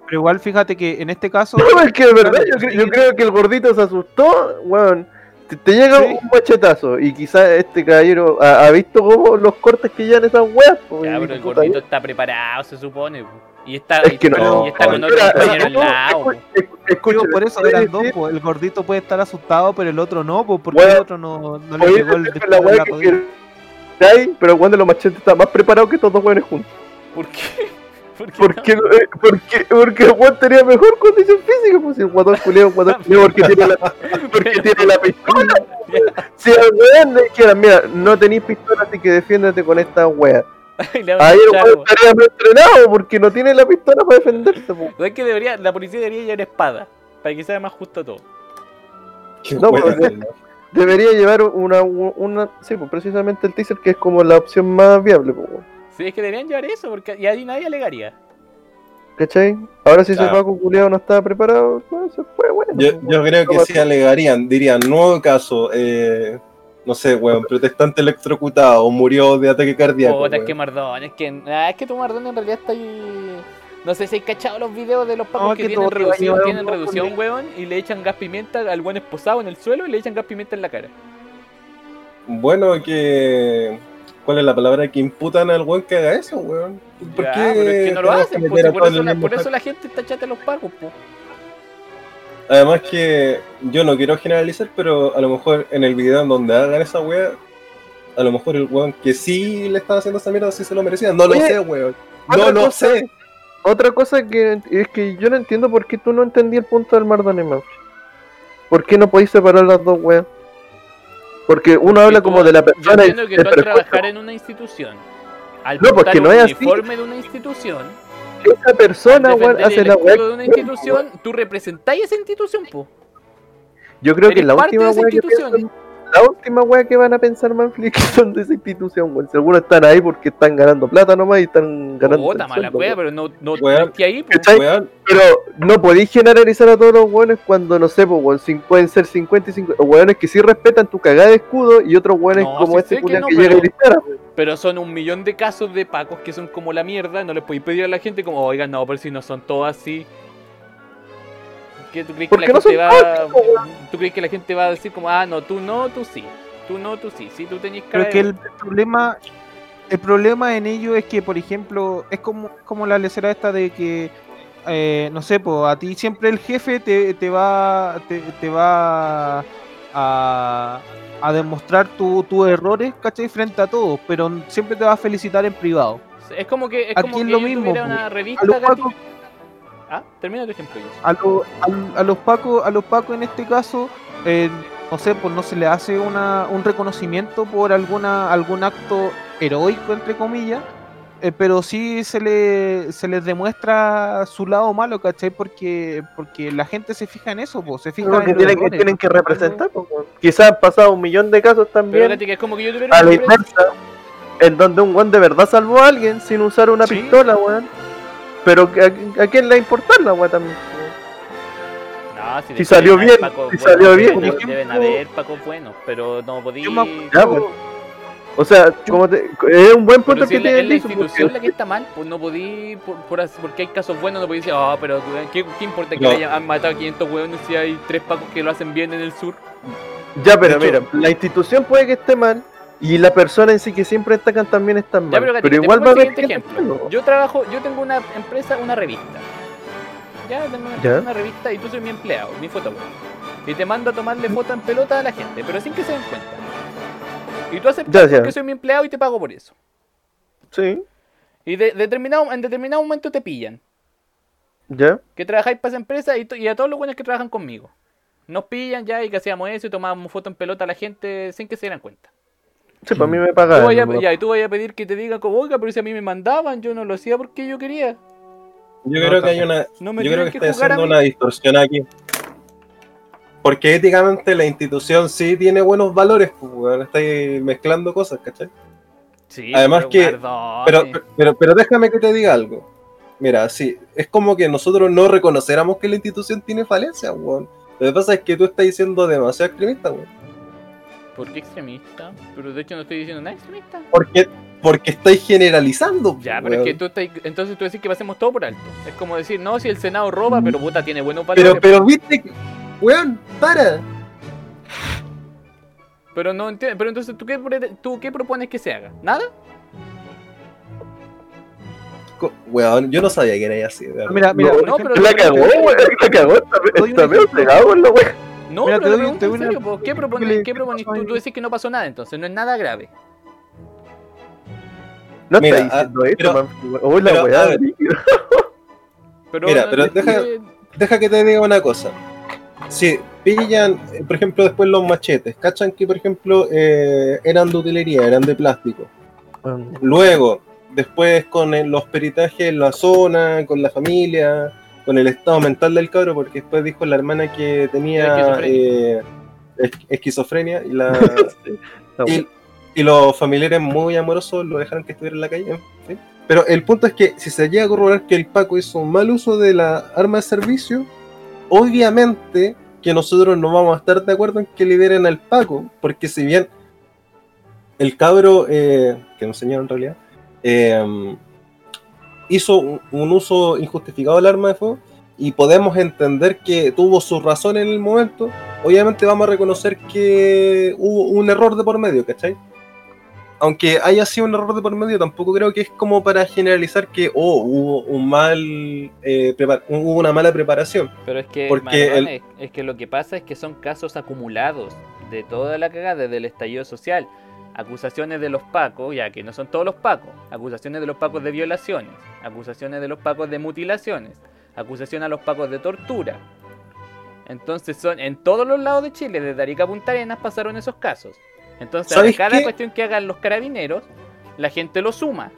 [SPEAKER 4] Pero igual fíjate que en este caso.
[SPEAKER 3] No, es que de verdad, yo, cre- yo creo que el gordito se asustó, weón. Te, te llega
[SPEAKER 4] Sí.
[SPEAKER 3] un machetazo y quizás este caballero ha, ha visto cómo los cortes que llevan esas weas, pues,
[SPEAKER 1] ya, pero el gordito está preparado, se supone. po. Y está,
[SPEAKER 3] Es que
[SPEAKER 1] y-
[SPEAKER 3] no,
[SPEAKER 1] y está con otro
[SPEAKER 3] Mira,
[SPEAKER 1] compañero al
[SPEAKER 3] no,
[SPEAKER 1] lado. po.
[SPEAKER 3] Escucha,
[SPEAKER 4] Digo, por eso eran dos, po. el gordito puede estar asustado, pero el otro no, pues porque el otro no, no le llegó el
[SPEAKER 3] la
[SPEAKER 4] la
[SPEAKER 3] que pero weón de los machetes está más preparado que estos dos weones juntos.
[SPEAKER 1] ¿Por qué? ¿Por qué
[SPEAKER 3] Porque,
[SPEAKER 1] no?
[SPEAKER 3] eh, porque, porque weón tenía mejor condición física, pues si el guatón culiao, el guatón porque tiene la, porque tiene la pistola. Si al weón le dijeran, mira, no tenéis pistola, así que defiéndete con esta wea. Ahí
[SPEAKER 1] po.
[SPEAKER 3] estaría entrenado porque no tiene la pistola para defenderse, pues.
[SPEAKER 1] ¿Sabes que debería, la policía debería llevar espada? Para que sea más justo todo.
[SPEAKER 2] Qué
[SPEAKER 3] No,
[SPEAKER 2] buena, ¿no?
[SPEAKER 3] Debería llevar una, una, sí, pues precisamente el teaser que es como la opción más viable, pues, weón.
[SPEAKER 1] Sí, es que deberían llevar eso, porque y ahí nadie alegaría.
[SPEAKER 3] ¿Cachai? Ahora si ese
[SPEAKER 2] Claro.
[SPEAKER 3] Paco culiao no estaba preparado, no, se fue bueno.
[SPEAKER 2] Yo, creo que sí alegarían, dirían, nuevo caso, eh, no sé, weón, protestante electrocutado, murió de ataque cardíaco.
[SPEAKER 1] Puta, es
[SPEAKER 2] weón.
[SPEAKER 1] que Mardón, es que. Ah, es que tu Mardón en realidad está ahí. No sé si hay cachado los videos de los pacos
[SPEAKER 4] No,
[SPEAKER 1] que,
[SPEAKER 4] que
[SPEAKER 1] tienen, reducción, tienen
[SPEAKER 4] un poco
[SPEAKER 1] reducción, weón, y le echan gas pimienta al buen esposado en el suelo y le echan gas pimienta en la cara.
[SPEAKER 2] Bueno, que. ¿Cuál es la palabra? Que imputan al weón que haga eso, weón. ¿Por
[SPEAKER 1] Ya,
[SPEAKER 2] qué
[SPEAKER 1] pero es que no lo hacen, pues, por, eso
[SPEAKER 2] en
[SPEAKER 1] la,
[SPEAKER 2] el
[SPEAKER 1] por
[SPEAKER 2] mismo
[SPEAKER 1] eso la gente está chata de los pagos, pues.
[SPEAKER 2] Además que yo no quiero generalizar, pero a lo mejor en el video en donde hagan esa wea, a lo mejor el weón que sí le estaba haciendo esa mierda sí se lo merecía. No lo
[SPEAKER 3] Oye,
[SPEAKER 2] sé, weón. No lo
[SPEAKER 3] cosa-
[SPEAKER 2] sé.
[SPEAKER 3] Otra cosa que es que yo no entiendo por qué tú no entendías el punto del y Mafia. ¿Por qué no podéis separar las dos weas? Porque uno habla
[SPEAKER 1] tú-
[SPEAKER 3] como de la
[SPEAKER 1] Yo
[SPEAKER 3] persona y
[SPEAKER 1] entiendo que tú al
[SPEAKER 3] prejuicio.
[SPEAKER 1] trabajar en una institución, al
[SPEAKER 3] No, porque no es así.
[SPEAKER 1] uniforme de una institución,
[SPEAKER 3] Esa persona, weón, hace la
[SPEAKER 1] escudo de una institución, tú representáis esa institución, po.
[SPEAKER 3] Yo creo que la
[SPEAKER 1] parte
[SPEAKER 3] última que
[SPEAKER 1] institución.
[SPEAKER 3] La última wea que van a pensar Manfly es que son de esa institución, weón. Seguro están ahí porque están ganando plata nomás y están ganando.
[SPEAKER 1] Puta mala wea, pero no, no, ahí.
[SPEAKER 2] Weón,
[SPEAKER 3] Pero no podéis generalizar a todos los weones cuando, no sé, pues, weón, pueden ser 50 y 50. O weones que sí respetan tu cagada de escudo y otros weones
[SPEAKER 1] No,
[SPEAKER 3] como este
[SPEAKER 1] sé que
[SPEAKER 3] culiao
[SPEAKER 1] no,
[SPEAKER 3] que,
[SPEAKER 1] pero-
[SPEAKER 3] llega y dispara. weón.
[SPEAKER 1] Pero son un millón de casos de pacos que son como la mierda. No les podéis pedir a la gente como, oigan, no, pero si no son todos así. ¿Qué tú crees que
[SPEAKER 3] Porque
[SPEAKER 1] la
[SPEAKER 3] no
[SPEAKER 1] gente va. ¿Tú crees que la gente va a decir como, ah, no, tú no, tú sí? Tú no, tú sí. Sí, tú tenías cara
[SPEAKER 4] Creo que
[SPEAKER 1] de-
[SPEAKER 4] el problema, el problema en ello es que, por ejemplo, es como, como la lecera esta de que, eh, no sé, pues a ti siempre el jefe te, te va, te, te va a, a demostrar tu- tus errores, ¿cachai? Frente a todos, pero siempre te va a felicitar en privado.
[SPEAKER 1] Es como que es
[SPEAKER 4] Aquí
[SPEAKER 1] como
[SPEAKER 4] es
[SPEAKER 1] que
[SPEAKER 4] lo mismo,
[SPEAKER 1] una revista Ah, termina tu ejemplo.
[SPEAKER 4] A, lo- a- a los pacos, a los pacos en este caso, eh, no sé, pues no se le hace una, un reconocimiento por alguna algún acto heroico entre comillas, eh, pero sí se le se les demuestra su lado malo, ¿cachai? Porque porque la gente se fija en eso, pues, se fija
[SPEAKER 3] Porque
[SPEAKER 4] en
[SPEAKER 3] tienen, que, tienen que representar. pues. Quizás han pasado un millón de casos también
[SPEAKER 1] Gati, que es como que yo tuviera
[SPEAKER 3] a la inversa, en donde un weón de verdad salvó a alguien sin usar una
[SPEAKER 4] Sí.
[SPEAKER 3] pistola, weón. Pero ¿a, a quién le va a importar la weá también?
[SPEAKER 1] No, si,
[SPEAKER 3] salió
[SPEAKER 1] deben haber
[SPEAKER 3] bien,
[SPEAKER 1] pacos
[SPEAKER 3] si
[SPEAKER 1] buenos,
[SPEAKER 3] salió bien.
[SPEAKER 1] deben- haber pacos buenos, pero no podí.
[SPEAKER 4] Yo me acuerdo-
[SPEAKER 3] Ya, pues. O sea, como te- es un buen punto
[SPEAKER 1] Pero si
[SPEAKER 3] que
[SPEAKER 1] es la,
[SPEAKER 3] tiene
[SPEAKER 1] es la institución
[SPEAKER 3] porque-
[SPEAKER 1] la que está mal, pues no podí, por, por porque hay casos buenos, no podí decir, ah, pero ¿qué, qué importa que
[SPEAKER 2] No.
[SPEAKER 1] hayan matado a 500 hueones si hay tres pacos que lo hacen bien en el sur?
[SPEAKER 3] Ya, pero
[SPEAKER 2] hecho-
[SPEAKER 3] mira, la institución puede que esté mal y la persona en sí que siempre destacan también está mal.
[SPEAKER 1] Ya, pero,
[SPEAKER 3] igual va a haber
[SPEAKER 1] ejemplo. Yo trabajo, yo tengo una empresa, una revista. Ya, tengo una,
[SPEAKER 3] Ya.
[SPEAKER 1] una revista y tú soy mi empleado, mi fotógrafo. Y te mando a tomarle foto en pelota a la gente, pero sin que se den cuenta. Y tú aceptas
[SPEAKER 3] Ya,
[SPEAKER 1] porque soy mi empleado y te pago por eso.
[SPEAKER 3] Sí,
[SPEAKER 1] Y de, determinado, en determinado momento te pillan.
[SPEAKER 3] ya.
[SPEAKER 1] que trabajáis para esa empresa y a todos los buenos que trabajan conmigo. Nos pillan ya y que hacíamos eso y tomábamos foto en pelota a la gente sin que se dieran cuenta.
[SPEAKER 3] Sí, para mí me
[SPEAKER 1] Tú
[SPEAKER 3] ¿no?
[SPEAKER 1] ya, y tú vayas a pedir que te digan como, oiga, pero si a mí me mandaban, yo no lo hacía porque yo quería.
[SPEAKER 2] Yo
[SPEAKER 4] No,
[SPEAKER 2] creo que hay una.
[SPEAKER 1] No me
[SPEAKER 2] Yo creo que
[SPEAKER 1] que
[SPEAKER 2] está haciendo una distorsión aquí. Porque éticamente la institución sí tiene buenos valores, pues, weón. Estáis mezclando cosas, ¿cachai?
[SPEAKER 1] Sí,
[SPEAKER 2] Además
[SPEAKER 1] pero
[SPEAKER 2] que- Pero, pero, pero déjame que te diga algo. Mira, sí, es como que nosotros no reconociéramos que la institución tiene falencias, weón. Lo que pasa es que tú estás diciendo demasiado extremista, weón.
[SPEAKER 1] ¿Por qué extremista? Pero de hecho no estoy diciendo nada extremista.
[SPEAKER 2] Porque, porque estáis generalizando.
[SPEAKER 1] Ya,
[SPEAKER 2] weón.
[SPEAKER 1] pero es que tú estás, entonces tú decís que pasemos todo por alto. Es como decir, no, si el Senado roba, pero puta, tiene buenos valores.
[SPEAKER 2] Pero, pero viste, que- weón, para.
[SPEAKER 1] Pero no entiendo, pero entonces ¿tú qué, pre- ¿tú qué propones que se haga? ¿Nada?
[SPEAKER 2] weón, yo no sabía que era así, verdad.
[SPEAKER 4] Mira, mira,
[SPEAKER 3] No,
[SPEAKER 1] pero-
[SPEAKER 3] La cagó, weón. La cagó. Está, pegado con la weá.
[SPEAKER 1] No,
[SPEAKER 4] Mira,
[SPEAKER 1] pero
[SPEAKER 4] te doy-
[SPEAKER 1] te
[SPEAKER 4] doy
[SPEAKER 1] en serio, ¿qué
[SPEAKER 4] ¿qué
[SPEAKER 1] propones? ¿Qué
[SPEAKER 4] qué
[SPEAKER 1] propones tú? Tú dices que no pasó nada, entonces no es nada grave.
[SPEAKER 3] No
[SPEAKER 2] Mira,
[SPEAKER 3] está diciendo
[SPEAKER 2] ah,
[SPEAKER 3] esto,
[SPEAKER 2] pero-
[SPEAKER 3] man. Uy, la weá.
[SPEAKER 1] Pero,
[SPEAKER 2] Mira, pero deja-
[SPEAKER 1] que-
[SPEAKER 2] Deja que te diga una cosa. Si pillan, eh, por ejemplo, después los machetes, ¿cachan que, por ejemplo, eh, eran de utilería, eran de plástico? Luego, después con el- los peritajes en la zona, con la familia, con el estado mental del cabro, porque después dijo la hermana que tenía
[SPEAKER 1] Esquizofrenia.
[SPEAKER 2] eh, es- esquizofrenia y, la, y, y los familiares muy amorosos lo dejaron que estuviera en la calle. Pero el punto es que si se llega a corroborar que el Paco hizo un mal uso de la arma de servicio, obviamente que nosotros no vamos a estar de acuerdo en que liberen al Paco, porque si bien el cabro, eh, que nos enseñaron en realidad, eh, hizo un, un uso injustificado del arma de fuego, y podemos entender que tuvo su razón en el momento, obviamente vamos a reconocer que hubo un error de por medio, ¿cachai? Aunque haya sido un error de por medio, tampoco creo que es como para generalizar que oh, hubo un mal eh, hubo una mala preparación.
[SPEAKER 1] Pero es que,
[SPEAKER 2] Porque el-
[SPEAKER 1] es, es que lo que pasa es que son casos acumulados de toda la cagada del estallido social. Acusaciones de los pacos, ya que no son todos los pacos. Acusaciones de los pacos de violaciones. Acusaciones de los pacos de mutilaciones. Acusación a los pacos de tortura. Entonces son en todos los lados de Chile, desde Arica a Punta Arenas, pasaron esos casos. Entonces, a
[SPEAKER 2] ¿Sabes
[SPEAKER 1] cada
[SPEAKER 2] qué?
[SPEAKER 1] cuestión que hagan los carabineros, la gente lo suma.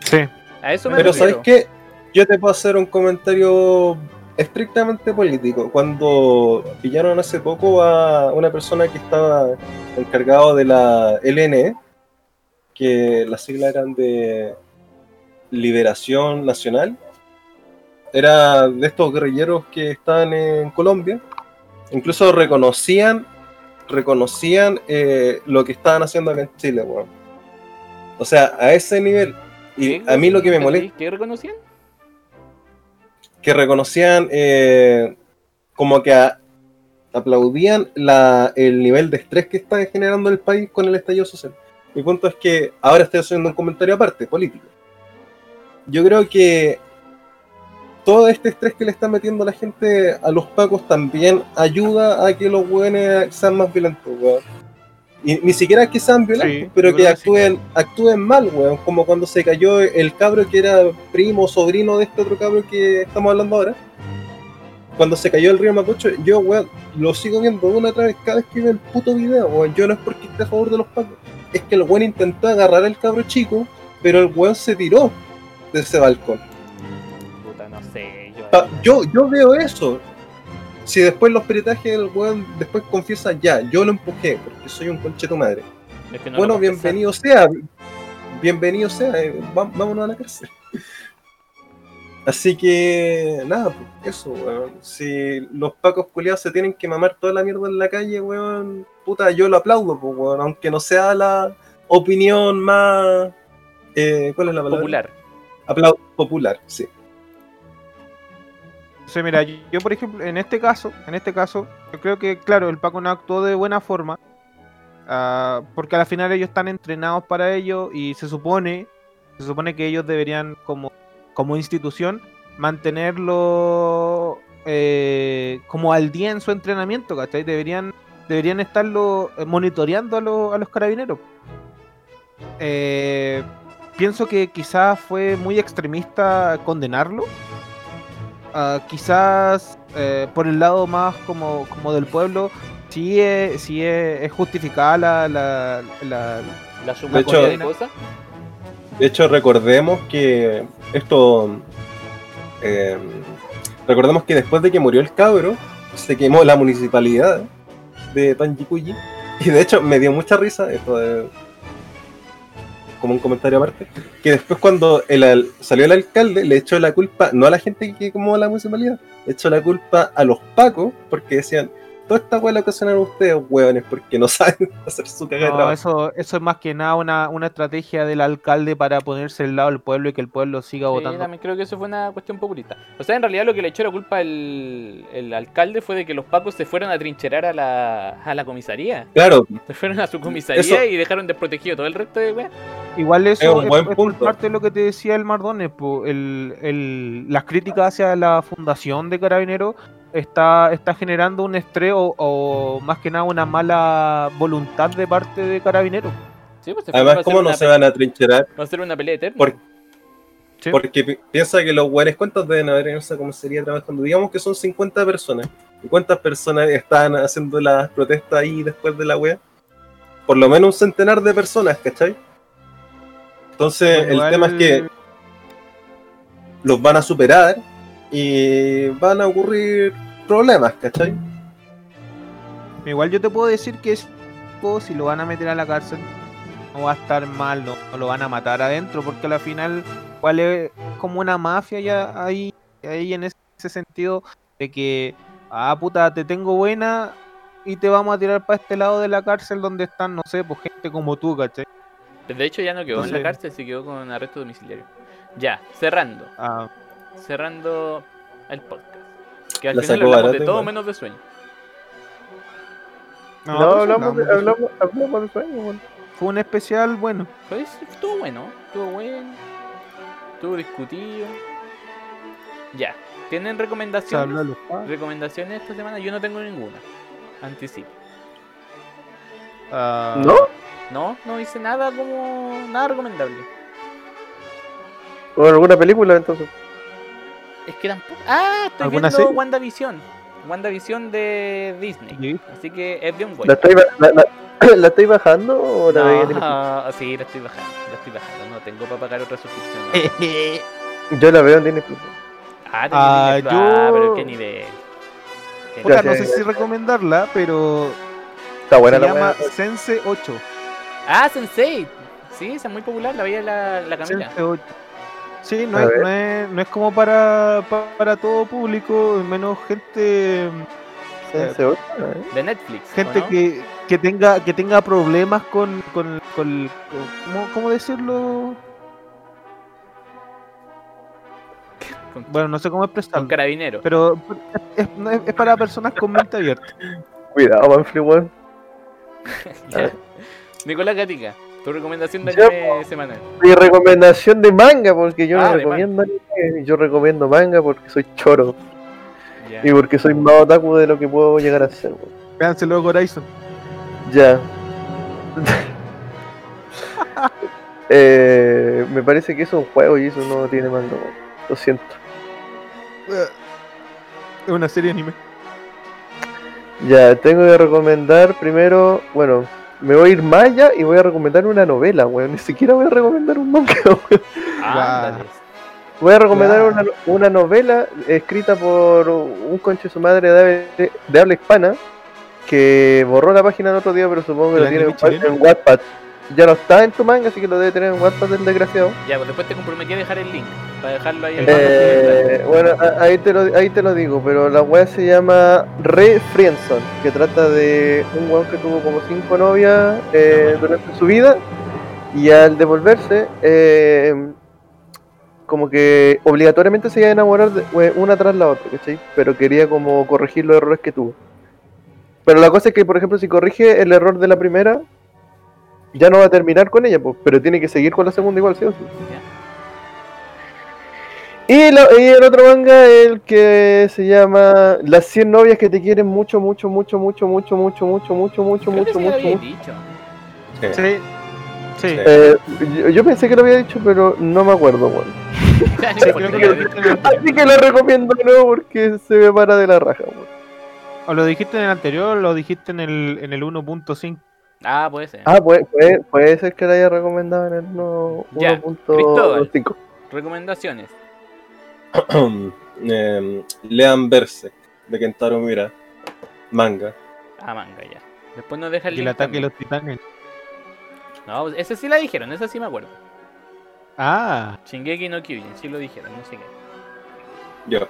[SPEAKER 4] Sí.
[SPEAKER 1] A eso me
[SPEAKER 2] Pero
[SPEAKER 1] refiero.
[SPEAKER 2] ¿sabes qué? Yo te puedo hacer un comentario estrictamente político. Cuando pillaron hace poco a una persona que estaba encargado de la LNE, que las siglas eran de Liberación Nacional, era de estos guerrilleros que estaban en Colombia, incluso reconocían reconocían eh, lo que estaban haciendo acá en Chile, weón. O sea, a ese nivel. Y a mí lo que me
[SPEAKER 1] ¿Qué-
[SPEAKER 2] molesta
[SPEAKER 1] ¿Qué reconocían?
[SPEAKER 2] Que reconocían eh, como que a- aplaudían la, el nivel de estrés que está generando el país con el estallido social. Mi punto es que ahora estoy haciendo un comentario aparte, político. Yo creo que todo este estrés que le está metiendo la gente a los pacos también ayuda a que los hueones sean más violentos, weón. Y ni siquiera es que sean violentos,
[SPEAKER 4] Sí,
[SPEAKER 2] pero que actúen, actúen mal, weón. Como cuando se cayó el cabro que era primo o sobrino de este otro cabro que estamos hablando ahora. Cuando se cayó el río Mapocho, yo, weón, lo sigo viendo una otra vez cada vez que veo el puto video, weón. Yo no es porque esté a favor de los pacos. Es que el weón intentó agarrar al cabro chico, pero el weón se tiró de ese balcón.
[SPEAKER 1] Puta, no sé. Yo,
[SPEAKER 2] Pa- Yo, yo veo eso. Si después los peritajes del weón después confiesa ya, yo lo empujé porque soy un concheto madre.
[SPEAKER 1] es que no
[SPEAKER 2] bueno, bienvenido sea. Bienvenido sea. eh, vámonos a la cárcel. Así que, nada, pues, eso, weón. Si los pacos culiados se tienen que mamar toda la mierda en la calle, weón, puta, yo lo aplaudo, pues, weón. Aunque no sea la opinión más. eh, ¿Cuál es la palabra?
[SPEAKER 1] Popular.
[SPEAKER 2] Aplauso popular, sí.
[SPEAKER 4] Mira, yo, por ejemplo, en este caso, en este caso, yo creo que, claro, el Paco no actuó de buena forma. ah, porque al final ellos están entrenados para ello y se supone, se supone que ellos deberían, como, como institución, mantenerlo eh, como al día en su entrenamiento, ¿cachai? Deberían, deberían estarlo eh, monitoreando a, los- a los carabineros. Eh, pienso que quizás fue muy extremista condenarlo. Ah, quizás eh, por el lado más como, como del pueblo, sí es, sí es, es justificada la, la, la-
[SPEAKER 1] La suma
[SPEAKER 2] hecho-
[SPEAKER 1] de cosas.
[SPEAKER 2] De hecho, recordemos que esto. eh, recordemos que después de que murió el cabro, se quemó la municipalidad de Panjikuyi. Y de hecho, me dio mucha risa esto de. Como un comentario aparte. Que después, cuando salió el alcalde, le echó la culpa no a la gente que quemó la municipalidad, echó la culpa a los pacos, porque decían. Toda esta hueá la ocasionaron ustedes, hueones, porque no saben hacer su cagada de
[SPEAKER 4] No,
[SPEAKER 2] trabajo.
[SPEAKER 4] eso, eso es más que nada una, una estrategia del alcalde para ponerse al lado del pueblo y que el pueblo siga
[SPEAKER 1] Sí,
[SPEAKER 4] votando.
[SPEAKER 1] también creo que eso fue una cuestión populista. O sea, en realidad lo que le echó la culpa el, el alcalde fue de que los pacos se fueron a trincherar a la, a la comisaría.
[SPEAKER 2] Claro,
[SPEAKER 1] Se fueron a su comisaría
[SPEAKER 2] Eso-
[SPEAKER 1] y dejaron desprotegido todo el resto de weas.
[SPEAKER 4] Igual eso
[SPEAKER 2] Es un buen
[SPEAKER 4] es por
[SPEAKER 2] punto.
[SPEAKER 4] parte de lo que te decía el Mardones, po, el, el- las críticas hacia la fundación de Carabineros está, está generando un estrés o, o más que nada una mala voluntad de parte de Carabineros.
[SPEAKER 1] Sí, pues
[SPEAKER 2] Además, ¿cómo no se van a trincherar?
[SPEAKER 1] Va a ser una pelea eterna.
[SPEAKER 2] Por-
[SPEAKER 4] Sí.
[SPEAKER 2] Porque pi- piensa que los buenos, ¿cuántos deben haber en esa comisaría trabajando? Digamos que son 50 personas. ¿Y cuántas personas estaban haciendo las protestas ahí después de la wea? Por lo menos un centenar de personas, ¿cachai? Entonces,
[SPEAKER 4] Bueno,
[SPEAKER 2] el tema es que los van a superar y van a ocurrir problemas, ¿cachai?
[SPEAKER 4] Igual yo te puedo decir que es- si lo van a meter a la cárcel no va a estar mal, no, no lo van a matar adentro, porque al final igual es como una mafia ya ahí, ahí en ese, sentido de que, ah puta, te tengo buena y te vamos a tirar para este lado de la cárcel donde están, no sé, pues gente como tú, ¿cachai?
[SPEAKER 1] De hecho, ya no quedó en la cárcel, se quedó con arresto domiciliario. Ya, cerrando.
[SPEAKER 4] Ah,
[SPEAKER 1] Cerrando el podcast. Que al
[SPEAKER 2] La
[SPEAKER 1] final hablamos de todo
[SPEAKER 2] igual.
[SPEAKER 1] menos de sueño.
[SPEAKER 3] No,
[SPEAKER 4] pues
[SPEAKER 3] hablamos, de,
[SPEAKER 4] hablamos.
[SPEAKER 3] hablamos, hablamos de sueño.
[SPEAKER 4] Fue un especial bueno.
[SPEAKER 1] Pues estuvo bueno, estuvo bueno. Estuvo discutido. Ya. ¿Tienen recomendaciones? ¿Recomendaciones esta semana? Yo no tengo ninguna. Anticipo.
[SPEAKER 4] Ah,
[SPEAKER 3] ¿No?
[SPEAKER 1] No, no hice nada como. nada recomendable.
[SPEAKER 3] ¿O alguna película entonces?
[SPEAKER 1] Es que tampoco. Ah, estoy
[SPEAKER 4] ¿Alguna
[SPEAKER 1] viendo
[SPEAKER 4] serie?
[SPEAKER 1] WandaVision. WandaVision de Disney. Así que es de un güey.
[SPEAKER 3] ¿La ba- la, la- ¿La estáis bajando o la veis en el-
[SPEAKER 1] No, sí, la estoy bajando, la estoy bajando. No tengo para pagar otra suscripción. ¿no?
[SPEAKER 3] Yo la veo en Disney Plus.
[SPEAKER 1] Ah,
[SPEAKER 4] Ah.
[SPEAKER 1] Ah,
[SPEAKER 4] yo-
[SPEAKER 1] pero qué nivel. Qué
[SPEAKER 4] Puta, no sé si recomendarla, pero
[SPEAKER 3] Está buena
[SPEAKER 4] se
[SPEAKER 3] la
[SPEAKER 4] llama. Sense 8.
[SPEAKER 1] Ah, Sensei. Sí, esa es muy popular, la veía la, la Camila.
[SPEAKER 4] Sense 8. Sí, no es, no, es, no es como para, pa- para todo público, menos gente
[SPEAKER 3] ¿eh?
[SPEAKER 1] De Netflix. ¿o
[SPEAKER 4] gente
[SPEAKER 1] no?
[SPEAKER 4] que, que tenga que tenga problemas con, con, con- con- ¿cómo, cómo decirlo?
[SPEAKER 1] Con,
[SPEAKER 4] Bueno, no sé cómo
[SPEAKER 1] con
[SPEAKER 4] expresarlo.
[SPEAKER 1] carabinero.
[SPEAKER 4] Pero es, es- es para personas con mente abierta.
[SPEAKER 3] Cuidado, Manfred.
[SPEAKER 1] Nicolás Gatica, tu recomendación de anime semanal.
[SPEAKER 3] Mi recomendación de manga, porque yo
[SPEAKER 1] Ah,
[SPEAKER 3] no
[SPEAKER 1] de
[SPEAKER 3] recomiendo anime, yo recomiendo manga porque soy choro y porque soy más otaku de lo que puedo llegar a ser. weón.
[SPEAKER 4] Véanse luego Horizon.
[SPEAKER 3] Ya. eh, me parece que eso es un juego y eso no tiene manga, weón. Lo siento.
[SPEAKER 4] Es una serie anime.
[SPEAKER 3] Ya, tengo que recomendar primero, bueno, me voy a ir más allá y voy a recomendar una novela, weón. Ni siquiera voy a recomendar un manga, weón.
[SPEAKER 1] Ándale.
[SPEAKER 3] Voy a recomendar una, una novela escrita por un conche su madre de, habla- de habla hispana que borró la página el otro día, pero supongo que
[SPEAKER 4] ¿El
[SPEAKER 3] lo tiene en Wattpad. Ya no está en tu manga, así que lo debe tener en Wattpad el desgraciado.
[SPEAKER 1] Ya, pues después te comprometí a dejar el link. Para dejarlo ahí en
[SPEAKER 3] Eh, bueno, a- ahí te, lo, ahí te lo digo, pero la weá se llama Re Friendson, que trata de un weón que tuvo como cinco novias eh, durante su vida y al devolverse, eh, como que obligatoriamente se iba a enamorar de we- una tras la otra, ¿cachai? Pero quería como corregir los errores que tuvo. Pero la cosa es que, por ejemplo, si corrige el error de la primera, ya no va a terminar con ella, pues, pero tiene que seguir con la segunda igual, ¿sí o sí? Y, el otro manga, el que se llama Las 100 novias que te quieren mucho, mucho, mucho, mucho, mucho, mucho, mucho, mucho, mucho,
[SPEAKER 1] Creo
[SPEAKER 3] mucho, mucho.
[SPEAKER 2] Sí.
[SPEAKER 4] Sí.
[SPEAKER 3] Eh, yo, yo pensé que lo había dicho, pero no me acuerdo, weón.
[SPEAKER 1] Ya, no
[SPEAKER 4] Sí,
[SPEAKER 1] importa,
[SPEAKER 4] creo
[SPEAKER 1] ya
[SPEAKER 4] que
[SPEAKER 1] lo
[SPEAKER 4] lo
[SPEAKER 1] dije.
[SPEAKER 4] dijiste en el anterior.
[SPEAKER 3] Así que lo recomiendo de nuevo porque se me para de la raja, weón.
[SPEAKER 4] O lo dijiste en el anterior o lo dijiste en el, en el 1.5.
[SPEAKER 1] Ah, puede ser.
[SPEAKER 3] Ah, puede, puede, puede ser que lo haya recomendado en el no-
[SPEAKER 1] Ya,
[SPEAKER 3] 1.5.
[SPEAKER 1] Recomendaciones.
[SPEAKER 2] Eh, lean Berserk de Kentaro Miura. Manga.
[SPEAKER 1] Ah, manga, ya. Después nos deja el
[SPEAKER 4] Y el ataque de los titanes.
[SPEAKER 1] No, esa sí la dijeron, esa sí me acuerdo.
[SPEAKER 4] Ah.
[SPEAKER 1] Shingeki no Kyojin, sí lo dijeron, no sé qué.
[SPEAKER 2] Yo.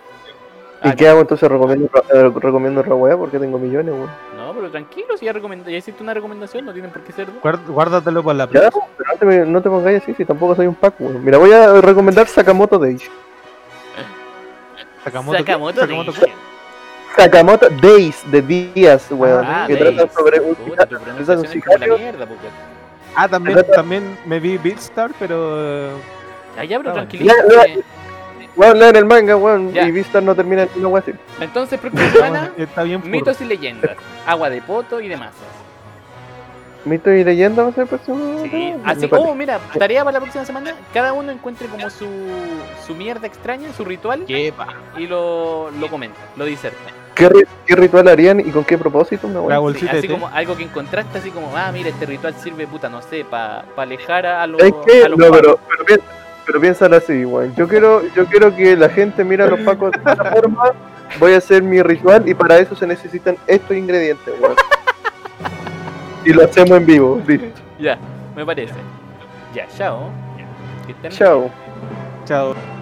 [SPEAKER 3] ¿Y
[SPEAKER 1] Ah,
[SPEAKER 3] qué hago entonces? ¿Recomiendo, eh, recomiendo otra weá porque tengo millones, weón.
[SPEAKER 1] No, pero tranquilo, si ya, ya hiciste una recomendación, no tienen por qué ser dos.
[SPEAKER 4] Guard- Guárdatelo para la
[SPEAKER 3] Ya,
[SPEAKER 4] próxima.
[SPEAKER 3] pero no te, me- no te pongáis así si tampoco soy un pack, weón. Mira, voy a recomendar Sakamoto Days.
[SPEAKER 4] Sakamoto.
[SPEAKER 1] Sakamoto,
[SPEAKER 4] Sakamoto.
[SPEAKER 1] Days.
[SPEAKER 3] Sakamoto Days de días, weón.
[SPEAKER 1] Ah,
[SPEAKER 3] que trata sobre un,
[SPEAKER 1] Puta,
[SPEAKER 3] sicario.
[SPEAKER 1] mierda.
[SPEAKER 4] Ah, también, también me vi Beatstar, pero.
[SPEAKER 1] Allá, bro,
[SPEAKER 4] Ah,
[SPEAKER 1] tranquilízate.
[SPEAKER 3] Weón, lean el manga, weón,
[SPEAKER 1] Ya.
[SPEAKER 3] y Vistar no termina en una así.
[SPEAKER 1] Entonces, próxima semana,
[SPEAKER 4] Está bien furro.
[SPEAKER 1] mitos y leyendas. Agua de poto y demás.
[SPEAKER 3] Mito y leyenda va a ser el próximo.
[SPEAKER 1] Sí, así oh, mira, tarea para la próxima semana. Cada uno encuentre como su, su mierda extraña, su ritual,
[SPEAKER 4] Yepa.
[SPEAKER 1] y lo, lo comenta, lo diserta.
[SPEAKER 3] ¿Qué, qué ritual harían y con qué propósito? Una
[SPEAKER 4] La
[SPEAKER 3] wea?
[SPEAKER 1] Sí,
[SPEAKER 4] bolsita
[SPEAKER 1] así
[SPEAKER 4] de té.
[SPEAKER 1] como algo que encontraste, así como, ah, mira, este ritual sirve, puta, no sé, para alejar a, los,
[SPEAKER 3] ¿Sabes qué?
[SPEAKER 1] a los
[SPEAKER 3] No, pero, pero, pero piénsalo así, weón. Yo quiero, yo quiero que la gente mire a los pacos de esta forma. Voy a hacer mi ritual y para eso se necesitan estos ingredientes, weón. Y lo hacemos en vivo, listo.
[SPEAKER 1] Ya, me parece. Ya, chao. Que estén bien.
[SPEAKER 3] Chao.
[SPEAKER 4] Chao.